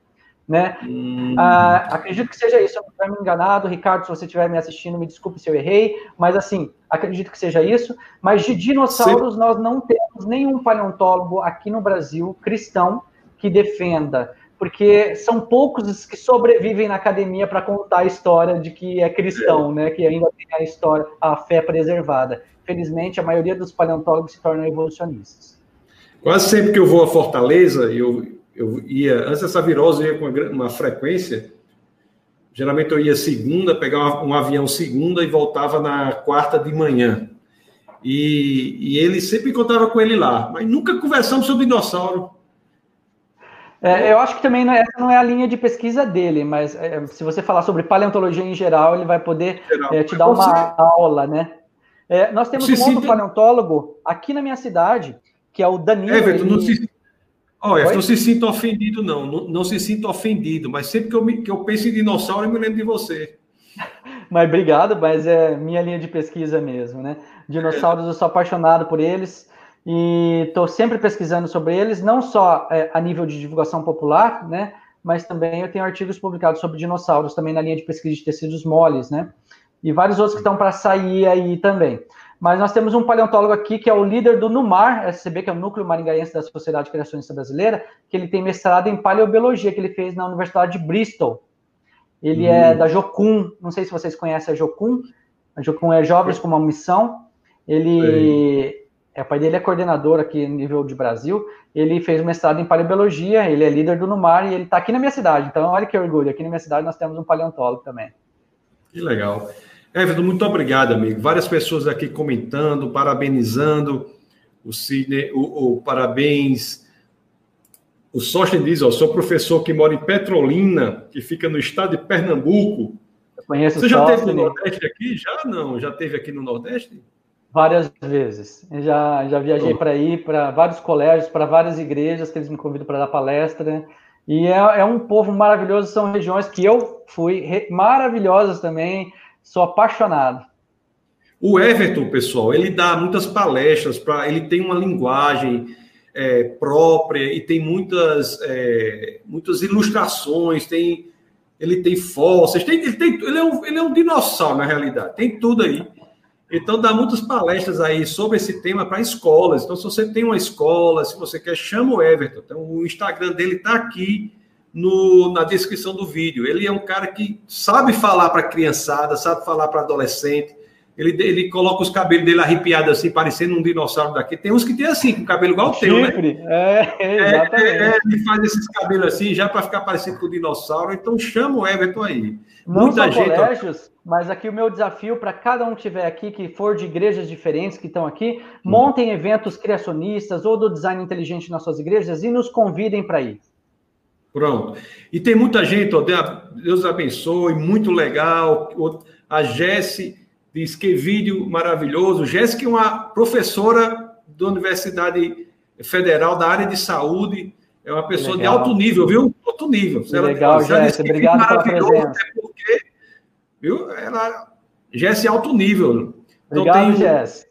Né? Hum. Ah, acredito que seja isso, eu não estou me enganado. Ricardo, se você estiver me assistindo, me desculpe se eu errei, mas assim, acredito que seja isso. Mas de dinossauros, Sim. nós não temos nenhum paleontólogo aqui no Brasil cristão que defenda porque são poucos os que sobrevivem na academia para contar a história de que é cristão, né? Que ainda tem a história, a fé preservada. Felizmente, a maioria dos paleontólogos se tornam evolucionistas. Quase sempre que eu vou a Fortaleza, eu, eu ia, antes dessa virose, eu ia com uma, uma frequência. Geralmente eu ia segunda, pegava um avião segunda e voltava na quarta de manhã. E, e ele sempre encontrava com ele lá, mas nunca conversamos sobre dinossauro. É, eu acho que também não é, essa não é a linha de pesquisa dele, mas é, se você falar sobre paleontologia em geral, ele vai poder geral, é, te dar uma aula, né? É, nós temos se um outro paleontólogo aqui na minha cidade, que é o Danilo. Everton, ele... não se... Olha, não se sinta ofendido, não. não. Não se sinta ofendido, mas sempre que eu, me, que eu penso em dinossauro, eu me lembro de você. mas obrigado, mas é minha linha de pesquisa mesmo, né? Dinossauros, eu sou apaixonado por eles e estou sempre pesquisando sobre eles, não só é, a nível de divulgação popular, né, mas também eu tenho artigos publicados sobre dinossauros, também na linha de pesquisa de tecidos moles, né, e vários outros que estão para sair aí também. Mas nós temos um paleontólogo aqui que é o líder do NUMAR, SCB, que é o Núcleo Maringaense da Sociedade Criacionista Brasileira, que ele tem mestrado em paleobiologia, que ele fez na Universidade de Bristol. Ele é hum. é da Jocum, não sei se vocês conhecem a Jocum. A Jocum é Jovens com uma Missão. Ele, é, o pai dele é coordenador aqui no nível de Brasil. Ele fez mestrado em paleobiologia, ele é líder do NUMAR e ele está aqui na minha cidade. Então, olha que orgulho, aqui na minha cidade nós temos um paleontólogo também. Que legal. Everton, muito obrigado, amigo. Várias pessoas aqui comentando, parabenizando o Sidney, o, o parabéns. O Sóstenes diz, ó, sou professor que mora em Petrolina, que fica no estado de Pernambuco. Eu conheço Você já teve no Nordeste aqui? Já não? Já teve aqui no Nordeste? Várias vezes. Eu já, já viajei para ir para vários colégios, para várias igrejas que eles me convidam para dar palestra. E é, é, um povo maravilhoso, são regiões que eu fui re, maravilhosas também Sou apaixonado. O Everton, pessoal, ele dá muitas palestras, para ele tem uma linguagem é, própria e tem muitas, é, muitas ilustrações, tem, ele tem fósseis, tem, ele, tem, ele, é um, ele é um dinossauro, na realidade, tem tudo aí. Então, dá muitas palestras aí sobre esse tema para escolas. Então, se você tem uma escola, se você quer, chama o Everton. Então, o Instagram dele está aqui no, na descrição do vídeo. Ele é um cara que sabe falar para criançada, sabe falar para adolescente. Ele, ele coloca os cabelos dele arrepiados assim, parecendo um dinossauro daqui. Tem uns que tem assim, com cabelo igual o teu, né? É, é, exatamente. É, é, ele faz esses cabelos assim, já para ficar parecido com o dinossauro. Então chama o Everton aí. Não Muita gente... colégios, mas aqui o meu desafio para cada um que estiver aqui, que for de igrejas diferentes que estão aqui, montem eventos criacionistas ou do design inteligente nas suas igrejas e nos convidem para ir. Pronto. E tem muita gente, ó, Deus abençoe, muito legal. A Jesse diz que vídeo maravilhoso. Jéssica é uma professora da Universidade Federal da área de saúde, é uma pessoa legal. de alto nível, viu? Alto nível. legal, Jéssica. Obrigado pela presença. Porque, viu? Ela, Jéssica é alto nível. Então, Obrigado, Jéssica.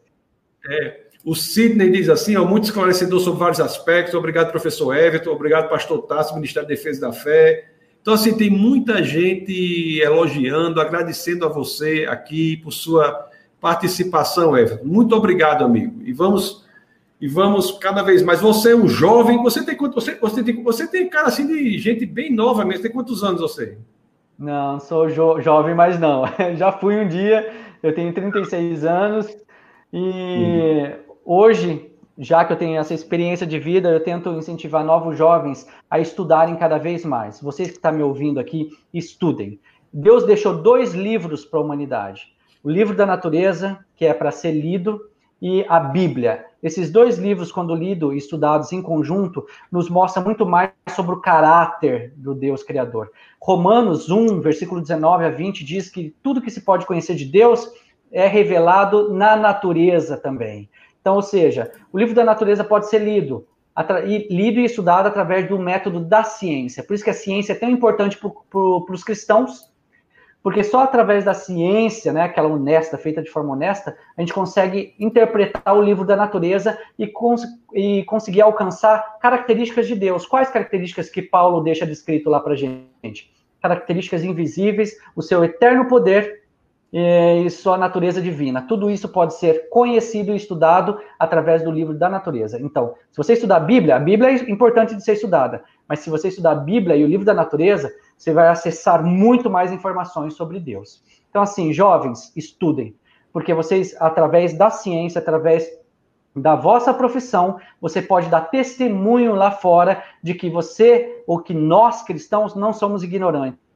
É, o Sidney diz assim, ó, muito esclarecedor sobre vários aspectos. Obrigado, professor Everton. Obrigado, pastor Tasso, Ministério da Defesa da Fé. Então, assim, tem muita gente elogiando, agradecendo a você aqui por sua participação, Everton. Muito obrigado, amigo. E vamos e vamos cada vez mais. Você é um jovem, você tem quanto? Você, você, tem, você tem cara assim de gente bem nova mesmo. Tem quantos anos você? Não, sou jo jovem, mas não. Já fui um dia, eu tenho 36 anos e uhum. Hoje, já que eu tenho essa experiência de vida, eu tento incentivar novos jovens a estudarem cada vez mais. Vocês que estão me ouvindo aqui, estudem. Deus deixou dois livros para a humanidade: o livro da natureza, que é para ser lido, e a Bíblia. Esses dois livros, quando lidos e estudados em conjunto, nos mostram muito mais sobre o caráter do Deus Criador. Romanos 1, versículo 19 a 20, diz que tudo que se pode conhecer de Deus é revelado na natureza também. Então, ou seja, o livro da natureza pode ser lido, lido e estudado através do método da ciência. Por isso que a ciência é tão importante para os cristãos, porque só através da ciência, né, aquela honesta, feita de forma honesta, a gente consegue interpretar o livro da natureza e, cons e conseguir alcançar características de Deus. Quais características que Paulo deixa descrito lá para gente? Características invisíveis, o seu eterno poder e sua natureza divina. Tudo isso pode ser conhecido e estudado através do livro da natureza. Então, se você estudar a Bíblia, a Bíblia é importante de ser estudada, mas se você estudar a Bíblia e o livro da natureza, você vai acessar muito mais informações sobre Deus. Então, assim, jovens, estudem, porque vocês, através da ciência, através da vossa profissão, você pode dar testemunho lá fora de que você, ou que nós cristãos, não somos ignorantes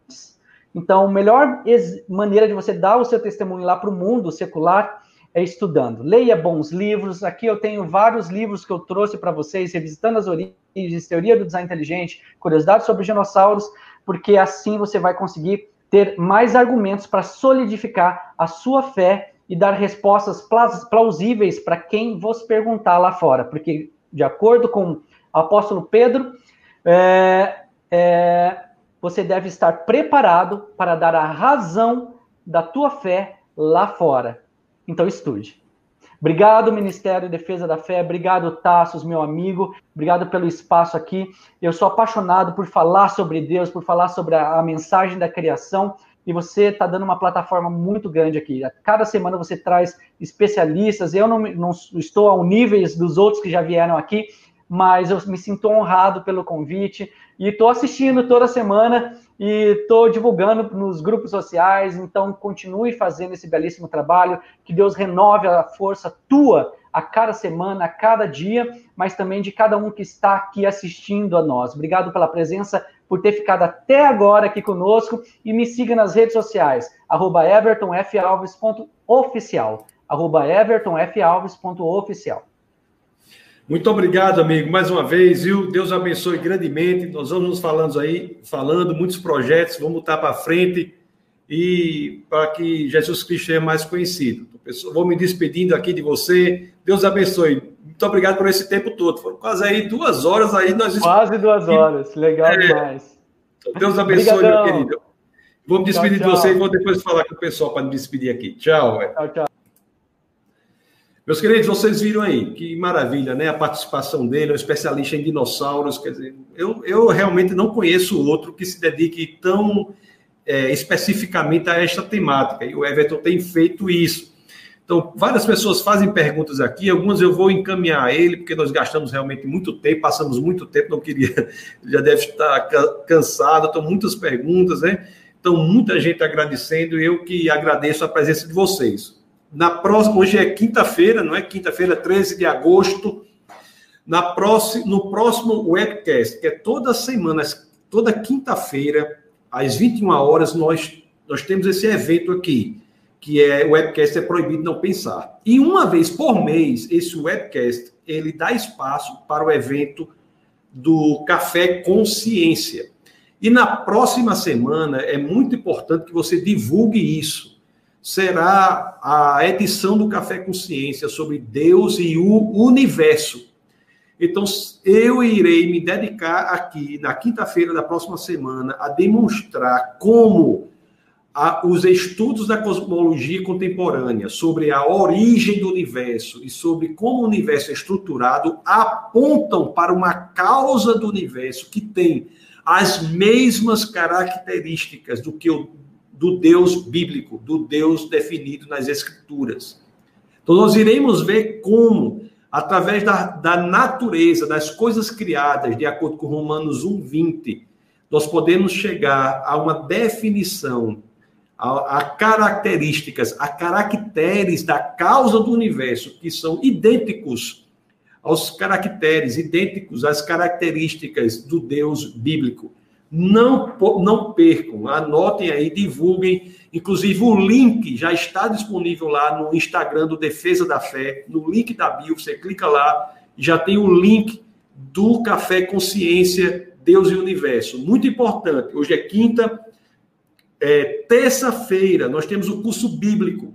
então, a melhor maneira de você dar o seu testemunho lá para o mundo secular é estudando. Leia bons livros. Aqui eu tenho vários livros que eu trouxe para vocês, revisitando as origens, teoria do design inteligente, curiosidades sobre dinossauros, porque assim você vai conseguir ter mais argumentos para solidificar a sua fé e dar respostas plausíveis para quem vos perguntar lá fora. Porque, de acordo com o apóstolo Pedro, é, é, você deve estar preparado para dar a razão da tua fé lá fora. Então estude. Obrigado, Ministério de Defesa da Fé. Obrigado, Tassos, meu amigo. Obrigado pelo espaço aqui. Eu sou apaixonado por falar sobre Deus, por falar sobre a, a mensagem da criação. e você está dando uma plataforma muito grande aqui. A cada semana você traz especialistas. Eu não, não estou ao níveis dos outros que já vieram aqui, mas eu me sinto honrado pelo convite e estou assistindo toda semana e estou divulgando nos grupos sociais. Então, continue fazendo esse belíssimo trabalho. Que Deus renove a força tua a cada semana, a cada dia, mas também de cada um que está aqui assistindo a nós. Obrigado pela presença, por ter ficado até agora aqui conosco e me siga nas redes sociais, evertonfalves.oficial, arroba evertonfalves.oficial. Muito obrigado, amigo, mais uma vez, viu? Deus abençoe grandemente. Nós vamos nos falando aí, falando muitos projetos, vamos estar para frente e para que Jesus Cristo seja mais conhecido. Vou me despedindo aqui de você. Deus abençoe. Muito obrigado por esse tempo todo. Foram quase aí duas horas aí nós quase duas horas. Legal é... demais. Deus abençoe, Obrigadão. meu querido. Vou me despedir tchau, tchau. de você e vou depois falar com o pessoal para me despedir aqui. Tchau. Tchau, tchau. Meus queridos, vocês viram aí, que maravilha, né? A participação dele, é um especialista em dinossauros. Quer dizer, eu, eu realmente não conheço outro que se dedique tão é, especificamente a esta temática. E o Everton tem feito isso. Então, várias pessoas fazem perguntas aqui, algumas eu vou encaminhar a ele, porque nós gastamos realmente muito tempo, passamos muito tempo, não queria, já deve estar cansado, estão muitas perguntas, né? Então, muita gente agradecendo, eu que agradeço a presença de vocês. Na próxima, hoje é quinta-feira, não é? Quinta-feira, 13 de agosto. Na próxima, no próximo webcast, que é toda semana, toda quinta-feira, às 21 horas, nós, nós temos esse evento aqui, que é o webcast é proibido não pensar. E uma vez por mês, esse webcast, ele dá espaço para o evento do Café Consciência. E na próxima semana é muito importante que você divulgue isso será a edição do Café Consciência sobre Deus e o universo. Então, eu irei me dedicar aqui, na quinta-feira da próxima semana, a demonstrar como a, os estudos da cosmologia contemporânea sobre a origem do universo e sobre como o universo é estruturado apontam para uma causa do universo que tem as mesmas características do que o do Deus bíblico, do Deus definido nas Escrituras. Então, nós iremos ver como, através da, da natureza, das coisas criadas, de acordo com Romanos 1,20, nós podemos chegar a uma definição, a, a características, a caracteres da causa do universo, que são idênticos aos caracteres, idênticos às características do Deus bíblico. Não, não percam, anotem aí, divulguem. Inclusive, o link já está disponível lá no Instagram do Defesa da Fé, no link da bio. Você clica lá, já tem o link do Café Consciência, Deus e Universo. Muito importante. Hoje é quinta, é, terça-feira, nós temos o curso bíblico.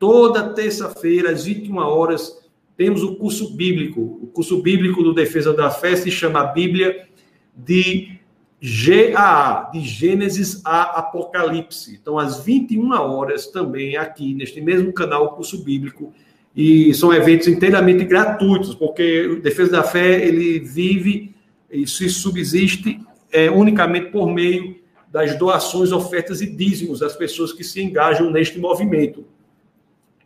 Toda terça-feira, às 21 horas, temos o curso bíblico. O curso bíblico do Defesa da Fé se chama Bíblia de GAA, de Gênesis a Apocalipse. Então, às 21 horas, também aqui, neste mesmo canal, curso bíblico. E são eventos inteiramente gratuitos, porque o Defesa da Fé, ele vive e se subsiste é, unicamente por meio das doações, ofertas e dízimos das pessoas que se engajam neste movimento.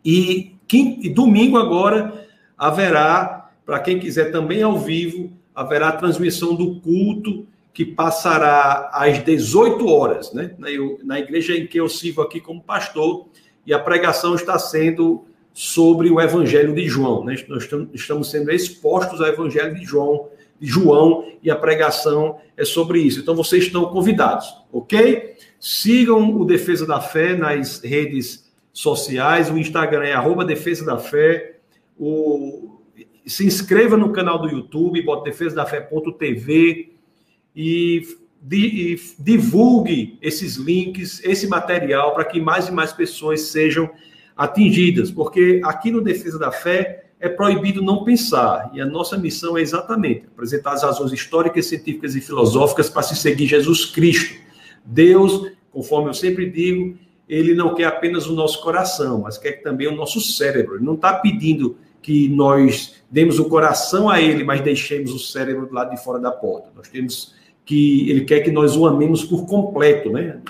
E, quinto, e domingo agora haverá, para quem quiser também ao vivo, haverá transmissão do culto que passará às 18 horas, né? Na igreja em que eu sirvo aqui como pastor, e a pregação está sendo sobre o Evangelho de João, né? Nós estamos sendo expostos ao Evangelho de João, de João, e a pregação é sobre isso. Então vocês estão convidados, ok? Sigam o Defesa da Fé nas redes sociais, o Instagram é arroba Defesa da Fé, o... se inscreva no canal do YouTube, bota defesa e, e divulgue esses links, esse material, para que mais e mais pessoas sejam atingidas, porque aqui no Defesa da Fé é proibido não pensar, e a nossa missão é exatamente apresentar as razões históricas, científicas e filosóficas para se seguir Jesus Cristo. Deus, conforme eu sempre digo, ele não quer apenas o nosso coração, mas quer também o nosso cérebro. Ele não está pedindo que nós demos o coração a ele, mas deixemos o cérebro do lado de fora da porta. Nós temos que ele quer que nós o amemos por completo, né?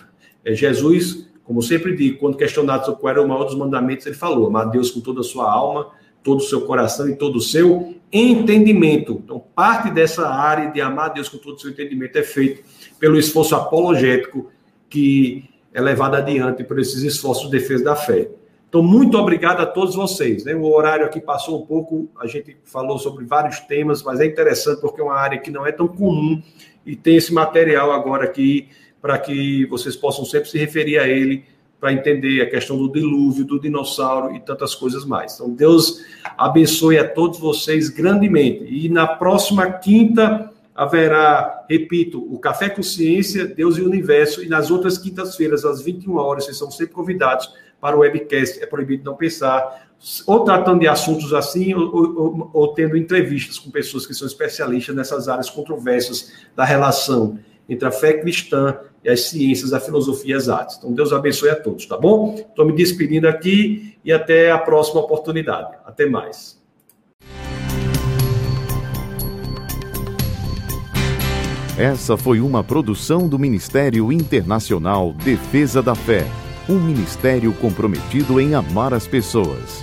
É, Jesus Como sempre digo, quando questionado sobre qual era o maior dos mandamentos, ele falou: amar Deus com toda a sua alma, todo o seu coração e todo o seu entendimento. Então, parte dessa área de amar Deus com todo o seu entendimento é feito pelo esforço apologético que é levado adiante por esses esforços de defesa da fé. Então, muito obrigado a todos vocês. Né? O horário aqui passou um pouco, a gente falou sobre vários temas, mas é interessante porque é uma área que não é tão comum e tem esse material agora aqui para que vocês possam sempre se referir a ele para entender a questão do dilúvio, do dinossauro e tantas coisas mais. Então, Deus abençoe a todos vocês grandemente. E na próxima quinta haverá, repito, o Café Consciência, Deus e Universo, e nas outras quintas-feiras, às 21 horas, vocês são sempre convidados para o webcast É Proibido Não Pensar, ou tratando de assuntos assim, ou, ou, ou tendo entrevistas com pessoas que são especialistas nessas áreas controversas da relação entre a fé cristã e as ciências, a filosofia e as artes. Então, Deus abençoe a todos, tá bom? Estou me despedindo aqui e até a próxima oportunidade. Até mais. Essa foi uma produção do Ministério Internacional Defesa da Fé, um ministério comprometido em amar as pessoas,